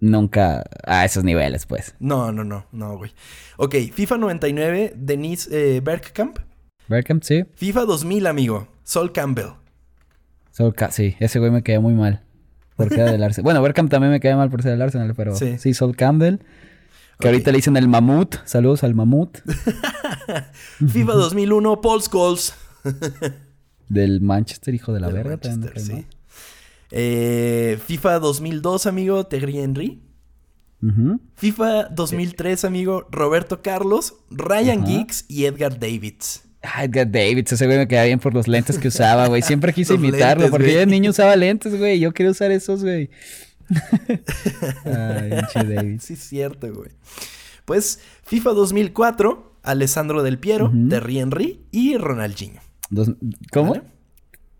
[SPEAKER 1] nunca a esos niveles, pues.
[SPEAKER 2] no, no, no, no, güey. Ok, FIFA 99, Denise eh, Bergkamp.
[SPEAKER 1] Beckham, sí.
[SPEAKER 2] FIFA 2000, amigo, Sol Campbell.
[SPEAKER 1] Sol Ca- sí, ese güey me quedó muy mal. Porque era del Arsenal. Bueno, Berkham también me quedó mal por ser del Arsenal, pero
[SPEAKER 2] Sí.
[SPEAKER 1] sí, Sol Campbell. Que ahorita le dicen el mamut. Saludos al mamut.
[SPEAKER 2] FIFA 2001, Paul Scholes.
[SPEAKER 1] Del Manchester, hijo de la
[SPEAKER 2] Del
[SPEAKER 1] verga. también
[SPEAKER 2] Manchester, sí. Eh, FIFA 2002, amigo, Thierry Henry.
[SPEAKER 1] mal. Ujú.
[SPEAKER 2] FIFA 2003, amigo, Roberto Carlos, Ryan. Giggs y Edgar Davids.
[SPEAKER 1] Ah, Edgar Davids, ese güey me quedaba bien por los lentes que usaba, güey. Siempre quise
[SPEAKER 2] Los
[SPEAKER 1] imitarlo,
[SPEAKER 2] lentes,
[SPEAKER 1] porque
[SPEAKER 2] güey.
[SPEAKER 1] yo de niño usaba lentes, güey. Yo quería usar esos, güey. Ay, Davids.
[SPEAKER 2] Sí, es cierto, güey. Pues FIFA 2004, Alessandro Del Piero,
[SPEAKER 1] Ujú.
[SPEAKER 2] Terry Henry y Ronaldinho.
[SPEAKER 1] Dos- ¿Cómo?
[SPEAKER 2] ¿Vale?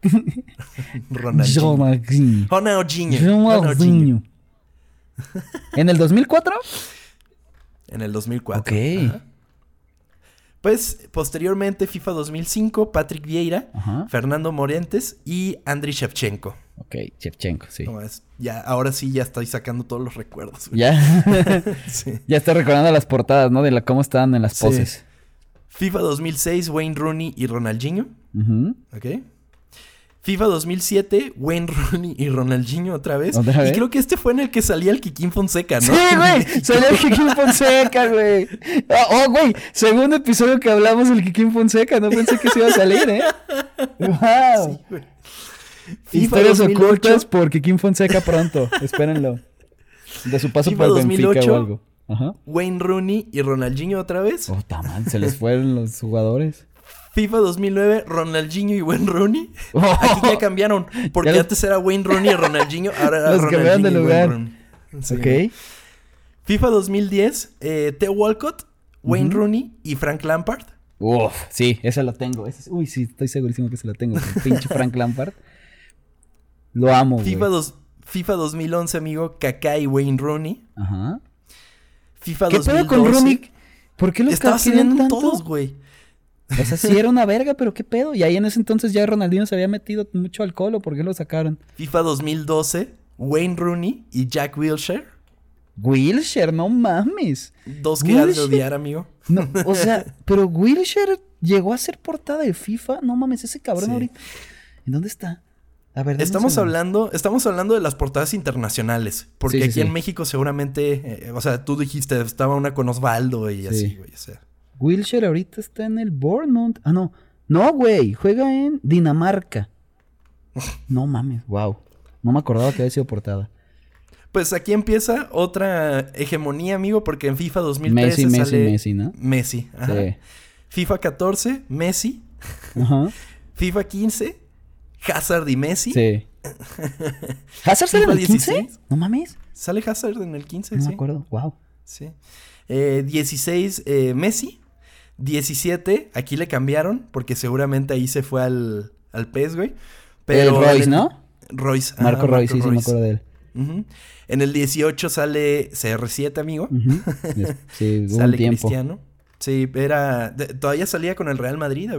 [SPEAKER 2] Ronaldinho.
[SPEAKER 1] Ronaldinho.
[SPEAKER 2] Ronaldinho. Ronaldinho.
[SPEAKER 1] Ronaldinho. ¿En el 2004?
[SPEAKER 2] En el 2004.
[SPEAKER 1] Ok.
[SPEAKER 2] Ajá. Pues posteriormente FIFA 2005, Patrick Vieira,
[SPEAKER 1] Ajá.
[SPEAKER 2] Fernando Morentes y Andriy Shevchenko.
[SPEAKER 1] Ok, Chevchenko, sí.
[SPEAKER 2] No, es- ya, ahora sí ya estoy sacando todos los recuerdos. güey.
[SPEAKER 1] Ya.
[SPEAKER 2] Sí.
[SPEAKER 1] ya estoy recordando las portadas, ¿no? De la, cómo estaban en las
[SPEAKER 2] Sí.
[SPEAKER 1] poses.
[SPEAKER 2] FIFA 2006, Wayne Rooney y Ronaldinho.
[SPEAKER 1] Ujú.
[SPEAKER 2] Ok. FIFA 2007, Wayne Rooney y Ronaldinho otra vez.
[SPEAKER 1] ¿Otra
[SPEAKER 2] Y creo que este fue en el que salía el Kikín Fonseca, ¿no?
[SPEAKER 1] Sí, güey. Salió el Kikín Fonseca, güey. Ah, Oh, güey. Segundo episodio que hablamos del Kikín Fonseca. No pensé que se iba a salir, ¿eh? ¡Wow!
[SPEAKER 2] güey. FIFA
[SPEAKER 1] Historias
[SPEAKER 2] 2008.
[SPEAKER 1] ocultas por Kikín Fonseca pronto. Espérenlo. De su paso
[SPEAKER 2] FIFA
[SPEAKER 1] por el Benfica
[SPEAKER 2] 2008.
[SPEAKER 1] o algo. Ajá.
[SPEAKER 2] Wayne Rooney y Ronaldinho otra vez.
[SPEAKER 1] Oh, man, se les fueron los jugadores.
[SPEAKER 2] FIFA 2009, Ronaldinho y Wayne Rooney.
[SPEAKER 1] Oh.
[SPEAKER 2] Aquí ya cambiaron. Porque
[SPEAKER 1] Ya
[SPEAKER 2] antes era Wayne Rooney y Ronaldinho. Ahora era
[SPEAKER 1] Los de
[SPEAKER 2] Ronaldinho y
[SPEAKER 1] lugar.
[SPEAKER 2] Wayne Rooney. Sí.
[SPEAKER 1] Ok.
[SPEAKER 2] FIFA 2010, eh, Walcott, Wayne Rooney y Frank Lampard.
[SPEAKER 1] Uf, sí, ese lo tengo. Ese- uy, sí, estoy segurísimo que se lo tengo. El pinche Frank Lampard. Lo amo, güey.
[SPEAKER 2] FIFA, dos- FIFA 2011, amigo, Kaká y Wayne Rooney.
[SPEAKER 1] Ajá.
[SPEAKER 2] FIFA
[SPEAKER 1] ¿Qué
[SPEAKER 2] 2012.
[SPEAKER 1] pedo con Rooney? ¿Por qué los
[SPEAKER 2] Estaba
[SPEAKER 1] tanto?
[SPEAKER 2] todos, güey.
[SPEAKER 1] O sea, sí era una verga, pero qué pedo. Y ahí en ese entonces ya Ronaldinho se había metido mucho alcohol, ¿o por qué lo sacaron?
[SPEAKER 2] FIFA 2012, Wayne Rooney y Jack Wilshere.
[SPEAKER 1] Wilshire, no mames.
[SPEAKER 2] Dos que has de
[SPEAKER 1] Wilshere.
[SPEAKER 2] odiar, amigo.
[SPEAKER 1] No, o sea, pero Wilshire llegó a ser portada de FIFA. No mames, ese cabrón
[SPEAKER 2] Sí.
[SPEAKER 1] ahorita. ¿En dónde está? A ver, un
[SPEAKER 2] Estamos hablando, estamos hablando de las portadas internacionales. Porque
[SPEAKER 1] Sí, sí,
[SPEAKER 2] aquí en México seguramente, eh, o sea, tú dijiste, estaba una con Osvaldo y
[SPEAKER 1] Sí.
[SPEAKER 2] así, güey. O sea,
[SPEAKER 1] Wilshire ahorita está en el Bournemouth. Ah, no. No, güey. Juega en Dinamarca. No mames, wow. No me acordaba que había sido portada.
[SPEAKER 2] Pues aquí empieza otra hegemonía, amigo, porque en FIFA 2013
[SPEAKER 1] Messi, Messi,
[SPEAKER 2] sale
[SPEAKER 1] Messi, ¿no?
[SPEAKER 2] Messi, ajá.
[SPEAKER 1] Sí.
[SPEAKER 2] FIFA 14, Messi.
[SPEAKER 1] Ajá.
[SPEAKER 2] FIFA 15, Hazard y Messi.
[SPEAKER 1] Sí. ¿Hazard sale en el 15?
[SPEAKER 2] 16.
[SPEAKER 1] No mames.
[SPEAKER 2] Sale Hazard en el 15,
[SPEAKER 1] No
[SPEAKER 2] sí.
[SPEAKER 1] me acuerdo. Wow.
[SPEAKER 2] Sí. Eh, 16, eh, Messi. 17, aquí le cambiaron, porque seguramente ahí se fue al, al PES, güey.
[SPEAKER 1] el Royce,
[SPEAKER 2] el-
[SPEAKER 1] ¿no?
[SPEAKER 2] Royce.
[SPEAKER 1] Marco Royce, sí, sí, me acuerdo de él.
[SPEAKER 2] Ujú. En el 18 sale CR7, amigo.
[SPEAKER 1] Ujú. Sí, hubo un
[SPEAKER 2] sale
[SPEAKER 1] tiempo.
[SPEAKER 2] Cristiano. Sí, era. de- todavía salía con el Real Madrid.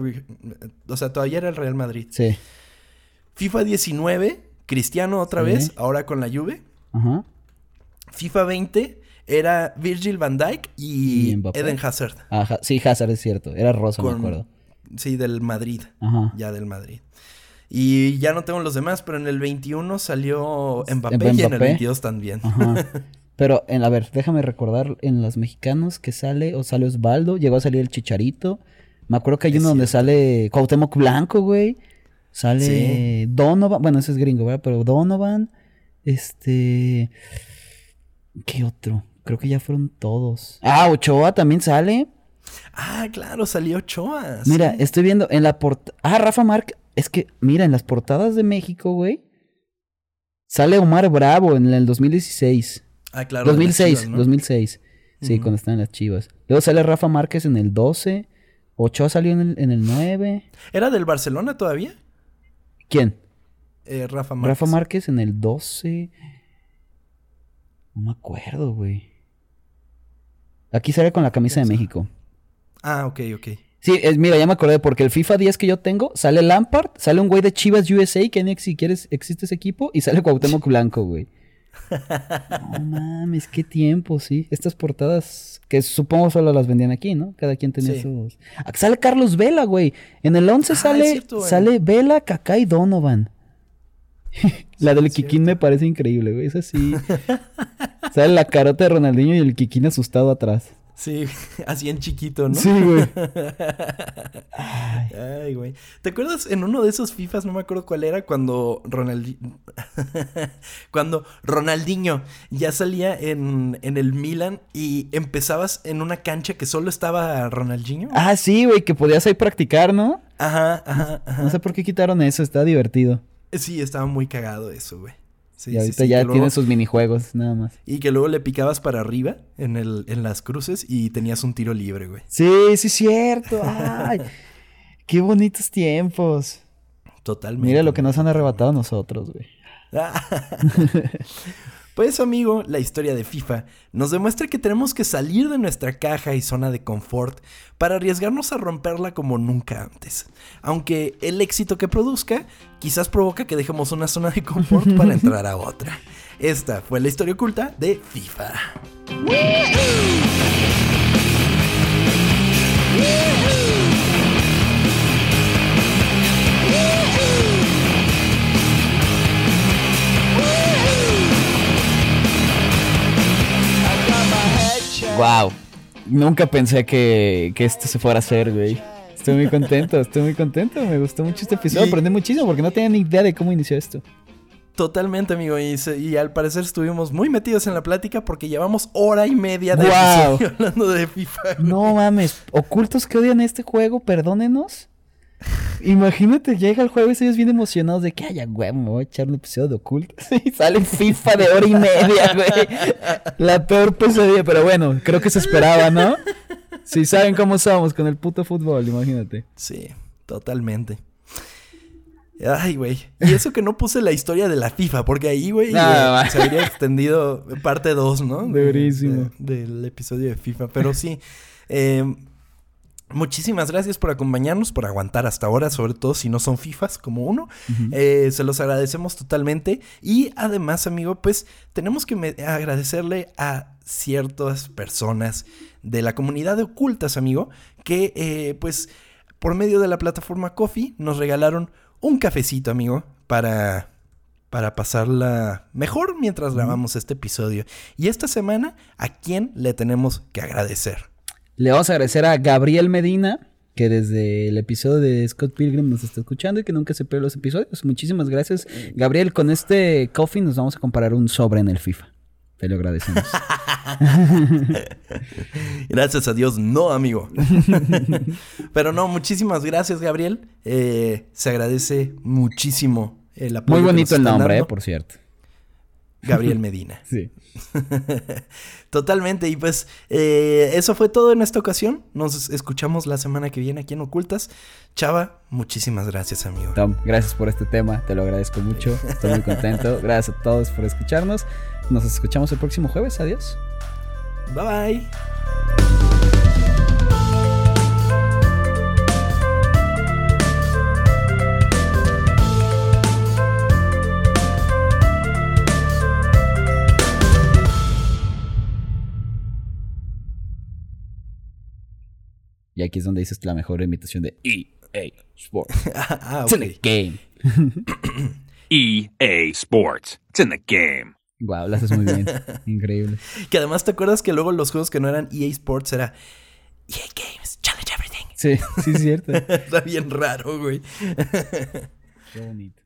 [SPEAKER 2] O sea, todavía era el Real Madrid.
[SPEAKER 1] Sí.
[SPEAKER 2] FIFA 19, Cristiano otra
[SPEAKER 1] Sí.
[SPEAKER 2] vez, ahora con la Juve.
[SPEAKER 1] Ajá.
[SPEAKER 2] FIFA 20 era Virgil van Dijk y. Eden Hazard.
[SPEAKER 1] Ajá. Sí, Hazard es cierto. Era rosa, me acuerdo.
[SPEAKER 2] Sí, del Madrid.
[SPEAKER 1] Ajá.
[SPEAKER 2] Ya del Madrid. Y ya no tengo los demás, pero en el 21 salió Mbappé,
[SPEAKER 1] Mbappé.
[SPEAKER 2] y en el 22 también.
[SPEAKER 1] Ajá. Pero, en, a ver, déjame recordar en los mexicanos que sale, o sale Osvaldo, llegó a salir el Chicharito. Me acuerdo que hay uno donde sale Cuauhtémoc Blanco, güey. Sale
[SPEAKER 2] Sí.
[SPEAKER 1] Donovan, bueno, ese es gringo, ¿verdad? Pero Donovan, este... ¿Qué otro? Creo que ya fueron todos. Ah, Ochoa también sale.
[SPEAKER 2] Ah, claro, salió Ochoa.
[SPEAKER 1] Mira,
[SPEAKER 2] sí.
[SPEAKER 1] estoy viendo en la portada... Ah, Rafa Márquez. Es que, mira, en las portadas de México, güey. Sale Omar Bravo en el 2016.
[SPEAKER 2] Ah, claro. de las
[SPEAKER 1] 2006,
[SPEAKER 2] Chivas, ¿no?
[SPEAKER 1] 2006. Sí,
[SPEAKER 2] Ujú.
[SPEAKER 1] cuando están las chivas. Luego sale Rafa Márquez en el 12. Ochoa salió en el, en el 9.
[SPEAKER 2] ¿Era del Barcelona todavía?
[SPEAKER 1] ¿Quién?
[SPEAKER 2] Eh, Rafa Márquez.
[SPEAKER 1] Rafa Márquez en el 12. No me acuerdo, güey. Aquí sale con la camisa de México.
[SPEAKER 2] Ah, ok, ok.
[SPEAKER 1] Sí, es, mira, ya me acordé, porque el FIFA 10 que yo tengo, sale Lampard, sale un güey de Chivas USA, que ni siquiera existe ese equipo, y sale Cuauhtémoc Blanco, güey. No mames, qué tiempo, sí. Estas portadas, que supongo solo las vendían aquí, ¿no? Cada quien tenía
[SPEAKER 2] Sí.
[SPEAKER 1] sus... Ah, Sale Carlos Vela, güey. En el 11
[SPEAKER 2] Ah,
[SPEAKER 1] sale,
[SPEAKER 2] cierto,
[SPEAKER 1] sale Vela, Kaká y Donovan. la del Kikín me parece increíble, güey. Es así. sale la carota de Ronaldinho y el Kikín asustado atrás.
[SPEAKER 2] Sí, así en chiquito, ¿no?
[SPEAKER 1] Sí, güey.
[SPEAKER 2] Ay, güey. ¿Te acuerdas en uno de esos FIFAs, no me acuerdo cuál era, cuando Ronaldinho... cuando Ronaldinho ya salía en, en el Milan y empezabas en una cancha que solo estaba Ronaldinho?
[SPEAKER 1] Ah, sí, güey, que podías ahí practicar, ¿no?
[SPEAKER 2] Ajá, ajá, ajá.
[SPEAKER 1] No sé por qué quitaron eso, está divertido.
[SPEAKER 2] Sí, estaba muy cagado eso, güey. Sí,
[SPEAKER 1] y
[SPEAKER 2] sí,
[SPEAKER 1] ahorita
[SPEAKER 2] sí,
[SPEAKER 1] ya
[SPEAKER 2] que luego-
[SPEAKER 1] tiene sus minijuegos, nada más.
[SPEAKER 2] Y que luego le picabas para arriba en, el, en las cruces y tenías un tiro libre, güey.
[SPEAKER 1] Sí, sí, es cierto. Ay, qué bonitos tiempos.
[SPEAKER 2] Totalmente.
[SPEAKER 1] Mira lo que nos han arrebatado nosotros, güey.
[SPEAKER 2] Pues amigo, la historia de FIFA nos demuestra que tenemos que salir de nuestra caja y zona de confort para arriesgarnos a romperla como nunca antes. Aunque el éxito que produzca quizás provoca que dejemos una zona de confort para entrar a otra. Esta fue la historia oculta de FIFA.
[SPEAKER 1] Nunca pensé que, que esto se fuera a hacer, güey. Estoy muy contento, estoy muy contento. Me gustó mucho este episodio.
[SPEAKER 2] Y-
[SPEAKER 1] Aprendí muchísimo porque no tenía ni idea de cómo inició esto.
[SPEAKER 2] Totalmente, amigo. Y, se- y al parecer estuvimos muy metidos en la plática porque llevamos hora y media de episodio hablando de FIFA. güey.
[SPEAKER 1] No mames, ocultos que odian este juego, perdónenos. Imagínate, llega el juego y ellos bien emocionados de que, ay, güey, me voy a echar un episodio de ocultos. Y sale FIFA de hora y media, güey. La peor pesadilla, pero bueno, creo que se esperaba, ¿no? Si saben cómo somos con el puto fútbol, imagínate.
[SPEAKER 2] Sí, totalmente. Ay, güey. Y eso que no puse la historia de la FIFA, porque ahí, güey, eh, se habría extendido parte 2, ¿no? De-
[SPEAKER 1] Durísimo.
[SPEAKER 2] de- del episodio de FIFA. Pero sí. eh, muchísimas gracias por acompañarnos, por aguantar hasta ahora, sobre todo si no son FIFAs como uno. Eh, se los agradecemos totalmente. Y además, amigo, pues tenemos que agradecerle a ciertas personas de la comunidad de ocultas, amigo, que eh, pues por medio de la plataforma Coffee nos regalaron un cafecito, amigo, para, para pasarla mejor mientras grabamos este episodio. Y esta semana, ¿a quién le tenemos que agradecer?
[SPEAKER 1] Le vamos a agradecer a Gabriel Medina, que desde el episodio de Scott Pilgrim nos está escuchando y que nunca se pierde los episodios. Muchísimas gracias. Gabriel, con este coffee nos vamos a comparar un sobre en el FIFA. Te lo agradecemos.
[SPEAKER 2] Gracias a Dios, no, amigo. Pero no, muchísimas gracias, Gabriel. Eh, se agradece muchísimo el apoyo.
[SPEAKER 1] Muy
[SPEAKER 2] que
[SPEAKER 1] bonito
[SPEAKER 2] nos
[SPEAKER 1] el nombre, eh, por cierto.
[SPEAKER 2] Gabriel Medina.
[SPEAKER 1] Sí.
[SPEAKER 2] Totalmente. Y pues eh, eso fue todo en esta ocasión. Nos escuchamos la semana que viene aquí en Ocultas. Chava, muchísimas gracias, amigo.
[SPEAKER 1] Tom, gracias por este tema, te lo agradezco mucho, estoy muy contento. Gracias a todos por escucharnos. Nos escuchamos el próximo jueves, adiós.
[SPEAKER 2] Bye bye.
[SPEAKER 1] Y aquí es donde dices la mejor imitación de EA Sports.
[SPEAKER 2] ah,
[SPEAKER 1] It's in the game.
[SPEAKER 4] EA E Sports. It's in the game.
[SPEAKER 1] Wow, lo haces muy bien. Increíble.
[SPEAKER 2] Que además te acuerdas que luego los juegos que no eran EA Sports era EA Games, Challenge Everything.
[SPEAKER 1] Sí, sí es cierto.
[SPEAKER 2] Está bien raro, güey.
[SPEAKER 1] Qué bonito.